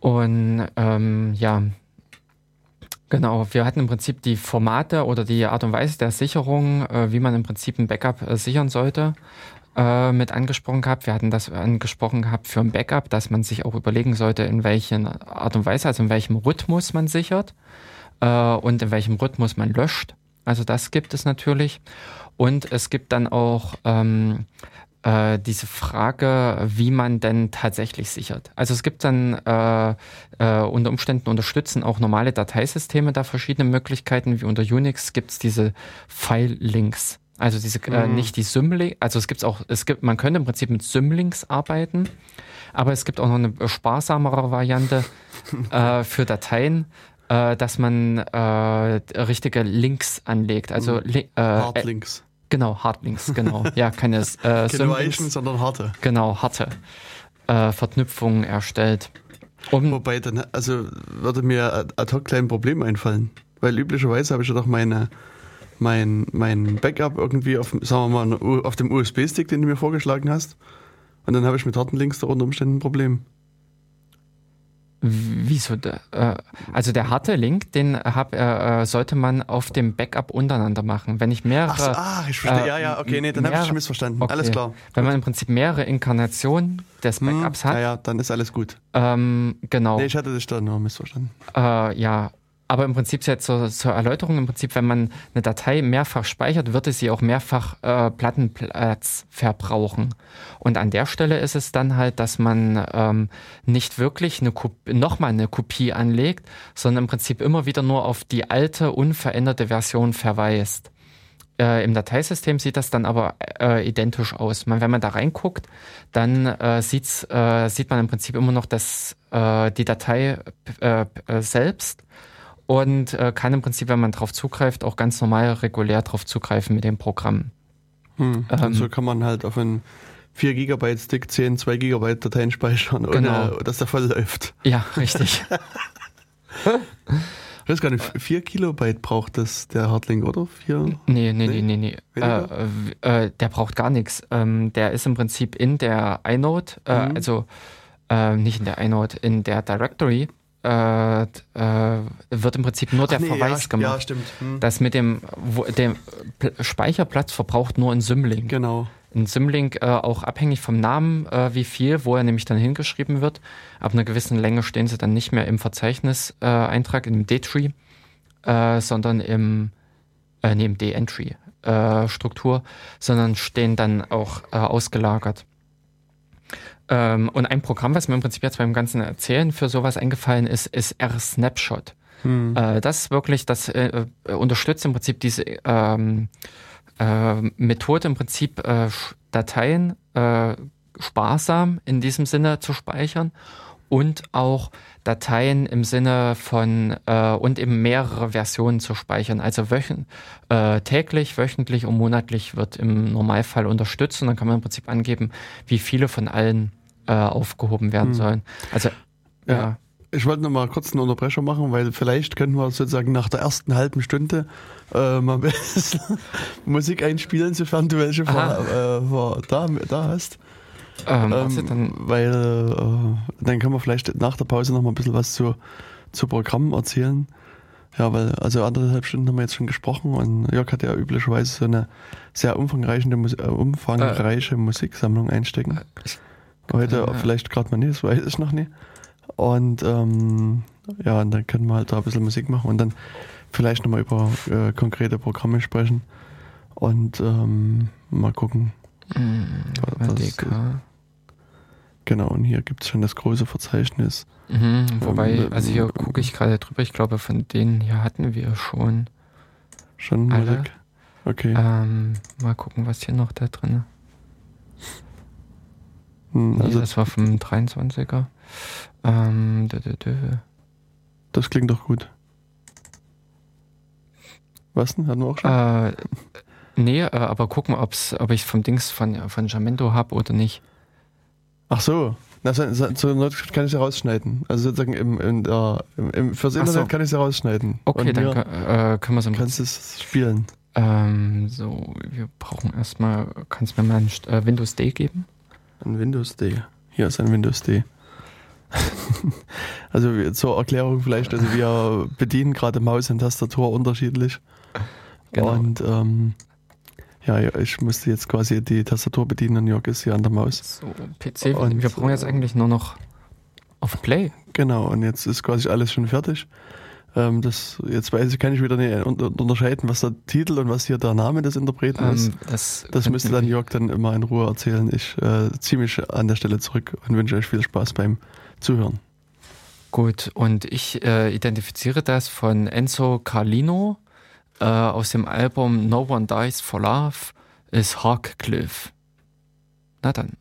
[SPEAKER 1] Und ähm, ja, Genau, wir hatten im Prinzip die Formate oder die Art und Weise der Sicherung, äh, wie man im Prinzip ein Backup äh, sichern sollte, äh, mit angesprochen gehabt. Wir hatten das angesprochen gehabt für ein Backup, dass man sich auch überlegen sollte, in welcher Art und Weise, also in welchem Rhythmus man sichert äh, und in welchem Rhythmus man löscht. Also das gibt es natürlich. Und es gibt dann auch ähm, äh, diese Frage, wie man denn tatsächlich sichert. Also es gibt dann äh, äh, unter Umständen unterstützen auch normale Dateisysteme da verschiedene Möglichkeiten. Wie unter Unix gibt es diese File-Links. Also diese äh, mhm. nicht die Symlinks, also es gibt auch, es gibt, man könnte im Prinzip mit Symlinks arbeiten, aber es gibt auch noch eine sparsamere Variante äh, für Dateien, äh, dass man äh, richtige Links anlegt. Also mhm.
[SPEAKER 2] äh, Hardlinks.
[SPEAKER 1] Genau, Hardlinks, genau. ja, keine
[SPEAKER 2] äh, Keine sondern harte.
[SPEAKER 1] Genau, harte äh, Verknüpfungen erstellt.
[SPEAKER 2] Um Wobei dann, also würde mir ad hoc klein Problem einfallen. Weil üblicherweise habe ich ja doch meine, mein, mein Backup irgendwie auf, sagen wir mal, auf dem USB-Stick, den du mir vorgeschlagen hast. Und dann habe ich mit harten Links da unter Umständen ein Problem.
[SPEAKER 1] Wieso? Äh, also der harte Link, den hab, äh, sollte man auf dem Backup untereinander machen. Wenn ich mehrere. Ach, so,
[SPEAKER 2] ah, ich verstehe. Äh, ja, ja, okay, nee, dann habe ich missverstanden. Okay. Alles klar.
[SPEAKER 1] Wenn man im Prinzip mehrere Inkarnationen des hm, Backups hm, hat.
[SPEAKER 2] Ja, ja, dann ist alles gut.
[SPEAKER 1] Ähm, genau.
[SPEAKER 2] Nee, ich hatte dich da nur missverstanden.
[SPEAKER 1] Äh, ja, aber im Prinzip jetzt zur, zur, Erläuterung, im Prinzip, wenn man eine Datei mehrfach speichert, wird es sie auch mehrfach äh, Plattenplatz verbrauchen. Und an der Stelle ist es dann halt, dass man ähm, nicht wirklich eine nochmal eine Kopie anlegt, sondern im Prinzip immer wieder nur auf die alte, unveränderte Version verweist. Äh, Im Dateisystem sieht das dann aber äh, identisch aus. Man, wenn man da reinguckt, dann äh, sieht's, äh, sieht man im Prinzip immer noch das, äh, die Datei äh, selbst und äh, kann im Prinzip, wenn man darauf zugreift, auch ganz normal regulär darauf zugreifen mit dem Programm.
[SPEAKER 2] Hm. Ähm, also kann man halt auf einen 4 GB Stick 10, 2 GB Dateien speichern, genau. ohne dass der voll läuft.
[SPEAKER 1] Ja, richtig.
[SPEAKER 2] Ich weiß gar nicht, 4 Kilobyte braucht das der Hardlink, oder? 4?
[SPEAKER 1] Nee, nee, nee, nee, nee. Äh, äh, der braucht gar nichts. Ähm, der ist im Prinzip in der inode, äh, mhm. also äh, nicht in der inode, in der Directory äh, äh, wird im Prinzip nur der nee, Verweis
[SPEAKER 2] ja,
[SPEAKER 1] gemacht.
[SPEAKER 2] Ja, stimmt. Hm.
[SPEAKER 1] Dass mit dem, wo, dem Speicherplatz verbraucht nur ein Symlink.
[SPEAKER 2] Genau.
[SPEAKER 1] Ein Symlink äh, auch abhängig vom Namen, äh, wie viel, wo er nämlich dann hingeschrieben wird. Ab einer gewissen Länge stehen sie dann nicht mehr im Verzeichnis-Eintrag, äh, dem D-Tree, äh, sondern im, äh, nee, im D-Entry-Struktur, sondern stehen dann auch ausgelagert. Ähm, und ein Programm, was mir im Prinzip jetzt beim ganzen Erzählen für sowas eingefallen ist, ist R-Snapshot. Hm. Äh, das wirklich, das äh, äh unterstützt im Prinzip diese ähm, äh, Methode, im Prinzip äh, Dateien äh, sparsam in diesem Sinne zu speichern und auch Dateien im Sinne von äh, und eben mehrere Versionen zu speichern. Also wöchen, äh, täglich, wöchentlich und monatlich wird im Normalfall unterstützt und dann kann man im Prinzip angeben, wie viele von allen äh, aufgehoben werden hm. sollen. Also ja. ja.
[SPEAKER 2] Ich wollte noch mal kurz eine Unterbrechung machen, weil vielleicht könnten wir sozusagen nach der ersten halben Stunde äh, mal Musik einspielen, sofern du welche vor, äh, vor da, da hast. Ähm, ähm, dann weil äh, dann können wir vielleicht nach der Pause noch mal ein bisschen was zu, zu Programmen erzählen. Ja, weil also anderthalb Stunden haben wir jetzt schon gesprochen und Jörg hat ja üblicherweise so eine sehr umfangreiche, äh, umfangreiche äh, Musiksammlung einstecken. Ich Heute ja. vielleicht gerade mal nicht, das weiß ich noch nicht. Und ähm, ja, und dann können wir halt da ein bisschen Musik machen und dann vielleicht nochmal über äh, konkrete Programme sprechen und ähm, mal gucken.
[SPEAKER 1] Mhm,
[SPEAKER 2] was, genau, und hier gibt es schon das große Verzeichnis.
[SPEAKER 1] Mhm, wobei, ähm, also hier gucke ich gerade drüber, ich glaube, von denen hier hatten wir schon.
[SPEAKER 2] Schon alle. Musik? Okay.
[SPEAKER 1] Ähm, mal gucken, was hier noch da drin ist. Hm, also nee, das war vom 23er. Ähm, dö, dö, dö.
[SPEAKER 2] Das klingt doch gut. Was denn? Hatten wir auch schon?
[SPEAKER 1] Äh, nee, äh, aber gucken, ob's, ob ich vom Dings von, von Jamendo habe oder nicht.
[SPEAKER 2] Ach so. Na, so, so kann ich sie rausschneiden. Also sozusagen im, im, uh, im, im fürs Internet so. kann ich sie rausschneiden.
[SPEAKER 1] Okay, dann äh, können wir so
[SPEAKER 2] Kannst du es spielen?
[SPEAKER 1] Ähm, so, wir brauchen erstmal, kannst du mir mal ein äh, Windows Day geben?
[SPEAKER 2] Ein Windows D. Hier ist ein Windows D. also zur Erklärung vielleicht, also wir bedienen gerade Maus und Tastatur unterschiedlich. Genau. Und ähm, ja, ich musste jetzt quasi die Tastatur bedienen und Jörg ist hier an der Maus.
[SPEAKER 1] So, PC, und, wir brauchen jetzt eigentlich nur noch auf Play.
[SPEAKER 2] Genau, und jetzt ist quasi alles schon fertig. Ähm, das, jetzt weiß ich, kann ich wieder nicht unterscheiden, was der Titel und was hier der Name des Interpreten ähm, ist. Das, das müsste dann Jörg dann immer in Ruhe erzählen. Ich äh, ziehe mich an der Stelle zurück und wünsche euch viel Spaß beim Zuhören.
[SPEAKER 1] Gut, und ich äh, identifiziere das von Enzo Carlino äh, aus dem Album No One Dies for Love ist Hawkcliffe. Na dann.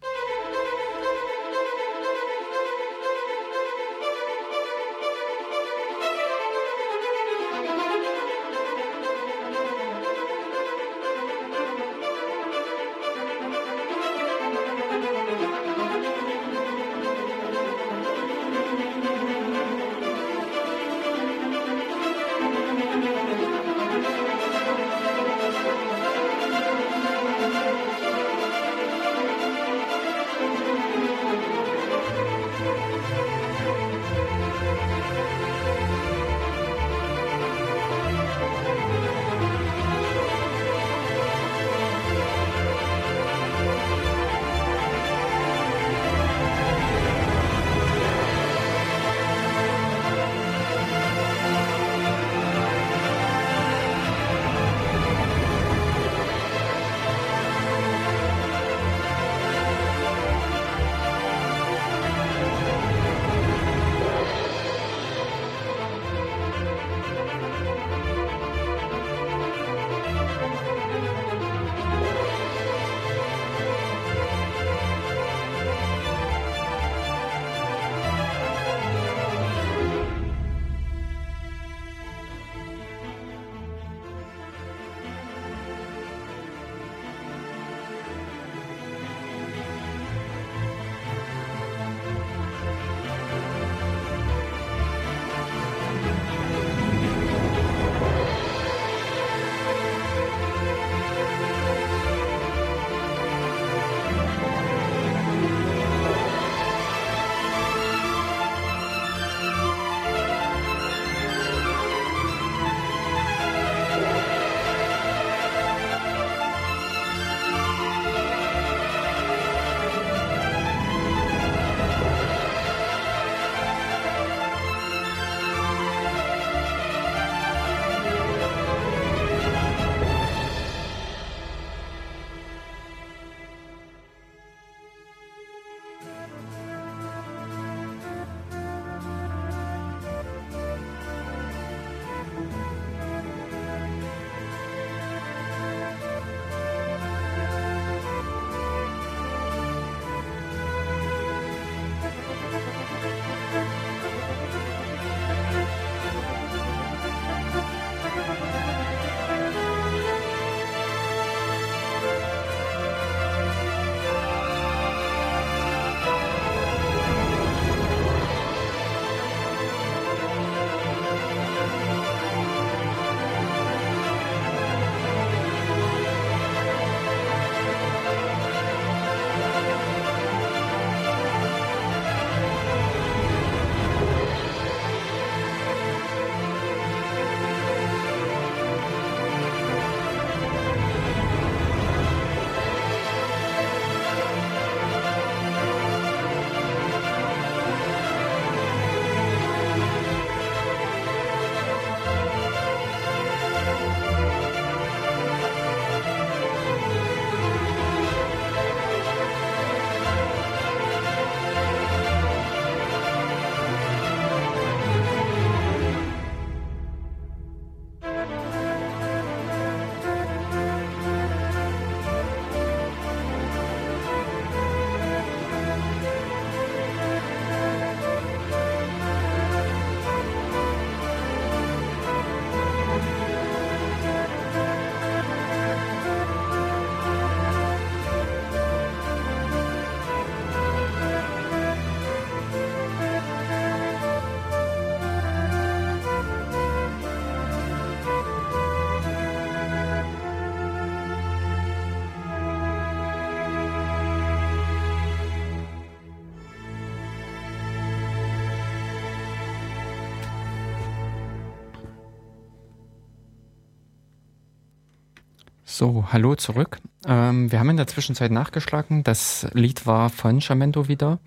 [SPEAKER 1] So, hallo zurück. Ähm, wir haben in der Zwischenzeit nachgeschlagen. Das Lied war von Jamendo wieder.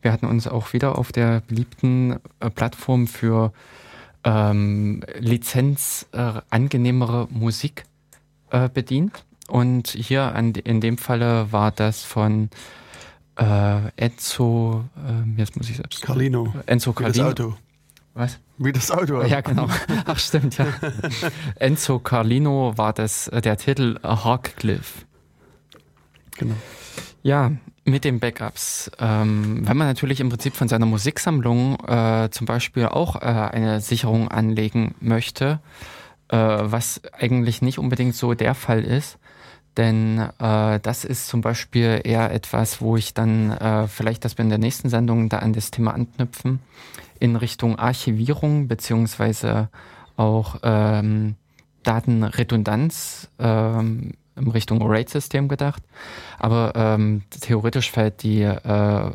[SPEAKER 1] Wir hatten uns auch wieder auf der beliebten äh, Plattform für ähm, lizenzangenehmere äh, Musik äh, bedient. Und hier an, in dem Falle war das von äh, Enzo, äh, jetzt muss ich selbst.
[SPEAKER 2] Carlino.
[SPEAKER 1] Enzo Carlino.
[SPEAKER 2] Das Auto.
[SPEAKER 1] Was?
[SPEAKER 2] Wie das Auto.
[SPEAKER 1] Ja, genau. Ach, stimmt, ja. Enzo Carlino war das äh, der Titel Hawkcliff.
[SPEAKER 2] Genau.
[SPEAKER 1] Ja, mit den Backups. Ähm, wenn man natürlich im Prinzip von seiner Musiksammlung äh, zum Beispiel auch äh, eine Sicherung anlegen möchte, äh, was eigentlich nicht unbedingt so der Fall ist, denn äh, das ist zum Beispiel eher etwas, wo ich dann äh, vielleicht, dass wir in der nächsten Sendung da an das Thema anknüpfen, in Richtung Archivierung beziehungsweise auch ähm, Datenredundanz ähm, in Richtung RAID-System gedacht. Aber ähm, theoretisch fällt die äh,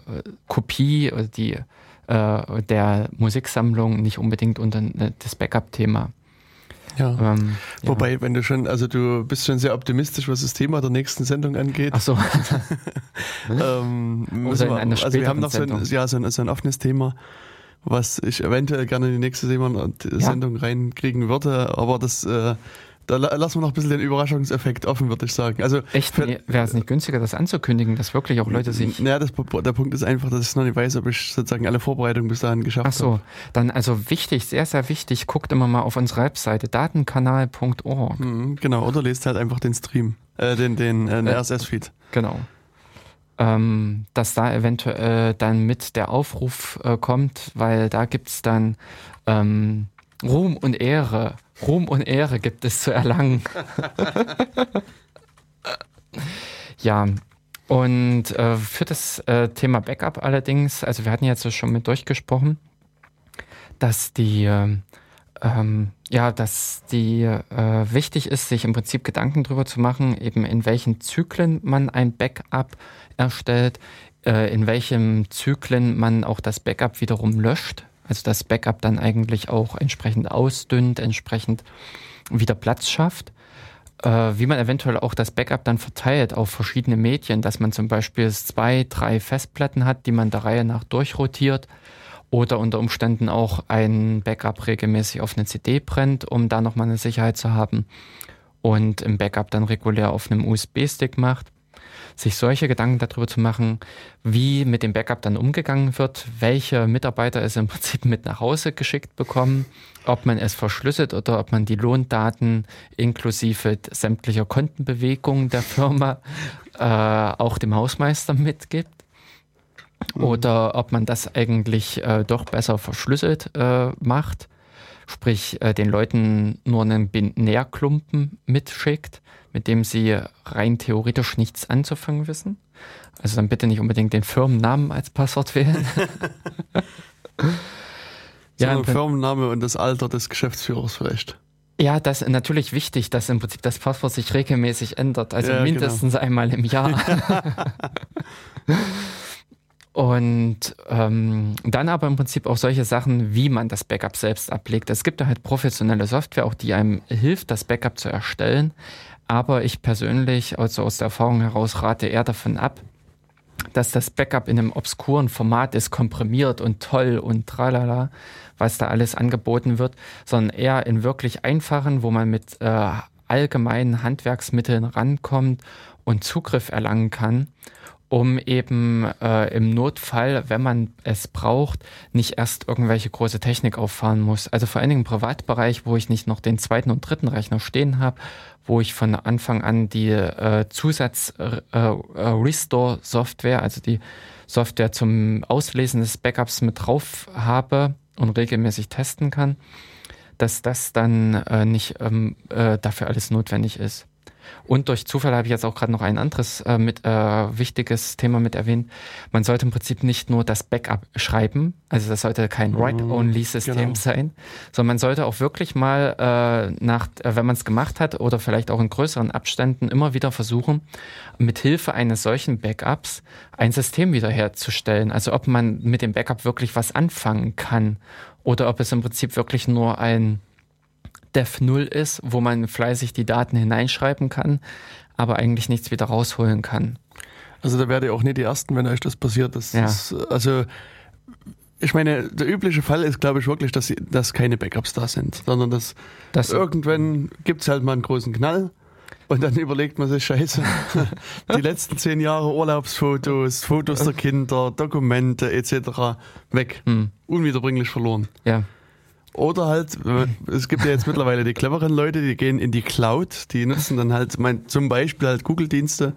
[SPEAKER 1] Kopie die, äh, der Musiksammlung nicht unbedingt unter das Backup-Thema.
[SPEAKER 2] Ja. Ähm, Wobei, ja. wenn du schon, also du bist schon sehr optimistisch, was das Thema der nächsten Sendung angeht.
[SPEAKER 1] Ach so.
[SPEAKER 2] ähm, Oder in einer also wir haben noch so ein, ja, so ein, so ein offenes Thema, was ich eventuell gerne in die nächste Sendung ja. reinkriegen würde, aber das äh, da lassen wir noch ein bisschen den Überraschungseffekt offen, würde ich sagen. Also
[SPEAKER 1] Echt? Nee, Wäre es nicht günstiger, das anzukündigen, dass wirklich auch Leute sich.
[SPEAKER 2] Naja, das, der Punkt ist einfach, dass ich noch nicht weiß, ob ich sozusagen alle Vorbereitungen bis dahin geschafft habe. Ach so,
[SPEAKER 1] habe. dann also wichtig, sehr, sehr wichtig, guckt immer mal auf unsere Webseite datenkanal.org.
[SPEAKER 2] Mhm, genau, oder lest halt einfach den Stream, äh, den, den äh, äh RSS-Feed.
[SPEAKER 1] Genau. Ähm, dass da eventuell dann mit der Aufruf äh, kommt, weil da gibt es dann ähm, Ruhm und Ehre Ruhm und Ehre gibt es zu erlangen. ja, und äh, für das äh, Thema Backup allerdings, also wir hatten jetzt schon mit durchgesprochen, dass die, äh, ähm, ja, dass die äh, wichtig ist, sich im Prinzip Gedanken darüber zu machen, eben in welchen Zyklen man ein Backup erstellt, äh, in welchen Zyklen man auch das Backup wiederum löscht, also das Backup dann eigentlich auch entsprechend ausdünnt, entsprechend wieder Platz schafft. Äh, wie man eventuell auch das Backup dann verteilt auf verschiedene Medien, dass man zum Beispiel zwei, drei Festplatten hat, die man der Reihe nach durchrotiert oder unter Umständen auch ein Backup regelmäßig auf eine CD brennt, um da nochmal eine Sicherheit zu haben und im Backup dann regulär auf einem USB-Stick macht sich solche Gedanken darüber zu machen, wie mit dem Backup dann umgegangen wird, welche Mitarbeiter es im Prinzip mit nach Hause geschickt bekommen, ob man es verschlüsselt oder ob man die Lohndaten inklusive sämtlicher Kontenbewegungen der Firma äh, auch dem Hausmeister mitgibt. Mhm. Oder ob man das eigentlich äh, doch besser verschlüsselt äh, macht, sprich äh, den Leuten nur einen Binärklumpen mitschickt mit dem Sie rein theoretisch nichts anzufangen wissen. Also dann bitte nicht unbedingt den Firmennamen als Passwort wählen.
[SPEAKER 2] ja, Firmenname und das Alter des Geschäftsführers vielleicht.
[SPEAKER 1] Ja, das ist natürlich wichtig, dass im Prinzip das Passwort sich regelmäßig ändert, also ja, mindestens genau. einmal im Jahr. Und ähm, dann aber im Prinzip auch solche Sachen, wie man das Backup selbst ablegt. Es gibt da halt professionelle Software, auch die einem hilft, das Backup zu erstellen. Aber ich persönlich, also aus der Erfahrung heraus, rate eher davon ab, dass das Backup in einem obskuren Format ist, komprimiert und toll und tralala, was da alles angeboten wird, sondern eher in wirklich einfachen, wo man mit äh, allgemeinen Handwerksmitteln rankommt und Zugriff erlangen kann um eben äh, im Notfall, wenn man es braucht, nicht erst irgendwelche große Technik auffahren muss. Also vor allen Dingen im Privatbereich, wo ich nicht noch den zweiten und dritten Rechner stehen habe, wo ich von Anfang an die äh, Zusatz-Restore-Software, äh, äh also die Software zum Auslesen des Backups mit drauf habe und regelmäßig testen kann, dass das dann äh, nicht ähm, äh, dafür alles notwendig ist. Und durch Zufall habe ich jetzt auch gerade noch ein anderes äh, mit, äh, wichtiges Thema mit erwähnt. Man sollte im Prinzip nicht nur das Backup schreiben, also das sollte kein mhm, Write-Only-System genau. sein, sondern man sollte auch wirklich mal äh, nach, äh, wenn man es gemacht hat oder vielleicht auch in größeren Abständen immer wieder versuchen, mit Hilfe eines solchen Backups ein System wiederherzustellen. Also ob man mit dem Backup wirklich was anfangen kann oder ob es im Prinzip wirklich nur ein Dev 0 ist, wo man fleißig die Daten hineinschreiben kann, aber eigentlich nichts wieder rausholen kann.
[SPEAKER 2] Also da werdet ihr auch nicht die Ersten, wenn euch das passiert. Das
[SPEAKER 1] ja.
[SPEAKER 2] ist, also ich meine, der übliche Fall ist, glaube ich, wirklich, dass, dass keine Backups da sind, sondern dass das irgendwann gibt es halt mal einen großen Knall und dann überlegt man sich, scheiße, die letzten zehn Jahre Urlaubsfotos, Fotos der Kinder, Dokumente etc. weg. Hm. Unwiederbringlich verloren.
[SPEAKER 1] Ja.
[SPEAKER 2] Oder halt, es gibt ja jetzt mittlerweile die cleveren Leute, die gehen in die Cloud, die nutzen dann halt mein, zum Beispiel halt Google-Dienste,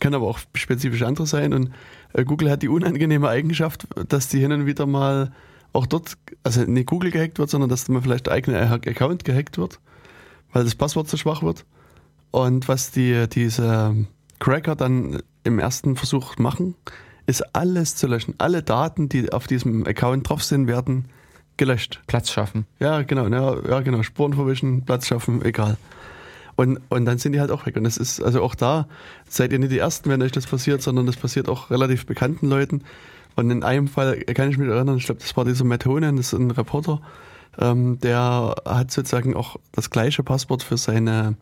[SPEAKER 2] kann aber auch spezifisch andere sein. Und äh, Google hat die unangenehme Eigenschaft, dass die hin und wieder mal auch dort, also nicht Google gehackt wird, sondern dass man vielleicht der eigene Account gehackt wird, weil das Passwort zu schwach wird. Und was die, diese Cracker dann im ersten Versuch machen, ist alles zu löschen. Alle Daten, die auf diesem Account drauf sind, werden gelöscht.
[SPEAKER 1] Platz schaffen.
[SPEAKER 2] Ja, genau, ja, ja genau. Spuren verwischen, Platz schaffen, egal. Und, und dann sind die halt auch weg. Und das ist, also auch da seid ihr nicht die Ersten, wenn euch das passiert, sondern das passiert auch relativ bekannten Leuten. Und in einem Fall kann ich mich erinnern, ich glaube, das war dieser Matt Honan, das ist ein Reporter, ähm, der hat sozusagen auch das gleiche Passwort für seine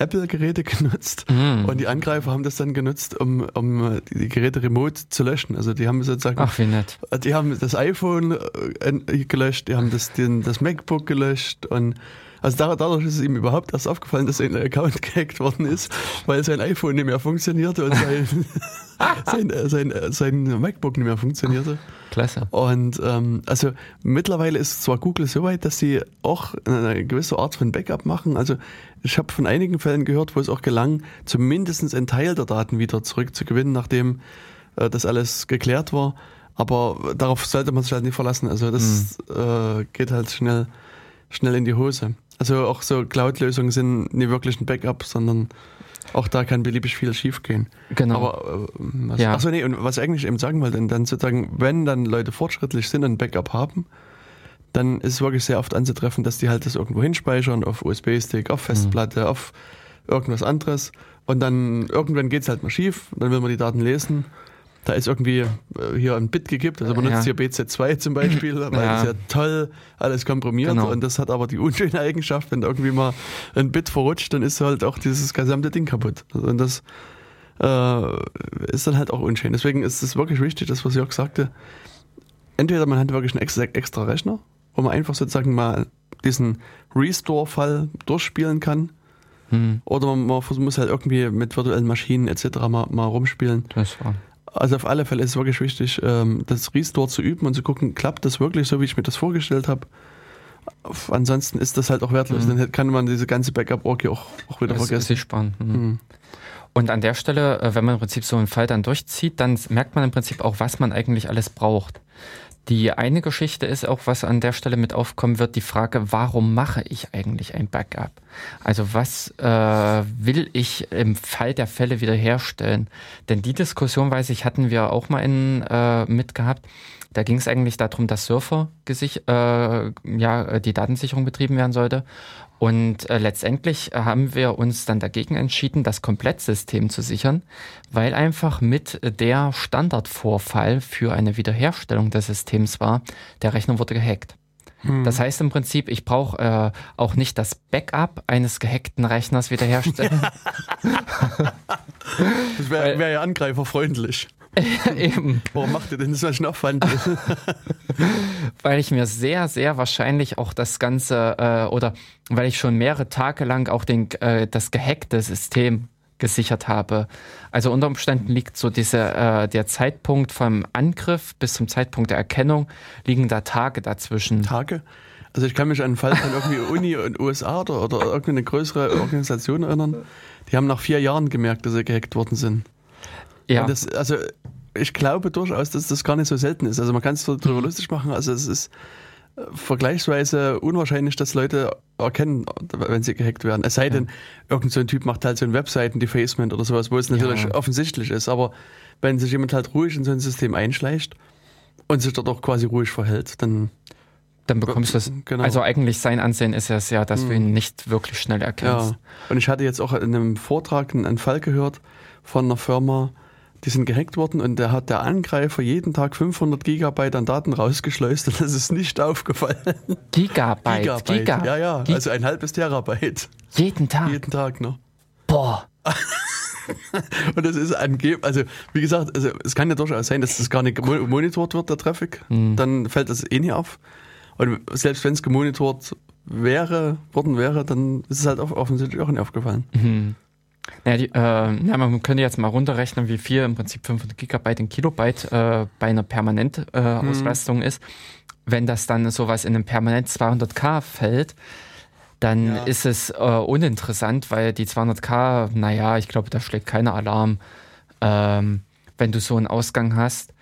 [SPEAKER 2] Apple-Geräte genutzt mm. und die Angreifer haben das dann genutzt, um, um die Geräte remote zu löschen. Also die haben sozusagen,
[SPEAKER 1] Ach, wie nett.
[SPEAKER 2] die haben das iPhone äh, gelöscht, die haben das, den, das MacBook gelöscht und also dadurch ist es ihm überhaupt erst aufgefallen, dass sein Account gehackt worden ist, weil sein iPhone nicht mehr funktionierte und sein, sein, äh, sein, äh, sein, MacBook nicht mehr funktionierte.
[SPEAKER 1] Klasse.
[SPEAKER 2] Und ähm, also mittlerweile ist zwar Google so weit, dass sie auch eine gewisse Art von Backup machen. Also ich habe von einigen Fällen gehört, wo es auch gelang, zumindest einen Teil der Daten wieder zurückzugewinnen, nachdem äh, das alles geklärt war. Aber darauf sollte man sich halt nicht verlassen. Also das mhm. äh, geht halt schnell, schnell in die Hose. Also auch so Cloud-Lösungen sind nicht wirklich ein Backup, sondern auch da kann beliebig viel schiefgehen.
[SPEAKER 1] Genau.
[SPEAKER 2] Aber äh, was, ja. achso, nee, und was ich eigentlich eben sagen wollte, dann sozusagen, wenn dann Leute fortschrittlich sind und ein Backup haben, dann ist es wirklich sehr oft anzutreffen, dass die halt das irgendwo hinspeichern, auf USB-Stick, auf Festplatte, mhm. auf irgendwas anderes. Und dann irgendwann geht es halt mal schief, dann will man die Daten lesen da ist irgendwie äh, hier ein Bit gekippt, also man nutzt ja. hier BZ2 zum Beispiel, weil ja. das ja toll alles kompromiert genau. und das hat aber die unschöne Eigenschaft, wenn irgendwie mal ein Bit verrutscht, dann ist halt auch dieses gesamte Ding kaputt. Und das äh, ist dann halt auch unschön. Deswegen ist es wirklich wichtig, das was Jörg sagte, entweder man hat wirklich einen extra, extra Rechner, wo man einfach sozusagen mal diesen Restore-Fall durchspielen kann, hm. oder man, man, muss halt irgendwie mit virtuellen Maschinen etc. mal, mal rumspielen.
[SPEAKER 1] Das war.
[SPEAKER 2] Also auf alle Fälle ist es wirklich wichtig, ähm, das Restore zu üben und zu gucken, klappt das wirklich so, wie ich mir das vorgestellt habe. Ansonsten ist das halt auch wertlos. Mhm. Dann kann man diese ganze Backup-Orgie auch, auch wieder das vergessen.
[SPEAKER 1] Ist spannend. Mhm. Mhm. Und an der Stelle, äh, wenn man im Prinzip so einen Fall dann durchzieht, dann merkt man im Prinzip auch, was man eigentlich alles braucht. Die eine Geschichte ist auch, was an der Stelle mit aufkommen wird, die Frage, warum mache ich eigentlich ein Backup? Also was äh, will ich im Fall der Fälle wiederherstellen? Denn die Diskussion, weiß ich, hatten wir auch mal in, äh, mitgehabt. Da ging es eigentlich darum, dass Surfer äh, ja, die Datensicherung betrieben werden sollte. Und äh, letztendlich haben wir uns dann dagegen entschieden, das Komplettsystem zu sichern, weil einfach mit der Standardvorfall für eine Wiederherstellung des Systems war, der Rechner wurde gehackt. Hm. Das heißt im Prinzip, ich brauche äh, auch nicht das Backup eines gehackten Rechners wiederherstellen.
[SPEAKER 2] das wäre wär ja angreiferfreundlich.
[SPEAKER 1] Eben.
[SPEAKER 2] Warum macht ihr denn so einen Aufwand?
[SPEAKER 1] weil ich mir sehr, sehr wahrscheinlich auch das Ganze äh, oder weil ich schon mehrere Tage lang auch den, äh, das gehackte System gesichert habe. Also unter Umständen liegt so diese, äh, der Zeitpunkt vom Angriff bis zum Zeitpunkt der Erkennung, liegen da Tage dazwischen.
[SPEAKER 2] Tage? Also ich kann mich an einen Fall von irgendwie Uni und USA oder, oder irgendeine größere Organisation erinnern. Die haben nach vier Jahren gemerkt, dass sie gehackt worden sind. Ja. Das, also ich glaube durchaus, dass das gar nicht so selten ist. Also man kann es darüber mhm. lustig machen. Also es ist äh, vergleichsweise unwahrscheinlich, dass Leute erkennen, wenn sie gehackt werden. Es sei denn, ja. irgendein so Typ macht halt so ein Webseiten-Defacement oder sowas, wo es natürlich ja. offensichtlich ist. Aber wenn sich jemand halt ruhig in so ein System einschleicht und sich dort auch quasi ruhig verhält, dann
[SPEAKER 1] dann bekommst du das. Genau. Also eigentlich sein Ansehen ist es ja, dass hm. du ihn nicht wirklich schnell erkennst.
[SPEAKER 2] Ja. Und ich hatte jetzt auch in einem Vortrag einen Fall gehört von einer Firma, die sind gehackt worden und da hat der Angreifer jeden Tag 500 Gigabyte an Daten rausgeschleust und das ist nicht aufgefallen.
[SPEAKER 1] Gigabyte? Gigabyte. Giga.
[SPEAKER 2] Ja, ja, also ein halbes Terabyte.
[SPEAKER 1] Jeden Tag?
[SPEAKER 2] Jeden Tag, ne?
[SPEAKER 1] Boah.
[SPEAKER 2] und das ist angeblich, also wie gesagt, also es kann ja durchaus sein, dass das gar nicht gemonitort wird, der Traffic. Mhm. Dann fällt das eh nicht auf. Und selbst wenn es gemonitort wäre, worden wäre, dann ist es halt auch offensichtlich auch nicht aufgefallen. Mhm.
[SPEAKER 1] Ja, die, äh, ja, man könnte jetzt mal runterrechnen, wie viel im Prinzip 500 Gigabyte in Kilobyte äh, bei einer Permanentauslastung äh, mhm. ist. Wenn das dann sowas in einem Permanent 200k fällt, dann ja. ist es äh, uninteressant, weil die 200k, naja, ich glaube, da schlägt keiner Alarm, ähm, wenn du so einen Ausgang hast.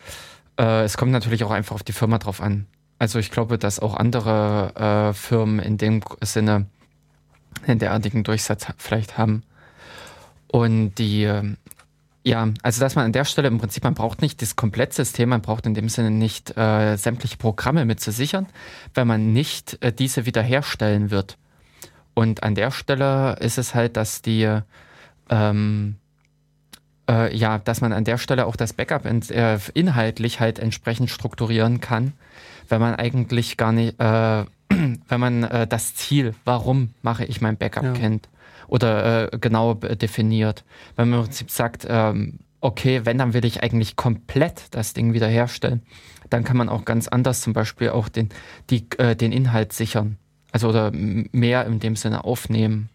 [SPEAKER 1] Äh, es kommt natürlich auch einfach auf die Firma drauf an. Also ich glaube, dass auch andere äh, Firmen in dem Sinne einen derartigen Durchsatz vielleicht haben. Und die, ähm, ja, also dass man an der Stelle im Prinzip, man braucht nicht das Komplettsystem, man braucht in dem Sinne nicht äh, sämtliche Programme mit zu sichern, wenn man nicht äh, diese wiederherstellen wird. Und an der Stelle ist es halt, dass die, ähm, äh, ja, dass man an der Stelle auch das Backup in, äh, inhaltlich halt entsprechend strukturieren kann, wenn man eigentlich gar nicht, äh, wenn man äh, das Ziel, warum mache ich mein Backup ja. kennt oder äh, genau definiert. Wenn man im Prinzip sagt, ähm, okay, wenn, dann will ich eigentlich komplett das Ding wiederherstellen, dann kann man auch ganz anders zum Beispiel auch den, die, äh, den Inhalt sichern. Also oder mehr in dem Sinne aufnehmen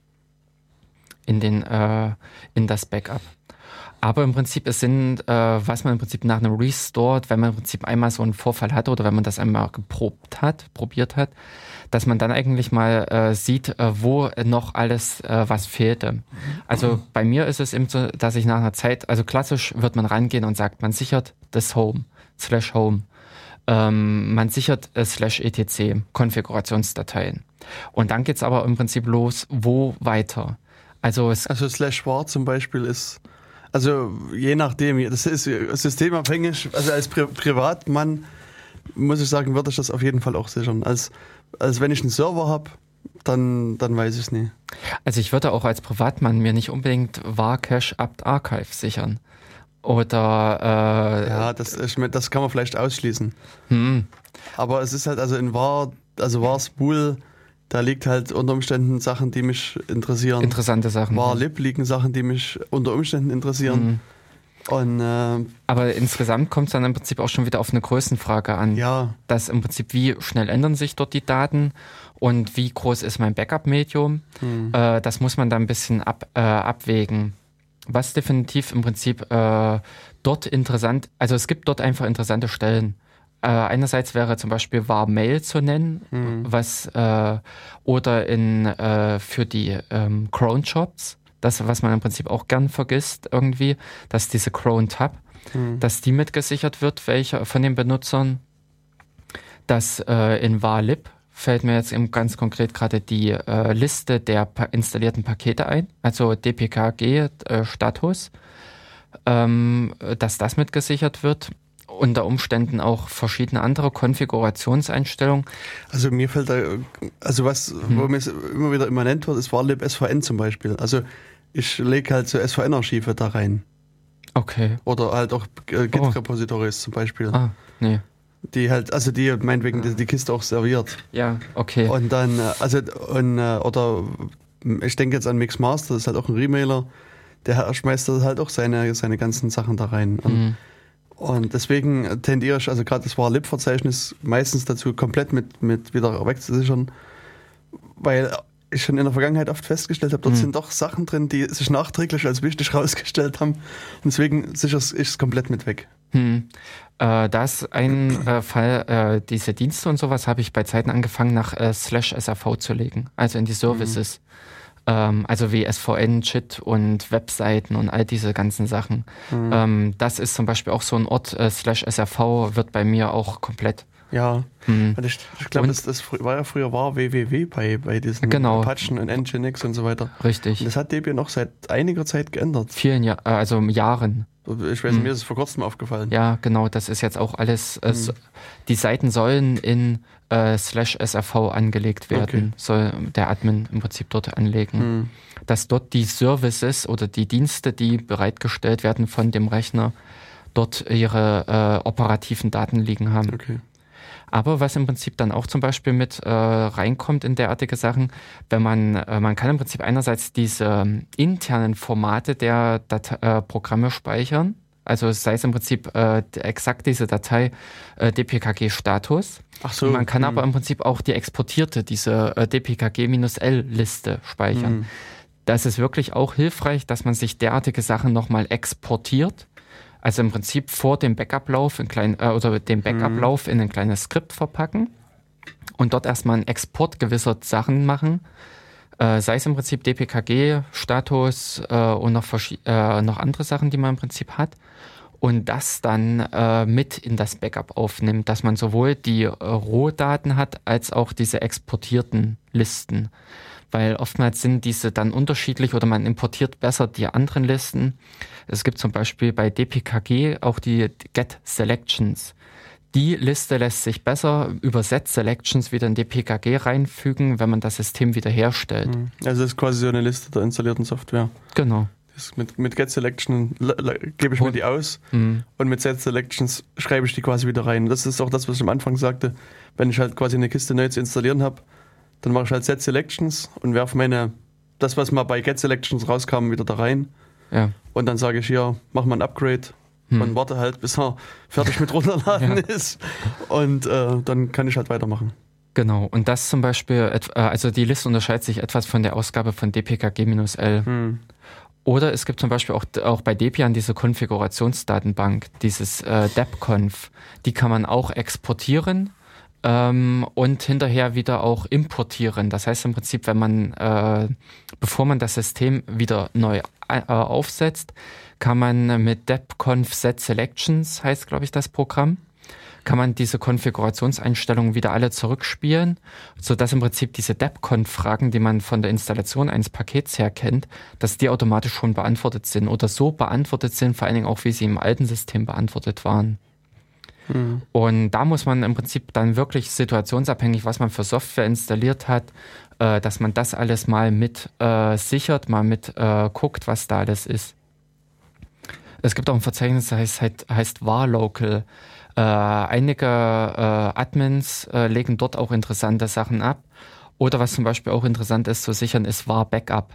[SPEAKER 1] in, den, äh, in das Backup. Aber im Prinzip, es sind, äh, was man im Prinzip nach einem Restore, wenn man im Prinzip einmal so einen Vorfall hatte oder wenn man das einmal geprobt hat, probiert hat, dass man dann eigentlich mal äh, sieht, äh, wo noch alles äh, was fehlte. Also bei mir ist es eben so, dass ich nach einer Zeit, also klassisch wird man rangehen und sagt, man sichert das Home, slash Home. Ähm, man sichert äh, slash etc, Konfigurationsdateien. Und dann geht's aber im Prinzip los, wo weiter.
[SPEAKER 2] Also, es also slash war zum Beispiel ist, also je nachdem, das ist systemabhängig, also als Pri Privatmann muss ich sagen, würde ich das auf jeden Fall auch sichern. Als also wenn ich einen Server habe, dann, dann weiß ich es nie.
[SPEAKER 1] Also ich würde auch als Privatmann mir nicht unbedingt Varcache apt Archive sichern. Oder
[SPEAKER 2] äh, ja, das, ich, das kann man vielleicht ausschließen. Hm. Aber es ist halt also in Var, also Var Spool, da liegt halt unter Umständen Sachen, die mich interessieren.
[SPEAKER 1] Interessante Sachen.
[SPEAKER 2] War Lib liegen Sachen, die mich unter Umständen interessieren.
[SPEAKER 1] Und, äh, Aber insgesamt kommt es dann im Prinzip auch schon wieder auf eine Größenfrage an.
[SPEAKER 2] Ja.
[SPEAKER 1] Dass im Prinzip, wie schnell ändern sich dort die Daten und wie groß ist mein Backup-Medium. Hm. Äh, das muss man dann ein bisschen ab, äh, abwägen. Was definitiv im Prinzip äh, dort interessant, also es gibt dort einfach interessante Stellen. Äh, einerseits wäre zum Beispiel war Mail zu nennen, hm. was äh, oder in äh, für die ähm, Cron Shops das, was man im Prinzip auch gern vergisst irgendwie, dass diese Chrome Tab, mhm. dass die mitgesichert wird, welche von den Benutzern. dass äh, in varlib fällt mir jetzt eben ganz konkret gerade die äh, Liste der pa installierten Pakete ein, also dpkg äh, Status, ähm, dass das mitgesichert wird unter Umständen auch verschiedene andere Konfigurationseinstellungen.
[SPEAKER 2] Also mir fällt da, also was, hm. wo mir immer wieder immanent wird, ist Warlib SVN zum Beispiel. Also ich lege halt so SVN-Archive da rein.
[SPEAKER 1] Okay.
[SPEAKER 2] Oder halt auch äh, Git-Repositories oh. zum Beispiel.
[SPEAKER 1] Ah, nee.
[SPEAKER 2] Die halt, also die meinetwegen die, die Kiste auch serviert.
[SPEAKER 1] Ja, okay.
[SPEAKER 2] Und dann, äh, also, und, äh, oder ich denke jetzt an Mixmaster, das ist halt auch ein Remailer, der schmeißt halt auch seine, seine ganzen Sachen da rein. Und, mhm. und deswegen tendiere ich, also gerade das war Lib-Verzeichnis meistens dazu, komplett mit, mit wieder wegzusichern, weil ich schon in der Vergangenheit oft festgestellt habe, dort mhm. sind doch Sachen drin, die sich nachträglich als wichtig herausgestellt haben. Und deswegen sichere ich es komplett mit weg. Hm.
[SPEAKER 1] Äh, da ist ein äh, Fall, äh, diese Dienste und sowas habe ich bei Zeiten angefangen, nach äh, slash SRV zu legen, also in die Services. Mhm. Ähm, also wie SVN, Chit und Webseiten und all diese ganzen Sachen. Mhm. Ähm, das ist zum Beispiel auch so ein Ort, äh, slash SRV wird bei mir auch komplett
[SPEAKER 2] ja, mhm. ich, ich glaube, das, das, war ja früher war wWW bei, bei diesen
[SPEAKER 1] genau.
[SPEAKER 2] Apachen und Nginx und so weiter.
[SPEAKER 1] Richtig.
[SPEAKER 2] Und das hat Debian noch seit einiger Zeit geändert.
[SPEAKER 1] Vielen Jahren, äh, also Jahren.
[SPEAKER 2] Ich weiß nicht, mhm. mir ist es vor kurzem aufgefallen.
[SPEAKER 1] Ja, genau, das ist jetzt auch alles, äh, mhm. die Seiten sollen in äh, slash SRV angelegt werden, okay. soll der Admin im Prinzip dort anlegen. Mhm. Dass dort die Services oder die Dienste, die bereitgestellt werden von dem Rechner, dort ihre äh, operativen Daten liegen haben.
[SPEAKER 2] Okay.
[SPEAKER 1] Aber was im Prinzip dann auch zum Beispiel mit äh, reinkommt in derartige Sachen, wenn man, äh, man kann im Prinzip einerseits diese ähm, internen Formate der Date äh, Programme speichern, also sei es im Prinzip äh, exakt diese Datei äh, dpkg-Status. Ach so. Man kann hm. aber im Prinzip auch die exportierte, diese äh, dpkg-l-Liste speichern. Hm. Das ist wirklich auch hilfreich, dass man sich derartige Sachen nochmal exportiert. Also im Prinzip vor dem Backup-Lauf in klein, äh, oder dem Backup-Lauf in ein kleines Skript verpacken und dort erstmal einen Export gewisser Sachen machen. Äh, sei es im Prinzip DPKG-Status äh, und noch, äh, noch andere Sachen, die man im Prinzip hat. Und das dann äh, mit in das Backup aufnimmt, dass man sowohl die äh, Rohdaten hat als auch diese exportierten Listen weil oftmals sind diese dann unterschiedlich oder man importiert besser die anderen Listen. Es gibt zum Beispiel bei DPKG auch die Get Selections. Die Liste lässt sich besser über Set Selections wieder in DPKG reinfügen, wenn man das System wiederherstellt.
[SPEAKER 2] Mhm. Also das ist quasi so eine Liste der installierten Software.
[SPEAKER 1] Genau.
[SPEAKER 2] mit, mit Get Selection gebe ich mir die aus mhm. und mit Set Selections schreibe ich die quasi wieder rein. Das ist auch das, was ich am Anfang sagte. Wenn ich halt quasi eine Kiste neu zu installieren habe, dann mache ich halt Set Selections und werfe meine, das, was mal bei Get Selections rauskam, wieder da rein. Ja. Und dann sage ich hier, mach mal ein Upgrade hm. und warte halt, bis er fertig mit runterladen ja. ist. Und äh, dann kann ich halt weitermachen.
[SPEAKER 1] Genau, und das zum Beispiel, äh, also die Liste unterscheidet sich etwas von der Ausgabe von dpkg-l. Hm. Oder es gibt zum Beispiel auch, auch bei Debian diese Konfigurationsdatenbank, dieses äh, depconf. Die kann man auch exportieren ähm, und hinterher wieder auch importieren. Das heißt im Prinzip, wenn man, äh, bevor man das System wieder neu äh, aufsetzt, kann man mit depconf set selections, heißt glaube ich das Programm, kann man diese Konfigurationseinstellungen wieder alle zurückspielen, so dass im Prinzip diese depconf-Fragen, die man von der Installation eines Pakets her kennt, dass die automatisch schon beantwortet sind oder so beantwortet sind, vor allen Dingen auch, wie sie im alten System beantwortet waren. Mhm. Und da muss man im Prinzip dann wirklich situationsabhängig, was man für Software installiert hat, äh, dass man das alles mal mit äh, sichert, mal mit äh, guckt, was da alles ist. Es gibt auch ein Verzeichnis, das heißt, heißt, heißt warlocal. Äh, einige äh, Admins äh, legen dort auch interessante Sachen ab. Oder was zum Beispiel auch interessant ist zu sichern, ist war Backup.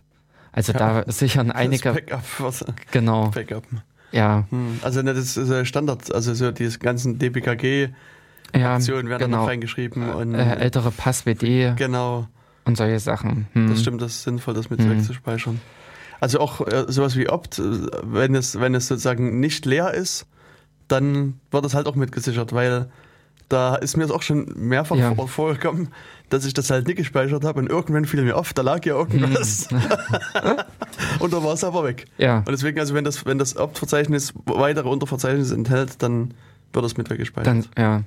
[SPEAKER 1] Also ja, da sichern einige.
[SPEAKER 2] Backup, was?
[SPEAKER 1] Genau.
[SPEAKER 2] Backup.
[SPEAKER 1] Ja.
[SPEAKER 2] Hm, also ne, das ist Standard, also so die ganzen DPKG Aktionen ja, werden genau. noch reingeschrieben und
[SPEAKER 1] äh, ältere Pass-WD.
[SPEAKER 2] Genau.
[SPEAKER 1] Und solche Sachen.
[SPEAKER 2] Hm. Das stimmt, das ist sinnvoll, das mit hm. wegzuspeichern. Also auch äh, sowas wie Opt, wenn es, wenn es sozusagen nicht leer ist, dann wird es halt auch mitgesichert, weil da ist mir das auch schon mehrfach ja. vorgekommen, dass ich das halt nicht gespeichert habe und irgendwann fiel mir auf, da lag ja irgendwas. Hm. und da war es aber weg.
[SPEAKER 1] Ja.
[SPEAKER 2] Und deswegen, also wenn das, wenn das Opt-Verzeichnis weitere Unterverzeichnisse enthält, dann wird das mit weggespeichert. Dann,
[SPEAKER 1] ja.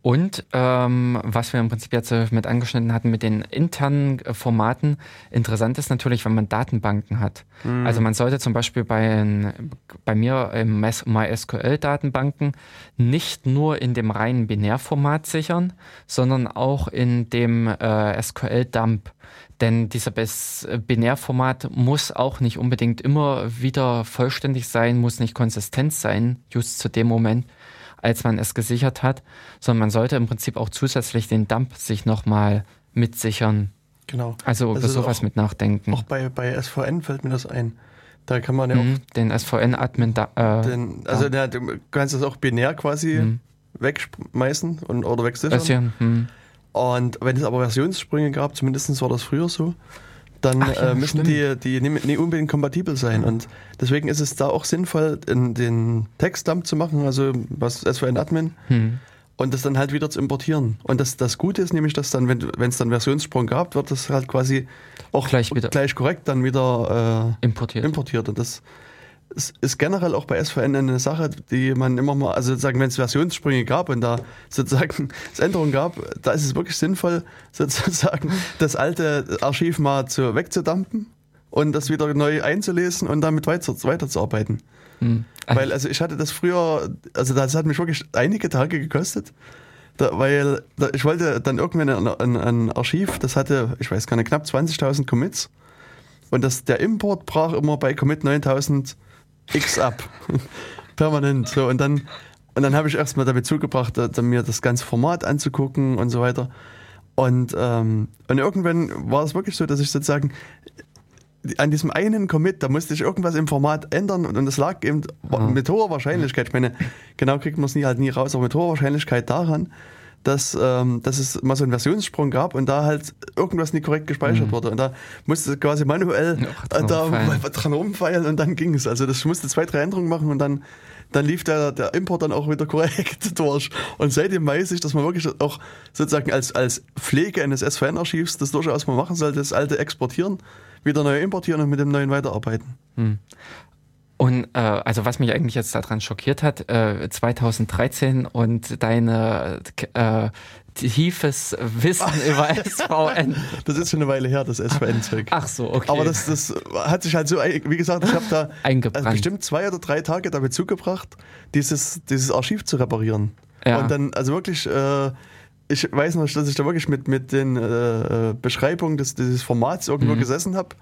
[SPEAKER 1] Und ähm, was wir im Prinzip jetzt äh, mit angeschnitten hatten mit den internen äh, Formaten, interessant ist natürlich, wenn man Datenbanken hat. Mhm. Also man sollte zum Beispiel bei, bei mir im MySQL-Datenbanken nicht nur in dem reinen Binärformat sichern, sondern auch in dem äh, SQL-Dump. Denn dieser Binärformat muss auch nicht unbedingt immer wieder vollständig sein, muss nicht konsistent sein, just zu dem Moment als man es gesichert hat, sondern man sollte im Prinzip auch zusätzlich den Dump sich nochmal mitsichern.
[SPEAKER 2] Genau.
[SPEAKER 1] Also über sowas auch, mit nachdenken.
[SPEAKER 2] Auch bei, bei SVN fällt mir das ein. Da kann man ja mhm,
[SPEAKER 1] auch. Den SVN-Admin da. Äh,
[SPEAKER 2] den, also da. du kannst das auch binär quasi mhm. wegschmeißen und, oder wegsichern. Mhm. Und wenn es aber Versionssprünge gab, zumindest war das früher so, dann Ach, ja, äh, müssen die, die nicht, unbedingt kompatibel sein. Und deswegen ist es da auch sinnvoll, in den Textdump zu machen, also was SVN Admin, hm. und das dann halt wieder zu importieren. Und das, das Gute ist nämlich, dass dann, wenn es dann Versionssprung gab, wird das halt quasi auch gleich, wieder. gleich korrekt dann wieder
[SPEAKER 1] äh, importiert.
[SPEAKER 2] importiert. Und das es ist generell auch bei SVN eine Sache, die man immer mal, also sozusagen, wenn es Versionssprünge gab und da sozusagen es Änderungen gab, da ist es wirklich sinnvoll, sozusagen das alte Archiv mal zu, wegzudampen und das wieder neu einzulesen und damit weiter, weiterzuarbeiten. Hm. Weil, also ich hatte das früher, also das hat mich wirklich einige Tage gekostet. Da, weil da, ich wollte dann irgendwann ein, ein, ein, Archiv, das hatte, ich weiß gar nicht, knapp 20.000 Commits. Und das, der Import brach immer bei Commit 9000 X ab. Permanent. So, und dann, Und dann habe ich erstmal damit zugebracht, mir das ganze Format anzugucken und so weiter. Und, ähm, und irgendwann war es wirklich so, dass ich sozusagen an diesem einen Commit, da musste ich irgendwas im Format ändern und, und das lag eben mhm. mit hoher Wahrscheinlichkeit, ich meine, genau kriegt man es nie halt nie raus, aber mit hoher Wahrscheinlichkeit daran, dass, ähm, dass es mal so einen Versionssprung gab und da halt irgendwas nicht korrekt gespeichert mhm. wurde. Und da musste quasi manuell ja, da dran rumfeilen und dann ging es. Also das musste zwei, drei Änderungen machen und dann dann lief der, der Import dann auch wieder korrekt durch. Und seitdem weiß ich, dass man wirklich auch sozusagen als, als Pflege eines SVN-Archivs das durchaus mal machen sollte, das alte exportieren, wieder neu importieren und mit dem neuen weiterarbeiten. Hm.
[SPEAKER 1] Und äh, also was mich eigentlich jetzt daran schockiert hat, äh, 2013 und deine äh, tiefes Wissen über SVN.
[SPEAKER 2] Das ist schon eine Weile her, das SVN-Zeug.
[SPEAKER 1] Ach so, okay.
[SPEAKER 2] Aber das, das hat sich halt so, wie gesagt, ich habe da also bestimmt zwei oder drei Tage damit zugebracht, dieses, dieses Archiv zu reparieren. Ja. Und dann, also wirklich, äh, ich weiß noch, dass ich da wirklich mit, mit den äh, Beschreibungen des, dieses Formats irgendwo mhm. gesessen habe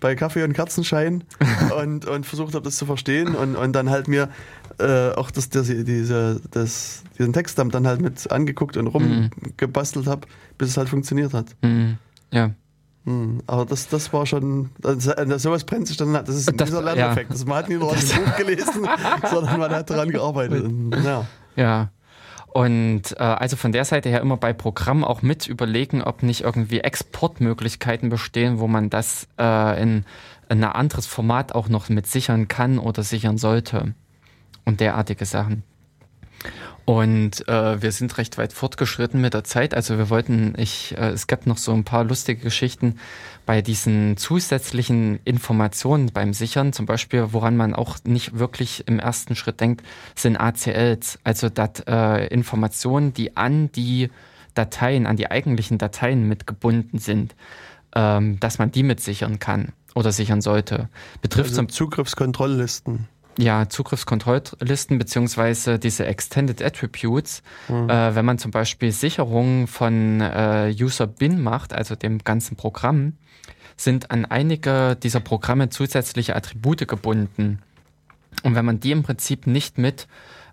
[SPEAKER 2] bei Kaffee und Kerzenschein und, und versucht habe, das zu verstehen und, und dann halt mir äh, auch das, das, diese, das, diesen Text dann halt mit angeguckt und rumgebastelt habe, bis es halt funktioniert hat.
[SPEAKER 1] Mhm. Ja.
[SPEAKER 2] Mhm. Aber das, das war schon, also, sowas brennt sich dann, das ist das, dieser Lerneffekt. Ja. Das, man hat nicht nur dem Buch gelesen, sondern man hat daran gearbeitet.
[SPEAKER 1] Ja. ja. Und äh, also von der Seite her immer bei Programmen auch mit überlegen, ob nicht irgendwie Exportmöglichkeiten bestehen, wo man das äh, in, in ein anderes Format auch noch mit sichern kann oder sichern sollte. Und derartige Sachen. Und äh, wir sind recht weit fortgeschritten mit der Zeit. Also wir wollten, ich, äh, es gab noch so ein paar lustige Geschichten bei diesen zusätzlichen Informationen beim Sichern. Zum Beispiel, woran man auch nicht wirklich im ersten Schritt denkt, sind ACLs, also dat, äh, Informationen, die an die Dateien, an die eigentlichen Dateien mitgebunden sind, ähm, dass man die mit sichern kann oder sichern sollte.
[SPEAKER 2] Betrifft also Zugriffskontrolllisten.
[SPEAKER 1] Ja, Zugriffskontrolllisten beziehungsweise diese Extended Attributes. Mhm. Äh, wenn man zum Beispiel Sicherungen von äh, User Bin macht, also dem ganzen Programm, sind an einige dieser Programme zusätzliche Attribute gebunden. Und wenn man die im Prinzip nicht mit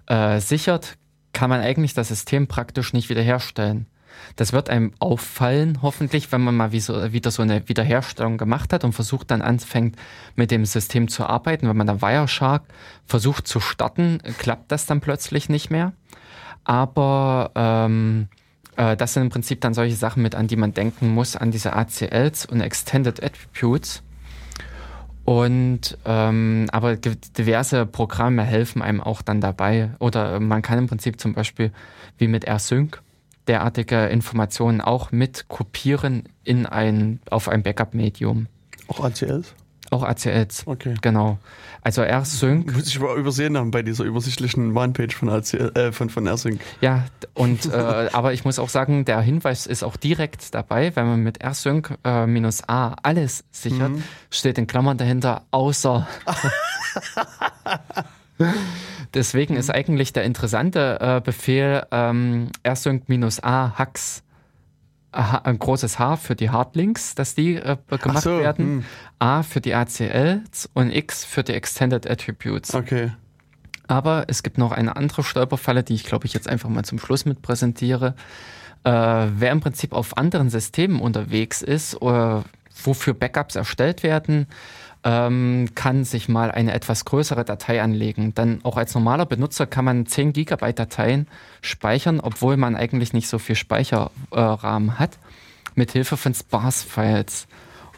[SPEAKER 1] äh, sichert, kann man eigentlich das System praktisch nicht wiederherstellen. Das wird einem auffallen, hoffentlich, wenn man mal wie so, wieder so eine Wiederherstellung gemacht hat und versucht dann anfängt, mit dem System zu arbeiten. Wenn man dann Wireshark versucht zu starten, klappt das dann plötzlich nicht mehr. Aber ähm, äh, das sind im Prinzip dann solche Sachen mit, an die man denken muss, an diese ACLs und Extended Attributes. Und ähm, aber diverse Programme helfen einem auch dann dabei. Oder man kann im Prinzip zum Beispiel wie mit AirSync derartige Informationen auch mit kopieren in ein, auf ein Backup-Medium.
[SPEAKER 2] Auch ACLs?
[SPEAKER 1] Auch ACLs. Okay. Genau. Also AirSync.
[SPEAKER 2] Muss ich mal übersehen haben bei dieser übersichtlichen Manpage von, ACL, äh, von, von AirSync.
[SPEAKER 1] Ja, und, äh, aber ich muss auch sagen, der Hinweis ist auch direkt dabei, wenn man mit AirSync äh, minus A alles sichert, mhm. steht in Klammern dahinter, außer. Deswegen mhm. ist eigentlich der interessante äh, Befehl ähm, rsync-a hacks ein großes H für die Hardlinks, dass die äh, gemacht so, werden, hm. A für die ACLs und X für die Extended Attributes.
[SPEAKER 2] Okay.
[SPEAKER 1] Aber es gibt noch eine andere Stolperfalle, die ich glaube ich jetzt einfach mal zum Schluss mit präsentiere. Äh, wer im Prinzip auf anderen Systemen unterwegs ist oder wofür Backups erstellt werden, ähm, kann sich mal eine etwas größere Datei anlegen. Dann auch als normaler Benutzer kann man 10 Gigabyte Dateien speichern, obwohl man eigentlich nicht so viel Speicherrahmen äh, hat, mit Hilfe von Sparse-Files.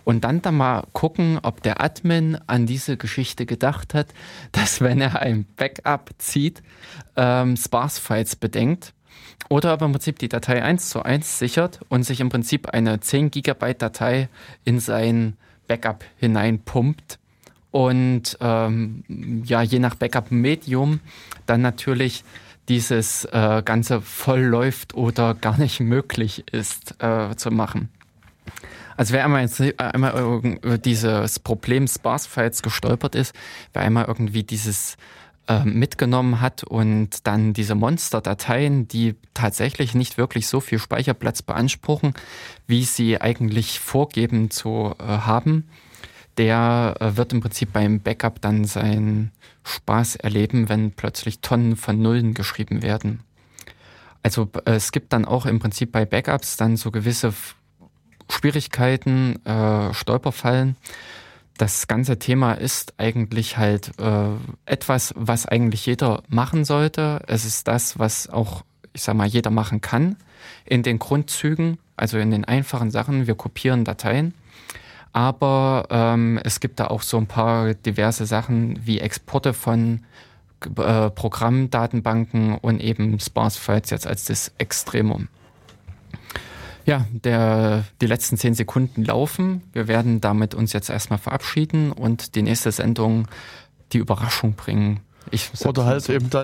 [SPEAKER 1] Und dann da mal gucken, ob der Admin an diese Geschichte gedacht hat, dass wenn er ein Backup zieht, ähm, Sparse-Files bedenkt. Oder ob er im Prinzip die Datei 1 zu 1 sichert und sich im Prinzip eine 10 Gigabyte Datei in sein Backup hineinpumpt und ähm, ja, je nach Backup-Medium dann natürlich dieses äh, Ganze voll läuft oder gar nicht möglich ist äh, zu machen. Also wer einmal, jetzt, einmal über dieses Problem Sparse-Files gestolpert ist, wer einmal irgendwie dieses äh, mitgenommen hat und dann diese Monster-Dateien, die tatsächlich nicht wirklich so viel Speicherplatz beanspruchen, wie sie eigentlich vorgeben zu äh, haben, der äh, wird im Prinzip beim Backup dann seinen Spaß erleben, wenn plötzlich Tonnen von Nullen geschrieben werden. Also äh, es gibt dann auch im Prinzip bei Backups dann so gewisse Schwierigkeiten, äh, Stolperfallen. Das ganze Thema ist eigentlich halt äh, etwas, was eigentlich jeder machen sollte. Es ist das, was auch, ich sag mal, jeder machen kann in den Grundzügen, also in den einfachen Sachen. Wir kopieren Dateien. Aber ähm, es gibt da auch so ein paar diverse Sachen wie Exporte von äh, Programmdatenbanken und eben Sparse-Files jetzt als das Extremum. Ja, der, die letzten zehn Sekunden laufen. Wir werden damit uns jetzt erstmal verabschieden und die nächste Sendung die Überraschung bringen.
[SPEAKER 2] Ich Oder halt so. eben dann